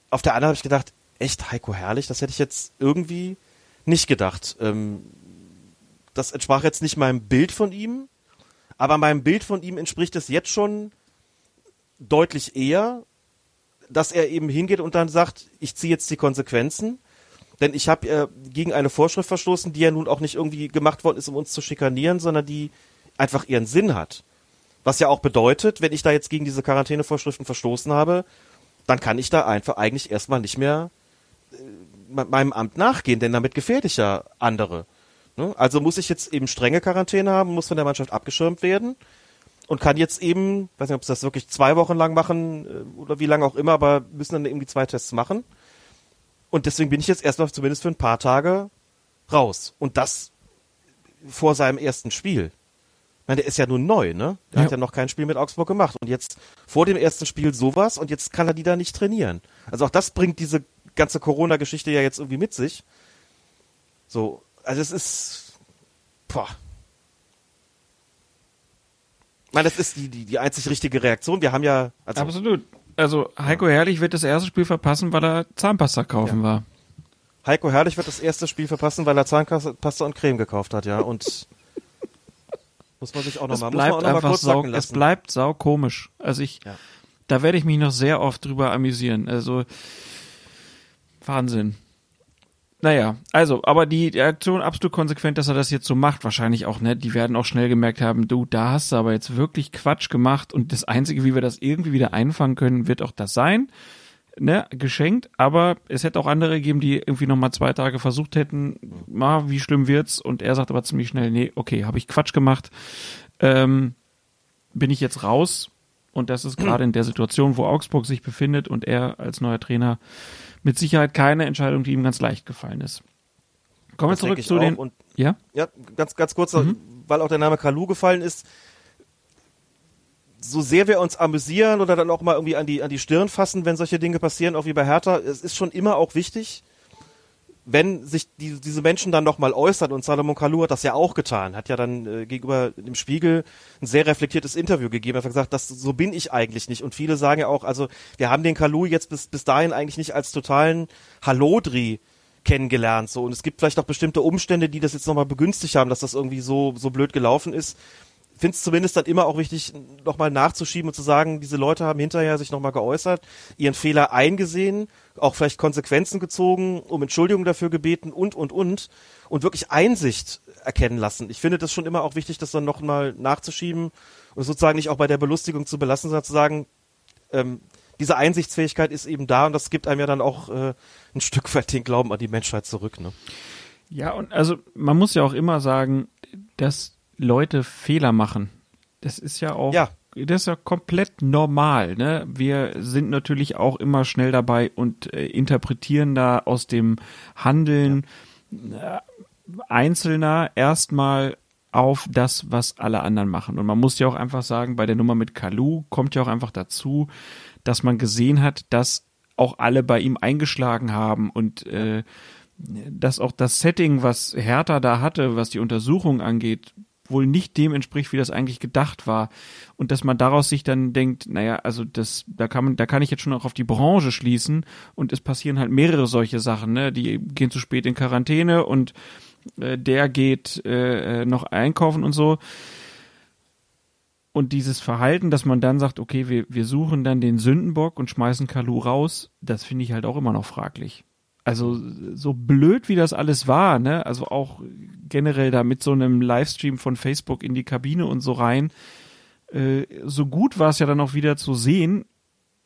Auf der anderen habe ich gedacht, echt Heiko Herrlich, das hätte ich jetzt irgendwie nicht gedacht. Ähm, das entsprach jetzt nicht meinem Bild von ihm, aber meinem Bild von ihm entspricht es jetzt schon deutlich eher, dass er eben hingeht und dann sagt, ich ziehe jetzt die Konsequenzen, denn ich habe äh, gegen eine Vorschrift verstoßen, die ja nun auch nicht irgendwie gemacht worden ist, um uns zu schikanieren, sondern die einfach ihren Sinn hat. Was ja auch bedeutet, wenn ich da jetzt gegen diese Quarantänevorschriften verstoßen habe, dann kann ich da einfach eigentlich erstmal nicht mehr äh, meinem Amt nachgehen, denn damit gefährde ich ja andere. Ne? Also muss ich jetzt eben strenge Quarantäne haben, muss von der Mannschaft abgeschirmt werden und kann jetzt eben, weiß nicht, ob sie das wirklich zwei Wochen lang machen äh, oder wie lange auch immer, aber müssen dann irgendwie zwei Tests machen. Und deswegen bin ich jetzt erstmal zumindest für ein paar Tage raus. Und das vor seinem ersten Spiel. Ich meine, der ist ja nun neu, ne? Der ja. hat ja noch kein Spiel mit Augsburg gemacht. Und jetzt vor dem ersten Spiel sowas und jetzt kann er die da nicht trainieren. Also auch das bringt diese ganze Corona-Geschichte ja jetzt irgendwie mit sich. So, also es ist, boah. Ich meine, das ist die, die, die einzig richtige Reaktion. Wir haben ja. Also, Absolut. Also Heiko Herrlich wird das erste Spiel verpassen, weil er Zahnpasta kaufen ja. war. Heiko Herrlich wird das erste Spiel verpassen, weil er Zahnpasta und Creme gekauft hat, ja. Und muss man sich auch nochmal noch mal einfach kurz sau, es bleibt sau komisch. Also ich, Ja. da werde ich mich noch sehr oft drüber amüsieren. Also Wahnsinn. Naja, also, aber die, die Aktion absolut konsequent, dass er das jetzt so macht, wahrscheinlich auch, ne? Die werden auch schnell gemerkt haben, du, da hast du aber jetzt wirklich Quatsch gemacht und das Einzige, wie wir das irgendwie wieder einfangen können, wird auch das sein. Ne, geschenkt, aber es hätte auch andere gegeben, die irgendwie nochmal zwei Tage versucht hätten, mal, wie schlimm wird's? Und er sagt aber ziemlich schnell, nee, okay, habe ich Quatsch gemacht, ähm, bin ich jetzt raus. Und das ist gerade in der Situation, wo Augsburg sich befindet und er als neuer Trainer mit Sicherheit keine Entscheidung, die ihm ganz leicht gefallen ist. Kommen wir zurück zu den. Ja? Ja, ganz, ganz kurz, Mhm. weil auch der Name Kalu gefallen ist. So sehr wir uns amüsieren oder dann auch mal irgendwie an die, an die Stirn fassen, wenn solche Dinge passieren, auch wie bei Hertha, es ist schon immer auch wichtig, wenn sich die, diese Menschen dann nochmal äußern und Salomon Kalou hat das ja auch getan, hat ja dann äh, gegenüber dem Spiegel ein sehr reflektiertes Interview gegeben, hat gesagt, das, so bin ich eigentlich nicht und viele sagen ja auch, also wir haben den Kalou jetzt bis, bis dahin eigentlich nicht als totalen Hallodri kennengelernt so und es gibt vielleicht auch bestimmte Umstände, die das jetzt nochmal begünstigt haben, dass das irgendwie so, so blöd gelaufen ist. Finde es zumindest dann immer auch wichtig, nochmal nachzuschieben und zu sagen, diese Leute haben hinterher sich nochmal geäußert, ihren Fehler eingesehen, auch vielleicht Konsequenzen gezogen, um Entschuldigung dafür gebeten und, und, und und wirklich Einsicht erkennen lassen. Ich finde das schon immer auch wichtig, das dann nochmal nachzuschieben und sozusagen nicht auch bei der Belustigung zu belassen, sondern zu sagen, ähm, diese Einsichtsfähigkeit ist eben da und das gibt einem ja dann auch äh, ein Stück weit den Glauben an die Menschheit zurück. Ne? Ja, und also man muss ja auch immer sagen, dass Leute Fehler machen. Das ist ja auch, Ja. das ist ja komplett normal. Ne? Wir sind natürlich auch immer schnell dabei und äh, interpretieren da aus dem Handeln äh, Einzelner erstmal auf das, was alle anderen machen. Und man muss ja auch einfach sagen, bei der Nummer mit Kalu kommt ja auch einfach dazu, dass man gesehen hat, dass auch alle bei ihm eingeschlagen haben und äh, dass auch das Setting, was Hertha da hatte, was die Untersuchung angeht, wohl nicht dem entspricht, wie das eigentlich gedacht war. Und dass man daraus sich dann denkt, naja, also das, da kann man, da kann ich jetzt schon auch auf die Branche schließen und es passieren halt mehrere solche Sachen, ne? Die gehen zu spät in Quarantäne und äh, der geht äh, noch einkaufen und so. Und dieses Verhalten, dass man dann sagt, okay, wir, wir suchen dann den Sündenbock und schmeißen Kalu raus, das finde ich halt auch immer noch fraglich. Also so blöd wie das alles war, ne? Also auch generell da mit so einem Livestream von Facebook in die Kabine und so rein. Äh, so gut war es ja dann auch wieder zu sehen,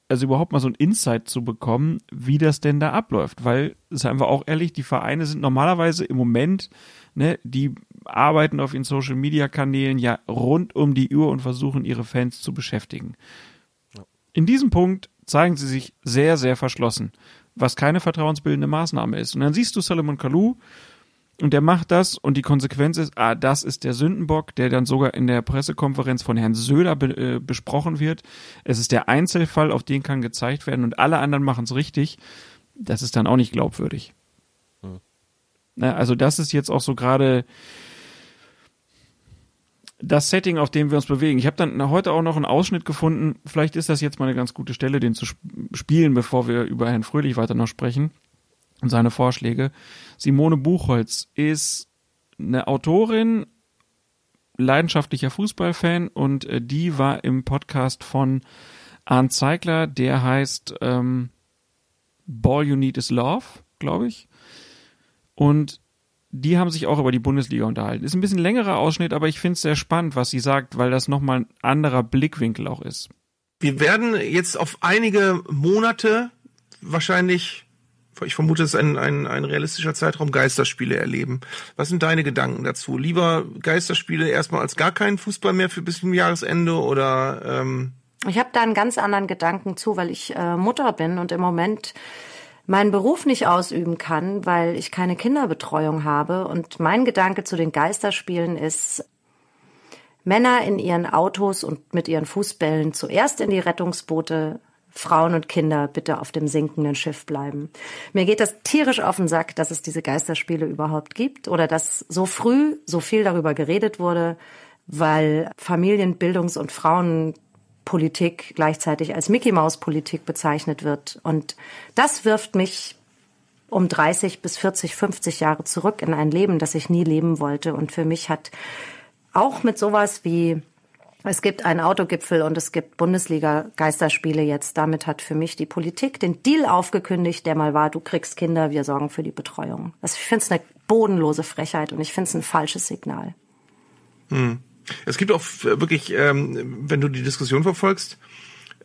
also überhaupt mal so ein Insight zu bekommen, wie das denn da abläuft. Weil, seien wir auch ehrlich, die Vereine sind normalerweise im Moment, ne, die arbeiten auf ihren Social Media Kanälen ja rund um die Uhr und versuchen ihre Fans zu beschäftigen. In diesem Punkt zeigen sie sich sehr, sehr verschlossen, was keine vertrauensbildende Maßnahme ist. Und dann siehst du Salomon Kalou und der macht das und die Konsequenz ist, ah, das ist der Sündenbock, der dann sogar in der Pressekonferenz von Herrn Söder be äh, besprochen wird. Es ist der Einzelfall, auf den kann gezeigt werden und alle anderen machen es richtig. Das ist dann auch nicht glaubwürdig. Na, also das ist jetzt auch so gerade das Setting, auf dem wir uns bewegen. Ich habe dann heute auch noch einen Ausschnitt gefunden. Vielleicht ist das jetzt mal eine ganz gute Stelle, den zu sp spielen, bevor wir über Herrn Fröhlich weiter noch sprechen und seine Vorschläge. Simone Buchholz ist eine Autorin, leidenschaftlicher Fußballfan und äh, die war im Podcast von Arndt Zeigler, der heißt ähm, Ball You Need Is Love, glaube ich. Und die haben sich auch über die Bundesliga unterhalten. Ist ein bisschen längerer Ausschnitt, aber ich finde es sehr spannend, was sie sagt, weil das nochmal ein anderer Blickwinkel auch ist. Wir werden jetzt auf einige Monate wahrscheinlich, ich vermute, es ist ein, ein, ein realistischer Zeitraum, Geisterspiele erleben. Was sind deine Gedanken dazu? Lieber Geisterspiele erstmal als gar keinen Fußball mehr für bis zum Jahresende oder ähm Ich habe da einen ganz anderen Gedanken zu, weil ich äh, Mutter bin und im Moment meinen Beruf nicht ausüben kann, weil ich keine Kinderbetreuung habe. Und mein Gedanke zu den Geisterspielen ist, Männer in ihren Autos und mit ihren Fußbällen zuerst in die Rettungsboote, Frauen und Kinder bitte auf dem sinkenden Schiff bleiben. Mir geht das tierisch auf den Sack, dass es diese Geisterspiele überhaupt gibt oder dass so früh so viel darüber geredet wurde, weil Familien-, Bildungs- und Frauen Politik gleichzeitig als Mickey Maus Politik bezeichnet wird. Und das wirft mich um 30 bis 40, 50 Jahre zurück in ein Leben, das ich nie leben wollte. Und für mich hat auch mit sowas wie es gibt einen Autogipfel und es gibt Bundesliga-Geisterspiele jetzt. Damit hat für mich die Politik den Deal aufgekündigt, der mal war, du kriegst Kinder, wir sorgen für die Betreuung. Also ich finde es eine bodenlose Frechheit und ich finde es ein falsches Signal. Hm. Es gibt auch wirklich, ähm, wenn du die Diskussion verfolgst,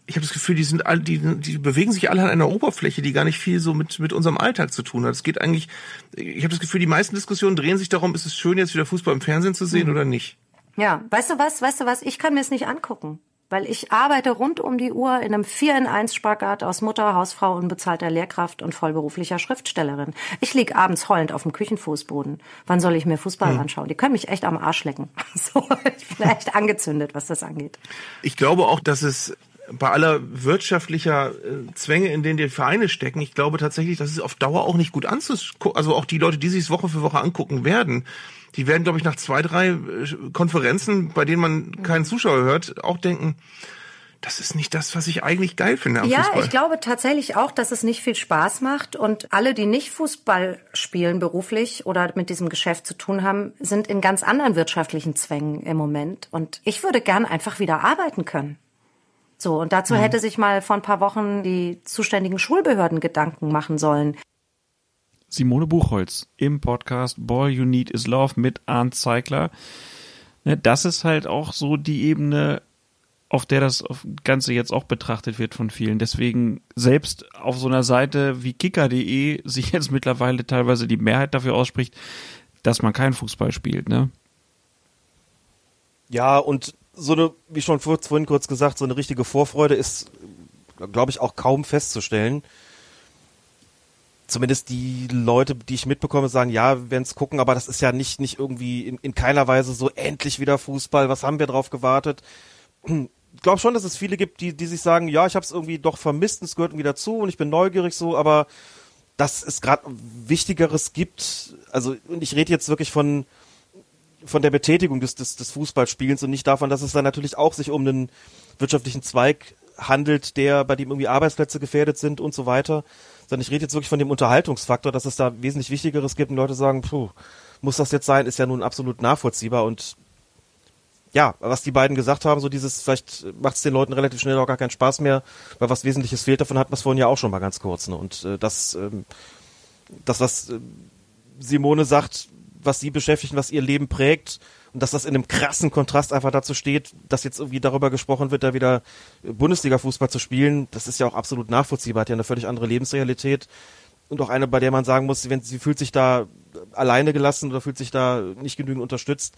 ich habe das Gefühl, die sind all, die, die bewegen sich alle an einer Oberfläche, die gar nicht viel so mit mit unserem Alltag zu tun hat. Es geht eigentlich, ich habe das Gefühl, die meisten Diskussionen drehen sich darum, ist es schön, jetzt wieder Fußball im Fernsehen zu sehen mhm. oder nicht? Ja, weißt du was, weißt du was, ich kann mir es nicht angucken. Weil ich arbeite rund um die Uhr in einem 4 in 1 Spagat aus Mutter, Hausfrau, unbezahlter Lehrkraft und vollberuflicher Schriftstellerin. Ich lieg abends heulend auf dem Küchenfußboden. Wann soll ich mir Fußball hm. anschauen? Die können mich echt am Arsch lecken. So, ich bin echt angezündet, was das angeht. Ich glaube auch, dass es bei aller wirtschaftlicher äh, Zwänge, in denen die Vereine stecken, ich glaube tatsächlich, dass es auf Dauer auch nicht gut anzugucken, also auch die Leute, die sich Woche für Woche angucken werden, die werden, glaube ich, nach zwei, drei äh, Konferenzen, bei denen man keinen Zuschauer hört, auch denken, das ist nicht das, was ich eigentlich geil finde am ja, Fußball. Ja, ich glaube tatsächlich auch, dass es nicht viel Spaß macht und alle, die nicht Fußball spielen beruflich oder mit diesem Geschäft zu tun haben, sind in ganz anderen wirtschaftlichen Zwängen im Moment und ich würde gern einfach wieder arbeiten können. So, und dazu mhm. hätte sich mal vor ein paar Wochen die zuständigen Schulbehörden Gedanken machen sollen. Simone Buchholz im Podcast Boy You Need Is Love mit Arndt Zeigler. Ne, das ist halt auch so die Ebene, auf der das Ganze jetzt auch betrachtet wird von vielen. Deswegen selbst auf so einer Seite wie kicker.de sich jetzt mittlerweile teilweise die Mehrheit dafür ausspricht, dass man keinen Fußball spielt, ne? Ja, und so eine, wie schon vorhin kurz gesagt, so eine richtige Vorfreude ist, glaube ich, auch kaum festzustellen zumindest die Leute, die ich mitbekomme, sagen, ja, wir werden es gucken, aber das ist ja nicht, nicht irgendwie in, in keiner Weise so endlich wieder Fußball, was haben wir drauf gewartet? Ich glaube schon, dass es viele gibt, die, die sich sagen, ja, ich habe es irgendwie doch vermisst und es gehört irgendwie dazu und ich bin neugierig so, aber dass es gerade Wichtigeres gibt, also und ich rede jetzt wirklich von von der Betätigung des, des, des Fußballspielens und nicht davon, dass es dann natürlich auch sich um einen wirtschaftlichen Zweig handelt, der bei dem irgendwie Arbeitsplätze gefährdet sind und so weiter sondern ich rede jetzt wirklich von dem Unterhaltungsfaktor, dass es da wesentlich Wichtigeres gibt und Leute sagen, puh, muss das jetzt sein, ist ja nun absolut nachvollziehbar und ja, was die beiden gesagt haben, so dieses, vielleicht macht es den Leuten relativ schnell auch gar keinen Spaß mehr, weil was Wesentliches fehlt, davon hat man es vorhin ja auch schon mal ganz kurz. Ne? Und äh, das, ähm, das, was äh, Simone sagt, was sie beschäftigt, was ihr Leben prägt, und dass das in einem krassen Kontrast einfach dazu steht, dass jetzt irgendwie darüber gesprochen wird, da wieder Bundesliga-Fußball zu spielen, das ist ja auch absolut nachvollziehbar, hat ja eine völlig andere Lebensrealität. Und auch eine, bei der man sagen muss, wenn sie fühlt sich da alleine gelassen oder fühlt sich da nicht genügend unterstützt,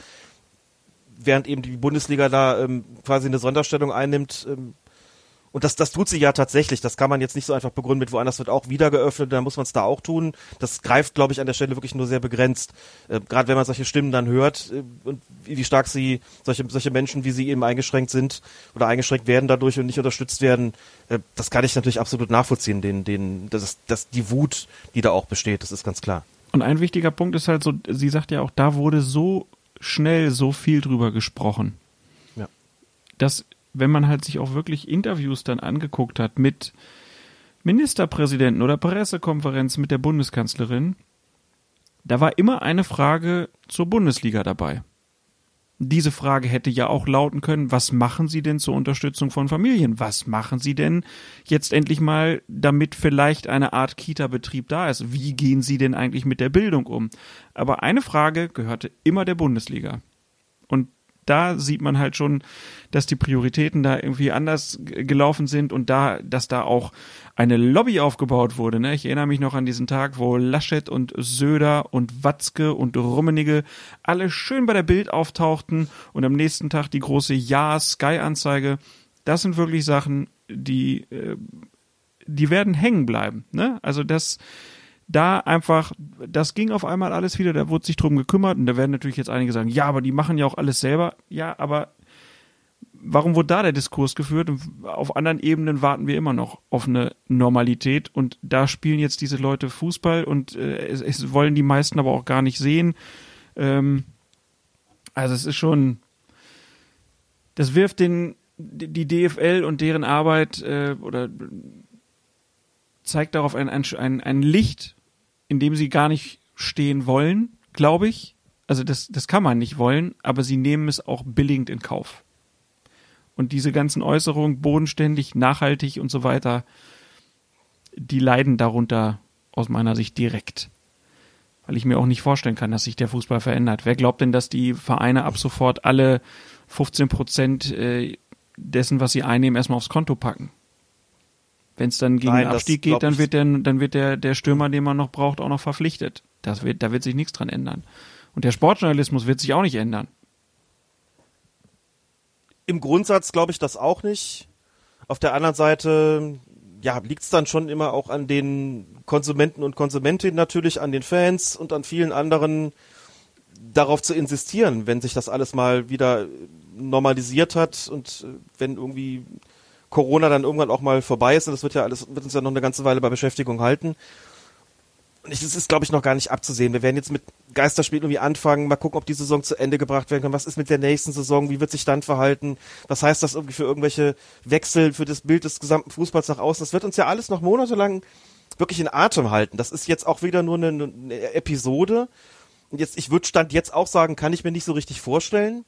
während eben die Bundesliga da ähm, quasi eine Sonderstellung einnimmt, ähm, und das, das tut sie ja tatsächlich. Das kann man jetzt nicht so einfach begründen mit woanders wird auch wieder geöffnet, dann muss man es da auch tun. Das greift, glaube ich, an der Stelle wirklich nur sehr begrenzt. Äh, Gerade wenn man solche Stimmen dann hört äh, und wie stark sie, solche, solche Menschen, wie sie eben eingeschränkt sind oder eingeschränkt werden dadurch und nicht unterstützt werden, äh, das kann ich natürlich absolut nachvollziehen, den, den, das das, die Wut, die da auch besteht, das ist ganz klar. Und ein wichtiger Punkt ist halt so, sie sagt ja auch, da wurde so schnell so viel drüber gesprochen. Ja. Das wenn man halt sich auch wirklich Interviews dann angeguckt hat mit Ministerpräsidenten oder Pressekonferenzen mit der Bundeskanzlerin, da war immer eine Frage zur Bundesliga dabei. Diese Frage hätte ja auch lauten können, was machen Sie denn zur Unterstützung von Familien? Was machen Sie denn jetzt endlich mal, damit vielleicht eine Art Kita-Betrieb da ist? Wie gehen Sie denn eigentlich mit der Bildung um? Aber eine Frage gehörte immer der Bundesliga. Und da sieht man halt schon, dass die Prioritäten da irgendwie anders gelaufen sind und da, dass da auch eine Lobby aufgebaut wurde. Ne? Ich erinnere mich noch an diesen Tag, wo Laschet und Söder und Watzke und Rummenigge alle schön bei der Bild auftauchten und am nächsten Tag die große Ja-Sky-Anzeige. Das sind wirklich Sachen, die, äh, die werden hängen bleiben. Ne? Also das, da einfach, das ging auf einmal alles wieder, da wurde sich drum gekümmert und da werden natürlich jetzt einige sagen, ja, aber die machen ja auch alles selber. Ja, aber warum wurde da der Diskurs geführt? Und auf anderen Ebenen warten wir immer noch auf eine Normalität und da spielen jetzt diese Leute Fußball und äh, es, es, wollen die meisten aber auch gar nicht sehen. Ähm, also es ist schon, das wirft den die DFL und deren Arbeit äh, oder zeigt darauf ein, ein, ein Licht in dem sie gar nicht stehen wollen, glaube ich. Also das, das kann man nicht wollen, aber sie nehmen es auch billigend in Kauf. Und diese ganzen Äußerungen, bodenständig, nachhaltig und so weiter, die leiden darunter aus meiner Sicht direkt. Weil ich mir auch nicht vorstellen kann, dass sich der Fußball verändert. Wer glaubt denn, dass die Vereine ab sofort alle 15 Prozent äh, dessen, was sie einnehmen, erstmal aufs Konto packen? Wenn es dann gegen Nein, den Abstieg geht, dann wird der, dann wird der, der Stürmer, den man noch braucht, auch noch verpflichtet. Das wird, da wird sich nichts dran ändern. Und der Sportjournalismus wird sich auch nicht ändern. Im Grundsatz glaube ich das auch nicht. Auf der anderen Seite, ja, liegt es dann schon immer auch an den Konsumenten und Konsumentinnen natürlich, an den Fans und an vielen anderen, darauf zu insistieren, wenn sich das alles mal wieder normalisiert hat und äh, wenn irgendwie Corona dann irgendwann auch mal vorbei ist, und das wird ja alles, wird uns ja noch eine ganze Weile bei Beschäftigung halten. Und das ist, glaube ich, noch gar nicht abzusehen. Wir werden jetzt mit Geisterspielen irgendwie anfangen, mal gucken, ob die Saison zu Ende gebracht werden kann. Was ist mit der nächsten Saison? Wie wird sich dann verhalten? Was heißt das irgendwie für irgendwelche Wechsel, für das Bild des gesamten Fußballs nach außen? Das wird uns ja alles noch monatelang wirklich in Atem halten. Das ist jetzt auch wieder nur eine, eine Episode. Und jetzt, ich würde Stand jetzt auch sagen, kann ich mir nicht so richtig vorstellen,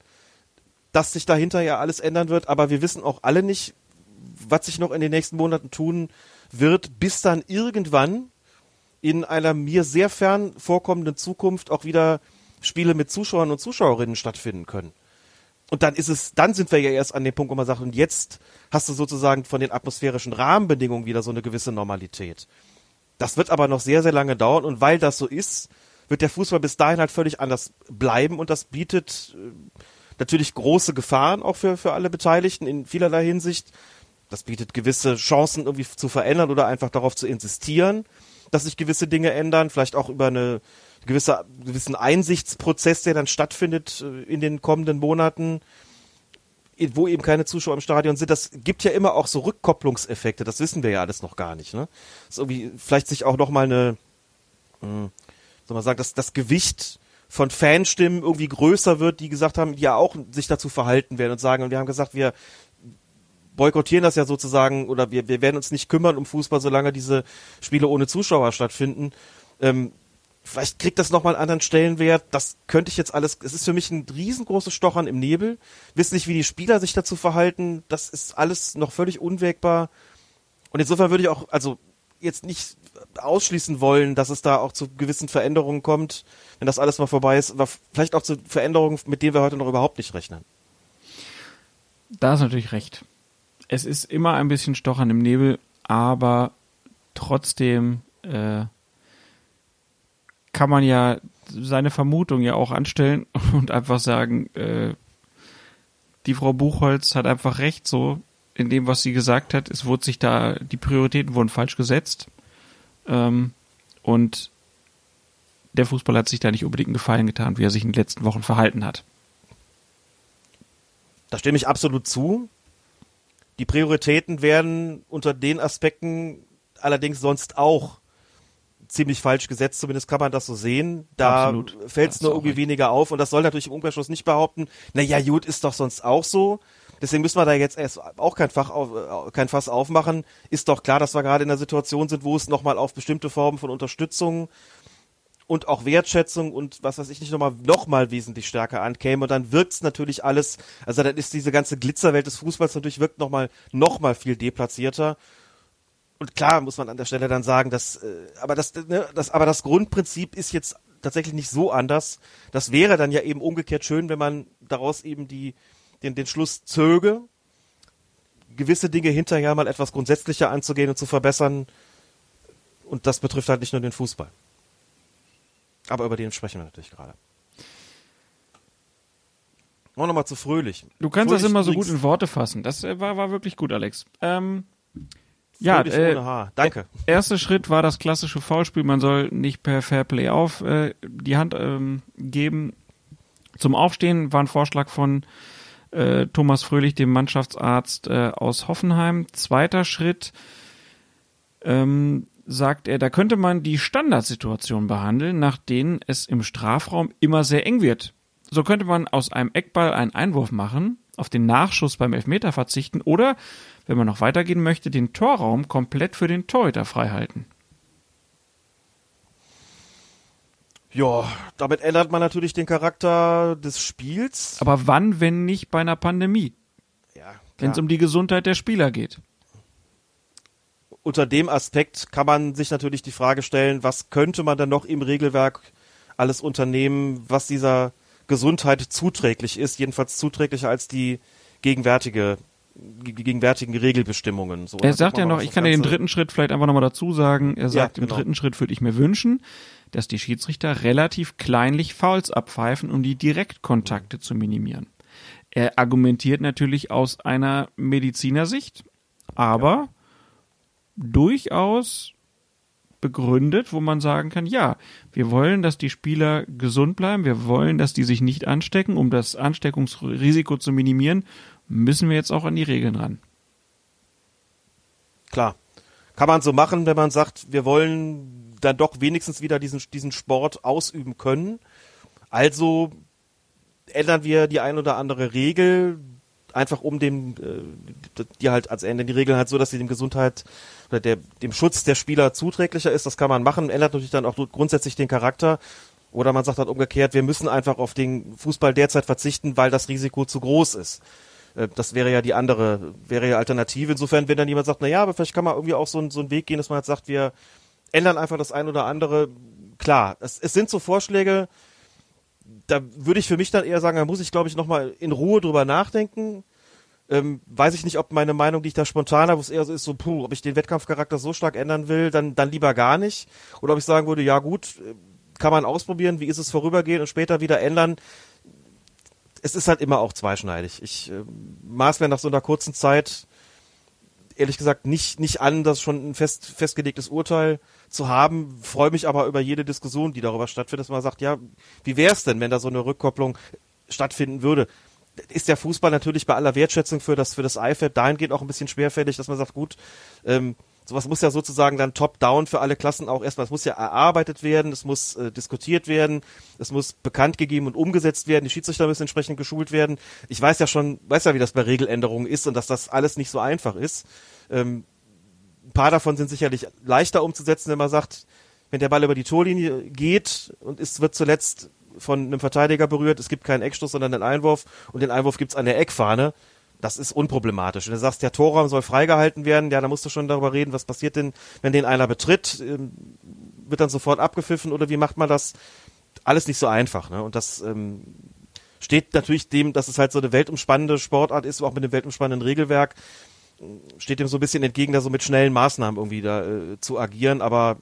dass sich dahinter ja alles ändern wird. Aber wir wissen auch alle nicht, was sich noch in den nächsten Monaten tun wird, bis dann irgendwann in einer mir sehr fern vorkommenden Zukunft auch wieder Spiele mit Zuschauern und Zuschauerinnen stattfinden können. Und dann ist es, dann sind wir ja erst an dem Punkt, wo man sagt, und jetzt hast du sozusagen von den atmosphärischen Rahmenbedingungen wieder so eine gewisse Normalität. Das wird aber noch sehr, sehr lange dauern und weil das so ist, wird der Fußball bis dahin halt völlig anders bleiben und das bietet äh, natürlich große Gefahren auch für, für alle Beteiligten in vielerlei Hinsicht. Das bietet gewisse Chancen irgendwie zu verändern oder einfach darauf zu insistieren, dass sich gewisse Dinge ändern, vielleicht auch über eine gewisse, gewissen Einsichtsprozess, der dann stattfindet äh, in den kommenden Monaten, wo eben keine Zuschauer im Stadion sind. Das gibt ja immer auch so Rückkopplungseffekte, das wissen wir ja alles noch gar nicht. Ne? Das ist irgendwie vielleicht sich auch nochmal eine, mh, soll man sagen, dass das Gewicht von Fanstimmen irgendwie größer wird, die gesagt haben, die ja auch sich dazu verhalten werden und sagen, und wir haben gesagt, wir boykottieren das ja sozusagen oder wir, wir werden uns nicht kümmern um Fußball, solange diese Spiele ohne Zuschauer stattfinden. Ähm, vielleicht kriegt das nochmal einen anderen Stellenwert. Das könnte ich jetzt alles, es ist für mich ein riesengroßes Stochern im Nebel. Wissen nicht, wie die Spieler sich dazu verhalten. Das ist alles noch völlig unwägbar. Und insofern würde ich auch, also jetzt nicht ausschließen wollen, dass es da auch zu gewissen Veränderungen kommt, wenn das alles mal vorbei ist, aber vielleicht auch zu Veränderungen, mit denen wir heute noch überhaupt nicht rechnen. Da ist natürlich recht. Es ist immer ein bisschen Stochern im Nebel, aber trotzdem äh, kann man ja seine Vermutung ja auch anstellen und einfach sagen, äh, die Frau Buchholz hat einfach recht so in dem, was sie gesagt hat. Es wurde sich da, die Prioritäten wurden falsch gesetzt. Ähm, und der Fußball hat sich da nicht unbedingt einen Gefallen getan, wie er sich in den letzten Wochen verhalten hat. Da stimme ich absolut zu. Die Prioritäten werden unter den Aspekten allerdings sonst auch ziemlich falsch gesetzt, zumindest kann man das so sehen. Da fällt es nur irgendwie weniger auf und das soll natürlich im Umkehrschluss nicht behaupten, na ja, gut, ist doch sonst auch so. Deswegen müssen wir da jetzt erst auch kein, Fach auf, kein Fass aufmachen. Ist doch klar, dass wir gerade in einer Situation sind, wo es nochmal auf bestimmte Formen von Unterstützung und auch Wertschätzung und was weiß ich nicht nochmal noch mal wesentlich stärker ankäme und dann wirkt's natürlich alles, also dann ist diese ganze Glitzerwelt des Fußballs natürlich wirkt nochmal noch mal viel deplatzierter. Und klar muss man an der Stelle dann sagen, dass äh, aber das, ne, das aber das Grundprinzip ist jetzt tatsächlich nicht so anders. Das wäre dann ja eben umgekehrt schön, wenn man daraus eben die den, den Schluss zöge, gewisse Dinge hinterher mal etwas grundsätzlicher anzugehen und zu verbessern. Und das betrifft halt nicht nur den Fußball. Aber über den sprechen wir natürlich gerade. Noch mal zu fröhlich. Du kannst fröhlich das immer so gut in Worte fassen. Das äh, war, war wirklich gut, Alex. Ähm, ja, äh, ohne Haar. Danke. Erster Schritt war das klassische Foulspiel. Man soll nicht per Fairplay auf äh, die Hand ähm, geben. Zum Aufstehen war ein Vorschlag von äh, Thomas Fröhlich, dem Mannschaftsarzt äh, aus Hoffenheim. Zweiter Schritt ähm, sagt er, da könnte man die Standardsituation behandeln, nach denen es im Strafraum immer sehr eng wird. So könnte man aus einem Eckball einen Einwurf machen, auf den Nachschuss beim Elfmeter verzichten oder, wenn man noch weitergehen möchte, den Torraum komplett für den Torhüter freihalten. Ja, damit ändert man natürlich den Charakter des Spiels. Aber wann, wenn nicht bei einer Pandemie? Ja, Wenn es um die Gesundheit der Spieler geht. Unter dem Aspekt kann man sich natürlich die Frage stellen, was könnte man dann noch im Regelwerk alles unternehmen, was dieser Gesundheit zuträglich ist, jedenfalls zuträglicher als die gegenwärtige gegenwärtigen Regelbestimmungen. So, Er sagt ja noch, ich kann dir den dritten Schritt vielleicht einfach nochmal dazu sagen. Er sagt, im genau. dritten Schritt würde ich mir wünschen, dass die Schiedsrichter relativ kleinlich Fouls abpfeifen, um die Direktkontakte zu minimieren. Er argumentiert natürlich aus einer Medizinersicht, aber durchaus begründet, wo man sagen kann, ja, wir wollen, dass die Spieler gesund bleiben, wir wollen, dass die sich nicht anstecken, um das Ansteckungsrisiko zu minimieren, müssen wir jetzt auch an die Regeln ran. Klar. Kann man so machen, wenn man sagt, wir wollen dann doch wenigstens wieder diesen, diesen Sport ausüben können. Also ändern wir die ein oder andere Regel, einfach um dem, äh, die halt als Ende die Regeln halt so, dass sie dem Gesundheit oder der, dem Schutz der Spieler zuträglicher ist. Das kann man machen, ändert natürlich dann auch grundsätzlich den Charakter. Oder man sagt halt umgekehrt, wir müssen einfach auf den Fußball derzeit verzichten, weil das Risiko zu groß ist. Äh, Das wäre ja die andere, wäre ja Alternative. Insofern, wenn dann jemand sagt, na ja, aber vielleicht kann man irgendwie auch so, einen- so einen Weg gehen, dass man halt sagt, wir ändern einfach das ein oder andere. Klar, es, es sind so Vorschläge, da würde ich für mich dann eher sagen, da muss ich, glaube ich, nochmal in Ruhe drüber nachdenken. Ähm, weiß ich nicht, ob meine Meinung, die ich da spontan habe, wo es eher so ist, so, puh, ob ich den Wettkampfcharakter so stark ändern will, dann, dann lieber gar nicht. Oder ob ich sagen würde, ja gut, äh, kann man ausprobieren, wie ist es vorübergehen und später wieder ändern. Es ist halt immer auch zweischneidig. Ich äh, maß mir nach so einer kurzen Zeit ehrlich gesagt nicht, nicht an, das schon ein fest, festgelegtes Urteil zu haben, freue mich aber über jede Diskussion, die darüber stattfindet, dass man sagt, ja, wie wäre es denn, wenn da so eine Rückkopplung stattfinden würde? Ist der Fußball natürlich bei aller Wertschätzung für das, für das IFAB dahingehend auch ein bisschen schwerfällig, dass man sagt, gut, ähm, sowas muss ja sozusagen dann top-down für alle Klassen auch erstmal, es muss ja erarbeitet werden, es muss äh, diskutiert werden, es muss bekannt gegeben und umgesetzt werden, die Schiedsrichter müssen entsprechend geschult werden. Ich weiß ja schon, weiß ja, wie das bei Regeländerungen ist und dass das alles nicht so einfach ist. Ähm, ein paar davon sind sicherlich leichter umzusetzen, wenn man sagt, wenn der Ball über die Torlinie geht und es wird zuletzt von einem Verteidiger berührt, es gibt keinen Eckstoß, sondern einen Einwurf und den Einwurf gibt's an der Eckfahne. Das ist unproblematisch. Wenn du sagst, der Torraum soll freigehalten werden, ja, da musst du schon darüber reden, was passiert denn, wenn den einer betritt, ähm, wird dann sofort abgepfiffen oder wie macht man das? Alles nicht so einfach, ne? Und das ähm, steht natürlich dem, dass es halt so eine weltumspannende Sportart ist, auch mit dem weltumspannenden Regelwerk, steht dem so ein bisschen entgegen, da so mit schnellen Maßnahmen irgendwie da äh, zu agieren, aber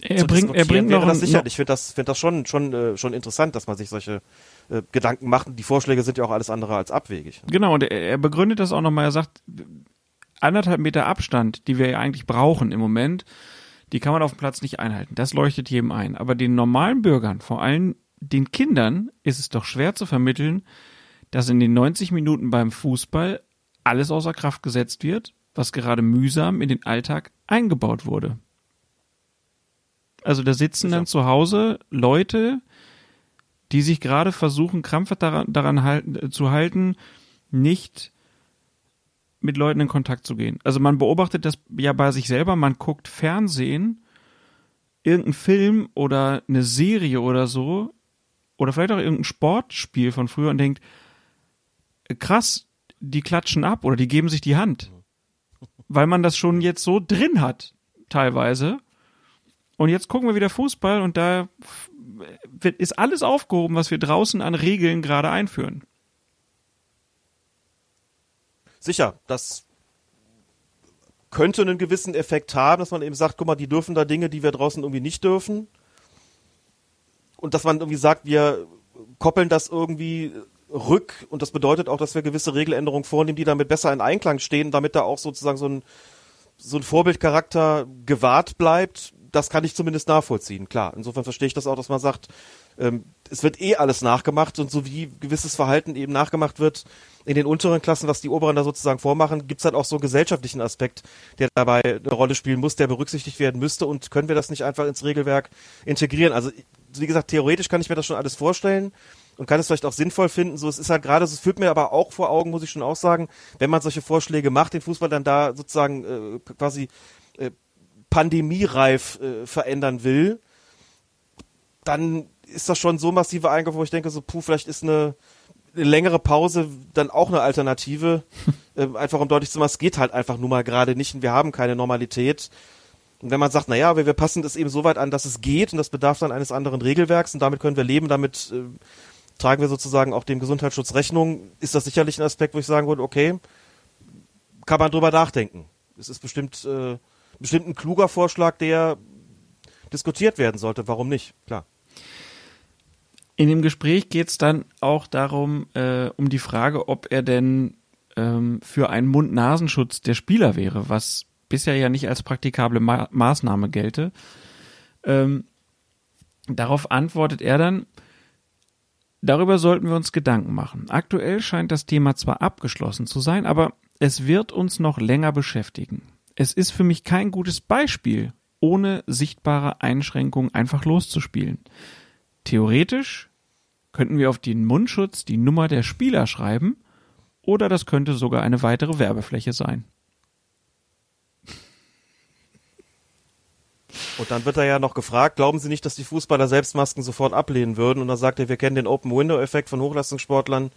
Er zu bringt, er bringt wäre noch, das ein- sicher. noch Ich finde das, finde das schon, schon, äh, schon interessant, dass man sich solche äh, Gedanken macht. Die Vorschläge sind ja auch alles andere als abwegig. Genau, und er, er begründet das auch nochmal. Er sagt, anderthalb Meter Abstand, die wir ja eigentlich brauchen im Moment, die kann man auf dem Platz nicht einhalten. Das leuchtet jedem ein. Aber den normalen Bürgern, vor allem den Kindern, ist es doch schwer zu vermitteln, dass in den 90 Minuten beim Fußball alles außer Kraft gesetzt wird, was gerade mühsam in den Alltag eingebaut wurde. Also da sitzen dann zu Hause Leute, die sich gerade versuchen, krampfhaft daran, daran halten, zu halten, nicht mit Leuten in Kontakt zu gehen. Also man beobachtet das ja bei sich selber, man guckt Fernsehen, irgendein Film oder eine Serie oder so, oder vielleicht auch irgendein Sportspiel von früher und denkt, krass, die klatschen ab oder die geben sich die Hand. Weil man das schon jetzt so drin hat, teilweise. Und jetzt gucken wir wieder Fußball und da wird, ist alles aufgehoben, was wir draußen an Regeln gerade einführen. Sicher, das könnte einen gewissen Effekt haben, dass man eben sagt, guck mal, die dürfen da Dinge, die wir draußen irgendwie nicht dürfen. Und dass man irgendwie sagt, wir koppeln das irgendwie rück und das bedeutet auch, dass wir gewisse Regeländerungen vornehmen, die damit besser in Einklang stehen, damit da auch sozusagen so ein, so ein Vorbildcharakter gewahrt bleibt. Das kann ich zumindest nachvollziehen, klar. Insofern verstehe ich das auch, dass man sagt, ähm, es wird eh alles nachgemacht und so wie gewisses Verhalten eben nachgemacht wird in den unteren Klassen, was die oberen da sozusagen vormachen, gibt's halt auch so einen gesellschaftlichen Aspekt, der dabei eine Rolle spielen muss, der berücksichtigt werden müsste und können wir das nicht einfach ins Regelwerk integrieren. Also wie gesagt, theoretisch kann ich mir das schon alles vorstellen und kann es vielleicht auch sinnvoll finden. So, es ist halt gerade, es führt mir aber auch vor Augen, muss ich schon auch sagen, wenn man solche Vorschläge macht, den Fußball dann da sozusagen äh, quasi pandemiereif äh, verändern will, dann ist das schon so massive Eingriff, wo ich denke, so, puh, vielleicht ist eine, eine längere Pause dann auch eine Alternative. ähm, einfach um deutlich zu machen, es geht halt einfach nur mal gerade nicht und wir haben keine Normalität. Und wenn man sagt, naja, wir, wir passen das eben so weit an, dass es geht und das bedarf dann eines anderen Regelwerks und damit können wir leben, damit äh, tragen wir sozusagen auch dem Gesundheitsschutz Rechnung, ist das sicherlich ein Aspekt, wo ich sagen würde, okay, kann man drüber nachdenken. Es ist bestimmt, äh, bestimmt ein kluger Vorschlag, der diskutiert werden sollte. Warum nicht? Klar. In dem Gespräch geht es dann auch darum, äh, um die Frage, ob er denn ähm, für einen Mund-Nasenschutz der Spieler wäre, was bisher ja nicht als praktikable Ma Maßnahme gelte. Ähm, darauf antwortet er dann, darüber sollten wir uns Gedanken machen. Aktuell scheint das Thema zwar abgeschlossen zu sein, aber es wird uns noch länger beschäftigen. Es ist für mich kein gutes Beispiel, ohne sichtbare Einschränkungen einfach loszuspielen. Theoretisch könnten wir auf den Mundschutz die Nummer der Spieler schreiben oder das könnte sogar eine weitere Werbefläche sein. Und dann wird er ja noch gefragt, glauben Sie nicht, dass die Fußballer selbst Masken sofort ablehnen würden? Und dann sagt er, wir kennen den Open-Window-Effekt von Hochleistungssportlern,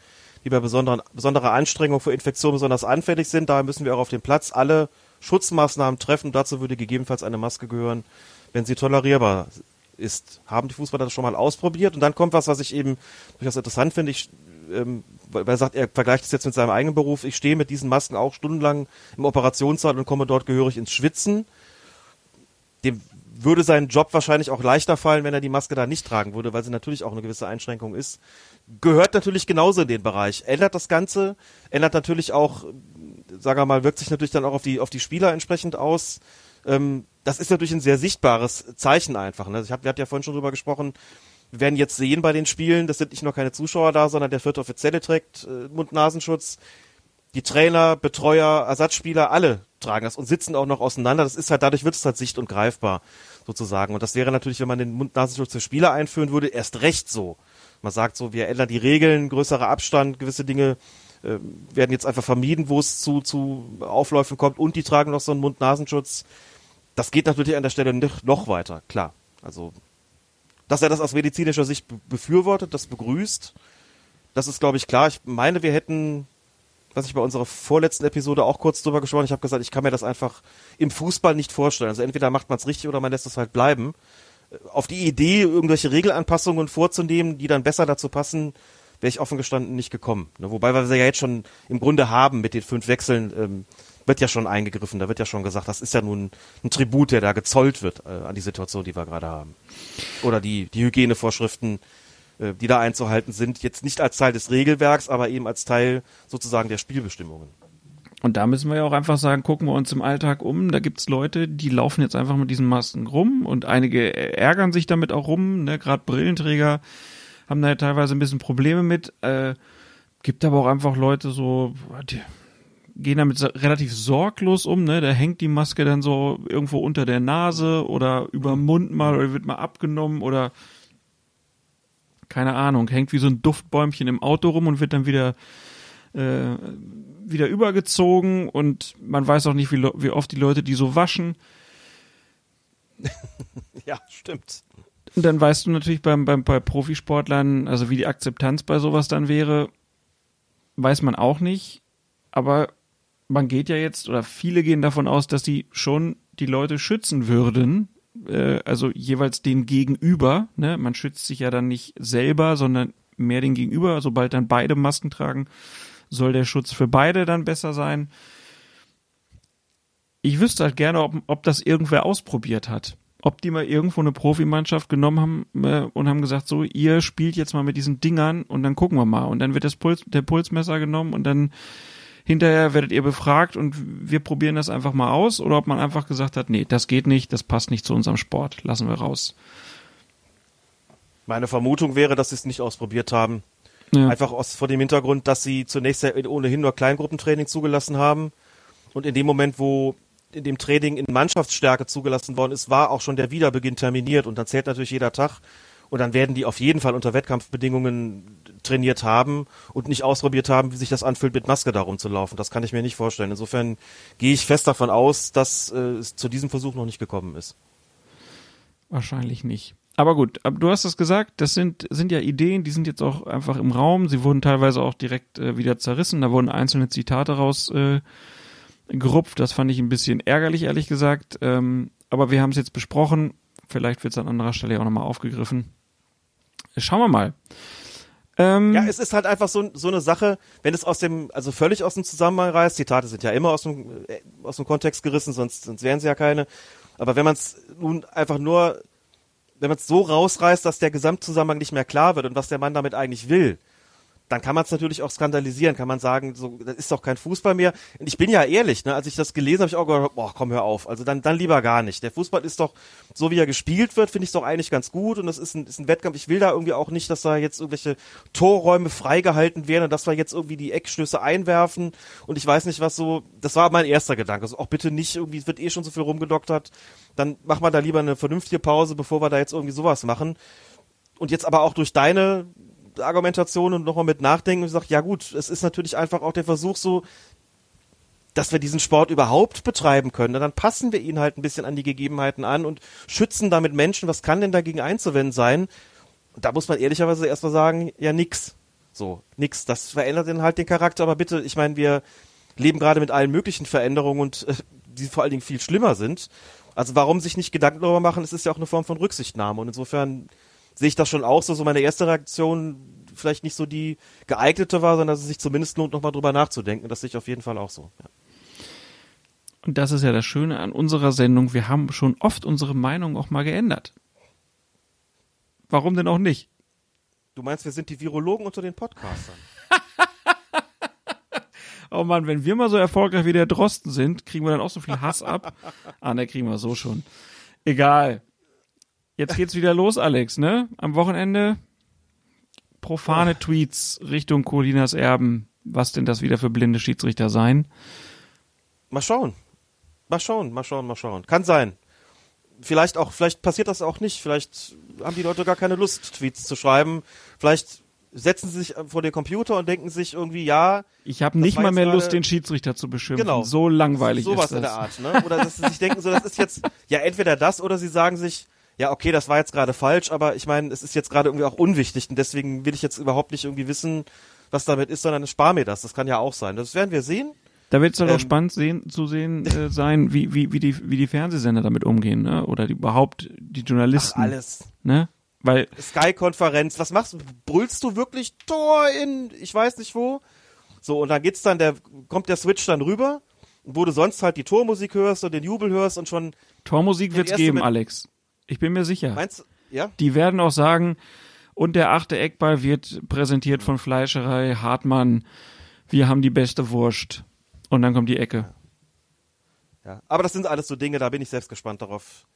die bei besonderer Anstrengung für Infektionen besonders anfällig sind. Daher müssen wir auch auf dem Platz alle Schutzmaßnahmen treffen. Dazu würde gegebenenfalls eine Maske gehören, wenn sie tolerierbar ist. Haben die Fußballer das schon mal ausprobiert? Und dann kommt was, was ich eben durchaus interessant finde. Ich, ähm, weil er sagt, er vergleicht es jetzt mit seinem eigenen Beruf. Ich stehe mit diesen Masken auch stundenlang im Operationssaal und komme dort gehörig ins Schwitzen. Dem würde sein Job wahrscheinlich auch leichter fallen, wenn er die Maske da nicht tragen würde, weil sie natürlich auch eine gewisse Einschränkung ist. Gehört natürlich genauso in den Bereich. Ändert das Ganze, ändert natürlich auch, sagen wir mal, wirkt sich natürlich dann auch auf die, auf die Spieler entsprechend aus. Ähm, das ist natürlich ein sehr sichtbares Zeichen einfach. Ne? Ich hab, wir hatten ja vorhin schon drüber gesprochen, wir werden jetzt sehen bei den Spielen, das sind nicht nur keine Zuschauer da, sondern der vierte Offizielle trägt äh, Mund-Nasenschutz. Die Trainer, Betreuer, Ersatzspieler, alle tragen das und sitzen auch noch auseinander. Das ist halt, dadurch wird es halt sicht- und greifbar sozusagen. Und das wäre natürlich, wenn man den Mund-Nasenschutz für Spieler einführen würde, erst recht so. Man sagt so, wir ändern die Regeln, größerer Abstand, gewisse Dinge äh, werden jetzt einfach vermieden, wo es zu, zu Aufläufen kommt und die tragen noch so einen Mund-Nasenschutz. Das geht natürlich an der Stelle noch weiter, klar. Also, dass er das aus medizinischer Sicht befürwortet, das begrüßt, das ist, glaube ich, klar. Ich meine, wir hätten was ich bei unserer vorletzten Episode auch kurz drüber gesprochen Ich habe gesagt, ich kann mir das einfach im Fußball nicht vorstellen. Also entweder macht man es richtig oder man lässt es halt bleiben. Auf die Idee, irgendwelche Regelanpassungen vorzunehmen, die dann besser dazu passen, wäre ich offen gestanden nicht gekommen. Ne? Wobei wir sie ja jetzt schon im Grunde haben mit den fünf Wechseln, ähm, wird ja schon eingegriffen, da wird ja schon gesagt, das ist ja nun ein Tribut, der da gezollt wird äh, an die Situation, die wir gerade haben. Oder die, die Hygienevorschriften, äh, die da einzuhalten sind, jetzt nicht als Teil des Regelwerks, aber eben als Teil sozusagen der Spielbestimmungen. Und da müssen wir ja auch einfach sagen, gucken wir uns im Alltag um. Da gibt's Leute, die laufen jetzt einfach mit diesen Masken rum und einige ärgern sich damit auch rum. Ne? Gerade Brillenträger haben da ja teilweise ein bisschen Probleme mit. Äh, gibt aber auch einfach Leute so, die gehen damit relativ sorglos um. Ne? Da hängt die Maske dann so irgendwo unter der Nase oder über dem Mund mal oder wird mal abgenommen oder keine Ahnung, hängt wie so ein Duftbäumchen im Auto rum und wird dann wieder äh, wieder übergezogen und man weiß auch nicht, wie, wie oft die Leute die so waschen. ja, stimmt. Und dann weißt du natürlich beim, beim, bei Profisportlern, also wie die Akzeptanz bei sowas dann wäre, weiß man auch nicht. Aber man geht ja jetzt, oder viele gehen davon aus, dass die schon die Leute schützen würden, äh, also jeweils den Gegenüber. Ne? Man schützt sich ja dann nicht selber, sondern mehr den Gegenüber. Sobald dann beide Masken tragen, soll der Schutz für beide dann besser sein. Ich wüsste halt gerne, ob, ob das irgendwer ausprobiert hat. Ob die mal irgendwo eine Profimannschaft genommen haben äh, und haben gesagt, so, ihr spielt jetzt mal mit diesen Dingern und dann gucken wir mal. Und dann wird das Puls, der Pulsmesser genommen und dann hinterher werdet ihr befragt und wir probieren das einfach mal aus oder ob man einfach gesagt hat, nee, das geht nicht, das passt nicht zu unserem Sport, lassen wir raus. Meine Vermutung wäre, dass sie es nicht ausprobiert haben. Ja. Einfach aus, vor dem Hintergrund, dass sie zunächst ja ohnehin nur Kleingruppentraining zugelassen haben und in dem Moment, wo in dem Training in Mannschaftsstärke zugelassen worden ist, war auch schon der Wiederbeginn terminiert und dann zählt natürlich jeder Tag und dann werden die auf jeden Fall unter Wettkampfbedingungen trainiert haben und nicht ausprobiert haben, wie sich das anfühlt, mit Maske da rumzulaufen. Das kann ich mir nicht vorstellen. Insofern gehe ich fest davon aus, dass äh, es zu diesem Versuch noch nicht gekommen ist. Wahrscheinlich nicht. aber gut, du hast es gesagt, das sind, sind ja Ideen, die sind jetzt auch einfach im Raum. Sie wurden teilweise auch direkt äh, wieder zerrissen. Da wurden einzelne Zitate raus äh, gerupft. Das fand ich ein bisschen ärgerlich, ehrlich gesagt. Ähm, aber wir haben es jetzt besprochen. Vielleicht wird es an anderer Stelle auch nochmal aufgegriffen. Schauen wir mal. Ähm, Ja, es ist halt einfach so, so eine Sache, wenn es aus dem, also völlig aus dem Zusammenhang reißt, Zitate sind ja immer aus dem, äh, aus dem Kontext gerissen, sonst, sonst wären sie ja keine. Aber wenn man es nun einfach nur, wenn man es so rausreißt, dass der Gesamtzusammenhang nicht mehr klar wird und was der Mann damit eigentlich will, dann kann man es natürlich auch skandalisieren, kann man sagen, so, das ist doch kein Fußball mehr. Und ich bin ja ehrlich, ne, als ich das gelesen habe, ich auch gedacht, boah, komm, hör auf. Also dann, dann lieber gar nicht. Der Fußball ist doch, so wie er gespielt wird, finde ich es doch eigentlich ganz gut und das ist ein, ist ein Wettkampf. Ich will da irgendwie auch nicht, dass da jetzt irgendwelche Torräume freigehalten werden und dass wir jetzt irgendwie die Eckstöße einwerfen und ich weiß nicht was so, das war mein erster Gedanke. Also auch bitte nicht irgendwie, es wird eh schon so viel rumgedoktert, dann machen wir da lieber eine vernünftige Pause, bevor wir da jetzt irgendwie sowas machen. Und jetzt aber auch durch deine Argumentation und nochmal mit nachdenken und sagt, ja gut, es ist natürlich einfach auch der Versuch so, dass wir diesen Sport überhaupt betreiben können. Dann passen wir ihn halt ein bisschen an die Gegebenheiten an und schützen damit Menschen. Was kann denn dagegen einzuwenden sein? Da muss man ehrlicherweise erstmal sagen, ja nix. So, nix. Das verändert dann halt den Charakter. Aber bitte, ich meine, wir leben gerade mit allen möglichen Veränderungen und äh, die vor allen Dingen viel schlimmer sind. Also warum sich nicht Gedanken darüber machen? Es ist ja auch eine Form von Rücksichtnahme. Und insofern sehe ich das schon auch so. So meine erste Reaktion vielleicht nicht so die geeignete war, sondern dass es sich zumindest lohnt, nochmal drüber nachzudenken. Das sehe ich auf jeden Fall auch so. Ja. Und das ist ja das Schöne an unserer Sendung. Wir haben schon oft unsere Meinung auch mal geändert. Warum denn auch nicht? Du meinst, wir sind die Virologen unter den Podcastern? Oh Mann, wenn wir mal so erfolgreich wie der Drosten sind, kriegen wir dann auch so viel Hass ab. Ah, ne, kriegen wir so schon. Egal. Jetzt geht's wieder los, Alex, ne? Am Wochenende profane Tweets Richtung Colinas Erben. Was denn das wieder für blinde Schiedsrichter sein? Mal schauen. Mal schauen, mal schauen, mal schauen. Kann sein. Vielleicht auch, vielleicht passiert das auch nicht. Vielleicht haben die Leute gar keine Lust, Tweets zu schreiben. Vielleicht setzen sie sich vor den Computer und denken sich irgendwie, ja. Ich habe nicht mal mehr Lust, den Schiedsrichter zu beschimpfen. Genau. So langweilig Sowas ist das. in der Art, ne? Oder dass sie sich denken, so, das ist jetzt, ja, entweder das oder sie sagen sich, ja, okay, das war jetzt gerade falsch, aber ich meine, es ist jetzt gerade irgendwie auch unwichtig und deswegen will ich jetzt überhaupt nicht irgendwie wissen, was damit ist, sondern spar mir das. Das kann ja auch sein. Das werden wir sehen. Da wird es dann auch Ähm, spannend sehen, zu sehen äh, sein, wie, wie, wie, die, wie die Fernsehsender damit umgehen, ne? Oder die, überhaupt die Journalisten. Ach, alles. Ne? Weil Sky-Konferenz, was machst du? Brüllst du wirklich Tor in, ich weiß nicht wo? So, und dann geht's dann, der, kommt der Switch dann rüber, wo du sonst halt die Tormusik hörst und den Jubel hörst und schon. Tormusik wird's geben, Alex. Ich bin mir sicher. Meinst du, ja? Die werden auch sagen, und der achte Eckball wird präsentiert von Fleischerei Hartmann. Wir haben die beste Wurst. Und dann kommt die Ecke. Ja. Aber das sind alles so Dinge, da bin ich selbst gespannt darauf.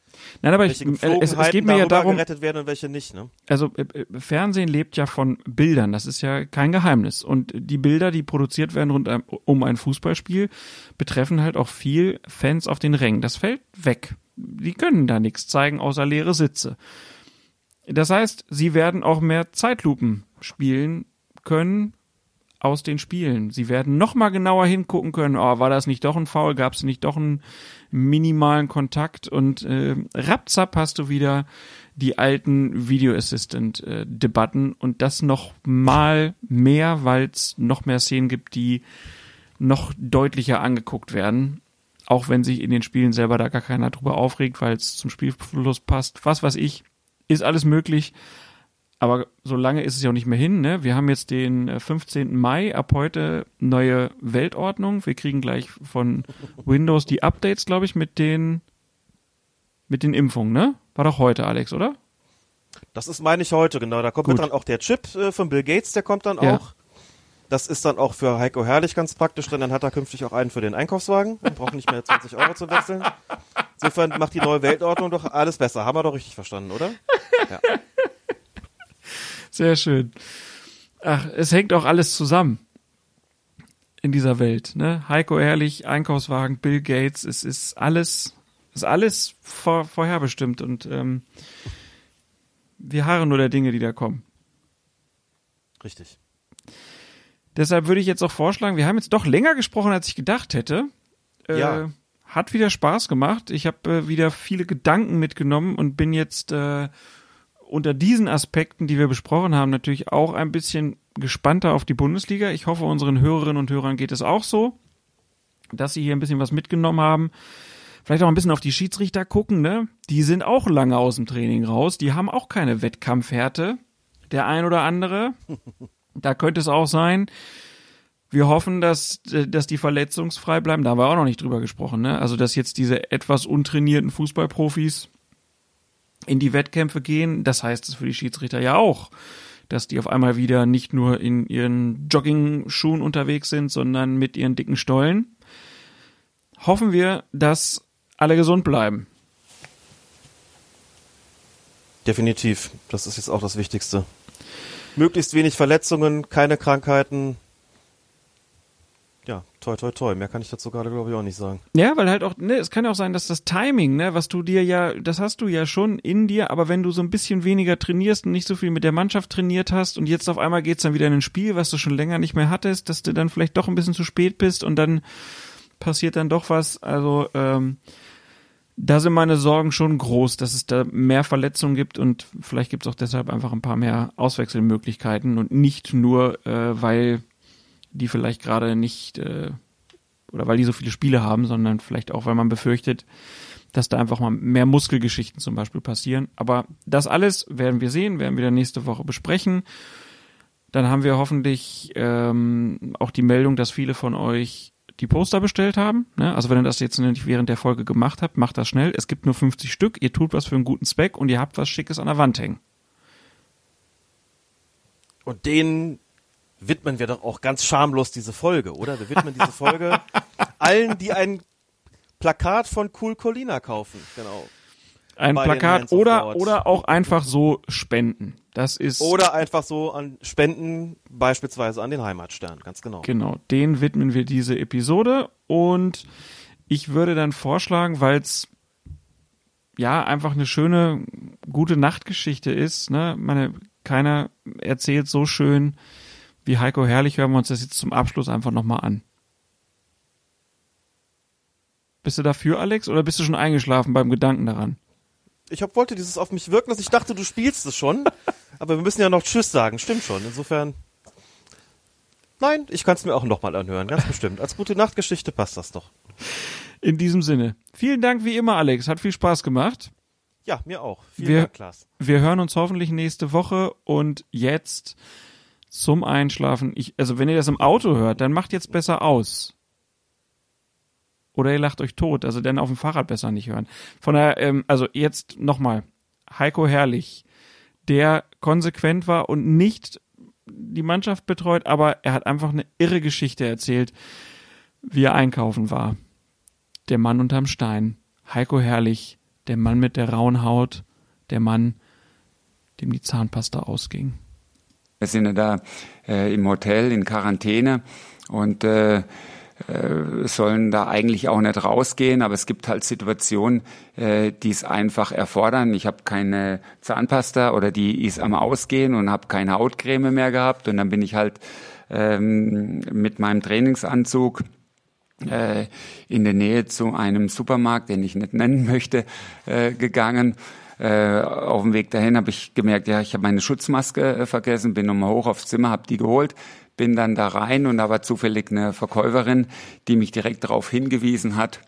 Nein, aber ich, äh, es, es geht mir ja darum, gerettet werden und welche nicht, ne? also äh, äh, Fernsehen lebt ja von Bildern, das ist ja kein Geheimnis. Und die Bilder, die produziert werden rund um ein Fußballspiel, betreffen halt auch viel Fans auf den Rängen. Das fällt weg. Die können da nichts zeigen, außer leere Sitze. Das heißt, sie werden auch mehr Zeitlupen spielen können aus den Spielen. Sie werden noch mal genauer hingucken können, oh, war das nicht doch ein Foul, gab es nicht doch einen minimalen Kontakt und äh, rapzap hast du wieder die alten Video Assistant äh, Debatten und das noch mal mehr, weil es noch mehr Szenen gibt, die noch deutlicher angeguckt werden, auch wenn sich in den Spielen selber da gar keiner drüber aufregt, weil es zum Spielfluss passt. Was weiß ich, ist alles möglich. Aber so lange ist es ja auch nicht mehr hin. Ne? Wir haben jetzt den äh, 15. Mai, ab heute neue Weltordnung. Wir kriegen gleich von Windows die Updates, glaube ich, mit den mit den Impfungen. Ne? War doch heute, Alex, oder? Das ist, meine ich, heute, genau. Da kommt Gut. dann auch der Chip äh, von Bill Gates, der kommt dann Ja. auch. Das ist dann auch für Heiko Herrlich ganz praktisch, denn dann hat er künftig auch einen für den Einkaufswagen. Er braucht nicht mehr 20 Euro zu wechseln. Insofern macht die neue Weltordnung doch alles besser. Haben wir doch richtig verstanden, oder? Ja. Sehr schön. Ach, es hängt auch alles zusammen in dieser Welt. Ne? Heiko Ehrlich, Einkaufswagen, Bill Gates, es ist alles, ist alles vor, vorherbestimmt und ähm, wir harren nur der Dinge, die da kommen. Richtig. Deshalb würde ich jetzt auch vorschlagen, wir haben jetzt doch länger gesprochen, als ich gedacht hätte. Äh, Ja. Hat wieder Spaß gemacht. Ich habe äh, wieder viele Gedanken mitgenommen und bin jetzt äh, unter diesen Aspekten, die wir besprochen haben, natürlich auch ein bisschen gespannter auf die Bundesliga. Ich hoffe, unseren Hörerinnen und Hörern geht es auch so, dass sie hier ein bisschen was mitgenommen haben. Vielleicht auch ein bisschen auf die Schiedsrichter gucken, ne? Die sind auch lange aus dem Training raus. Die haben auch keine Wettkampfhärte. Der ein oder andere. Da könnte es auch sein. Wir hoffen, dass, dass die verletzungsfrei bleiben. Da haben wir auch noch nicht drüber gesprochen, ne? Also, dass jetzt diese etwas untrainierten Fußballprofis in die Wettkämpfe gehen. Das heißt es für die Schiedsrichter ja auch, dass die auf einmal wieder nicht nur in ihren Jogging-Schuhen unterwegs sind, sondern mit ihren dicken Stollen. Hoffen wir, dass alle gesund bleiben. Definitiv. Das ist jetzt auch das Wichtigste. Möglichst wenig Verletzungen, keine Krankheiten. Ja, toi, toi, toi. Mehr kann ich dazu gerade, glaube ich, auch nicht sagen. Ja, weil halt auch, ne, es kann ja auch sein, dass das Timing, ne, was du dir ja, das hast du ja schon in dir, aber wenn du so ein bisschen weniger trainierst und nicht so viel mit der Mannschaft trainiert hast und jetzt auf einmal geht's dann wieder in ein Spiel, was du schon länger nicht mehr hattest, dass du dann vielleicht doch ein bisschen zu spät bist und dann passiert dann doch was. Also, ähm, da sind meine Sorgen schon groß, dass es da mehr Verletzungen gibt und vielleicht gibt es auch deshalb einfach ein paar mehr Auswechselmöglichkeiten und nicht nur, äh, weil die vielleicht gerade nicht äh, oder weil die so viele Spiele haben, sondern vielleicht auch, weil man befürchtet, dass da einfach mal mehr Muskelgeschichten zum Beispiel passieren. Aber das alles werden wir sehen, werden wir dann nächste Woche besprechen. Dann haben wir hoffentlich ähm, auch die Meldung, dass viele von euch die Poster bestellt haben. Ne? Also wenn ihr das jetzt nicht während der Folge gemacht habt, macht das schnell. Es gibt nur 50 Stück, ihr tut was für einen guten Zweck und ihr habt was Schickes an der Wand hängen. Und denen widmen wir doch auch ganz schamlos diese Folge, oder? Wir widmen diese Folge allen, die ein Plakat von Cool Colina kaufen. Genau. Ein Plakat oder, oder auch einfach so spenden. Das ist. Oder einfach so an Spenden, beispielsweise an den Heimatstern, ganz genau. Genau, den widmen wir diese Episode und ich würde dann vorschlagen, weil es ja einfach eine schöne, gute Nachtgeschichte ist, ne? Meine, keiner erzählt so schön wie Heiko Herrlich, hören wir uns das jetzt zum Abschluss einfach nochmal an. Bist du dafür, Alex, oder bist du schon eingeschlafen beim Gedanken daran? Ich hab, wollte dieses auf mich wirken, dass ich dachte, du spielst es schon. aber wir müssen ja noch Tschüss sagen. Stimmt schon. Insofern. Nein, ich kann es mir auch nochmal anhören, ganz bestimmt. Als gute Nachtgeschichte passt das doch. In diesem Sinne. Vielen Dank wie immer, Alex. Hat viel Spaß gemacht. Ja, mir auch. Vielen wir, Dank, Klaas. Wir hören uns hoffentlich nächste Woche und jetzt zum Einschlafen. Ich, also wenn ihr das im Auto hört, dann macht jetzt besser aus. Oder ihr lacht euch tot, also dann auf dem Fahrrad besser nicht hören. Von daher, ähm, also jetzt nochmal. Heiko Herrlich, der konsequent war und nicht die Mannschaft betreut, aber er hat einfach eine irre Geschichte erzählt, wie er einkaufen war. Der Mann unterm Stein. Heiko Herrlich, der Mann mit der rauen Haut, der Mann, dem die Zahnpasta ausging. Wir sind ja da äh, im Hotel in Quarantäne und äh, äh, sollen da eigentlich auch nicht rausgehen, aber es gibt halt Situationen, äh, die es einfach erfordern. Ich habe keine Zahnpasta oder die ist am Ausgehen und habe keine Hautcreme mehr gehabt und dann bin ich halt ähm, mit meinem Trainingsanzug äh, in der Nähe zu einem Supermarkt, den ich nicht nennen möchte, äh, gegangen. Äh, auf dem Weg dahin habe ich gemerkt, ja, ich habe meine Schutzmaske äh, vergessen, bin nochmal hoch aufs Zimmer, habe die geholt, bin dann da rein und da war zufällig eine Verkäuferin, die mich direkt darauf hingewiesen hat,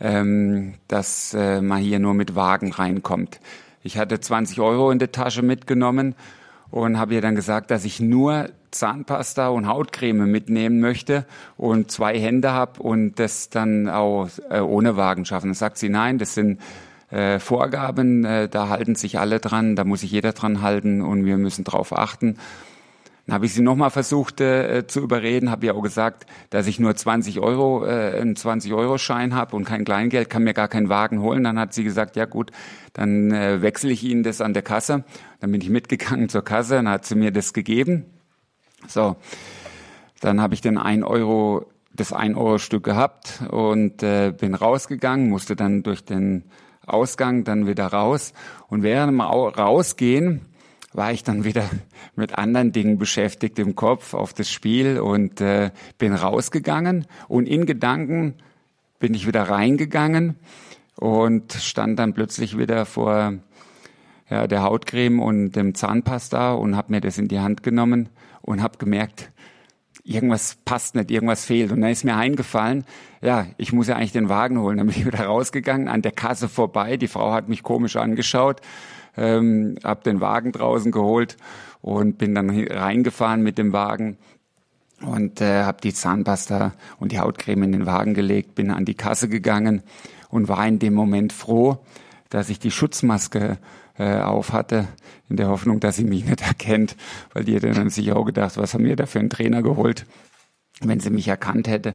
ähm, dass äh, man hier nur mit Wagen reinkommt. Ich hatte 20 Euro in der Tasche mitgenommen und habe ihr dann gesagt, dass ich nur Zahnpasta und Hautcreme mitnehmen möchte und zwei Hände habe und das dann auch äh, ohne Wagen schaffen. Dann sagt sie, nein, das sind äh, Vorgaben, äh, da halten sich alle dran, da muss sich jeder dran halten und wir müssen drauf achten. Dann habe ich sie nochmal versucht äh, zu überreden, habe ja auch gesagt, dass ich nur 20 Euro, äh, einen 20-Euro-Schein habe und kein Kleingeld, kann mir gar keinen Wagen holen. Dann hat sie gesagt, ja gut, dann äh, wechsle ich Ihnen das an der Kasse. Dann bin ich mitgegangen zur Kasse, dann hat sie mir das gegeben. So, dann habe ich den 1 Euro, das 1 Euro Stück gehabt und äh, bin rausgegangen, musste dann durch den Ausgang dann wieder raus. Und während dem Rausgehen war ich dann wieder mit anderen Dingen beschäftigt im Kopf auf das Spiel und äh, bin rausgegangen und in Gedanken bin ich wieder reingegangen und stand dann plötzlich wieder vor ja, der Hautcreme und dem Zahnpasta und habe mir das in die Hand genommen und habe gemerkt, irgendwas passt nicht, irgendwas fehlt. Und dann ist mir eingefallen, ja, ich muss ja eigentlich den Wagen holen. Dann bin ich wieder rausgegangen, an der Kasse vorbei. Die Frau hat mich komisch angeschaut, ähm, habe den Wagen draußen geholt und bin dann reingefahren mit dem Wagen und äh, habe die Zahnpasta und die Hautcreme in den Wagen gelegt, bin an die Kasse gegangen und war in dem Moment froh, dass ich die Schutzmaske äh, auf hatte, in der Hoffnung, dass sie mich nicht erkennt, weil die hätte dann sich auch gedacht, was haben wir da für einen Trainer geholt, wenn sie mich erkannt hätte.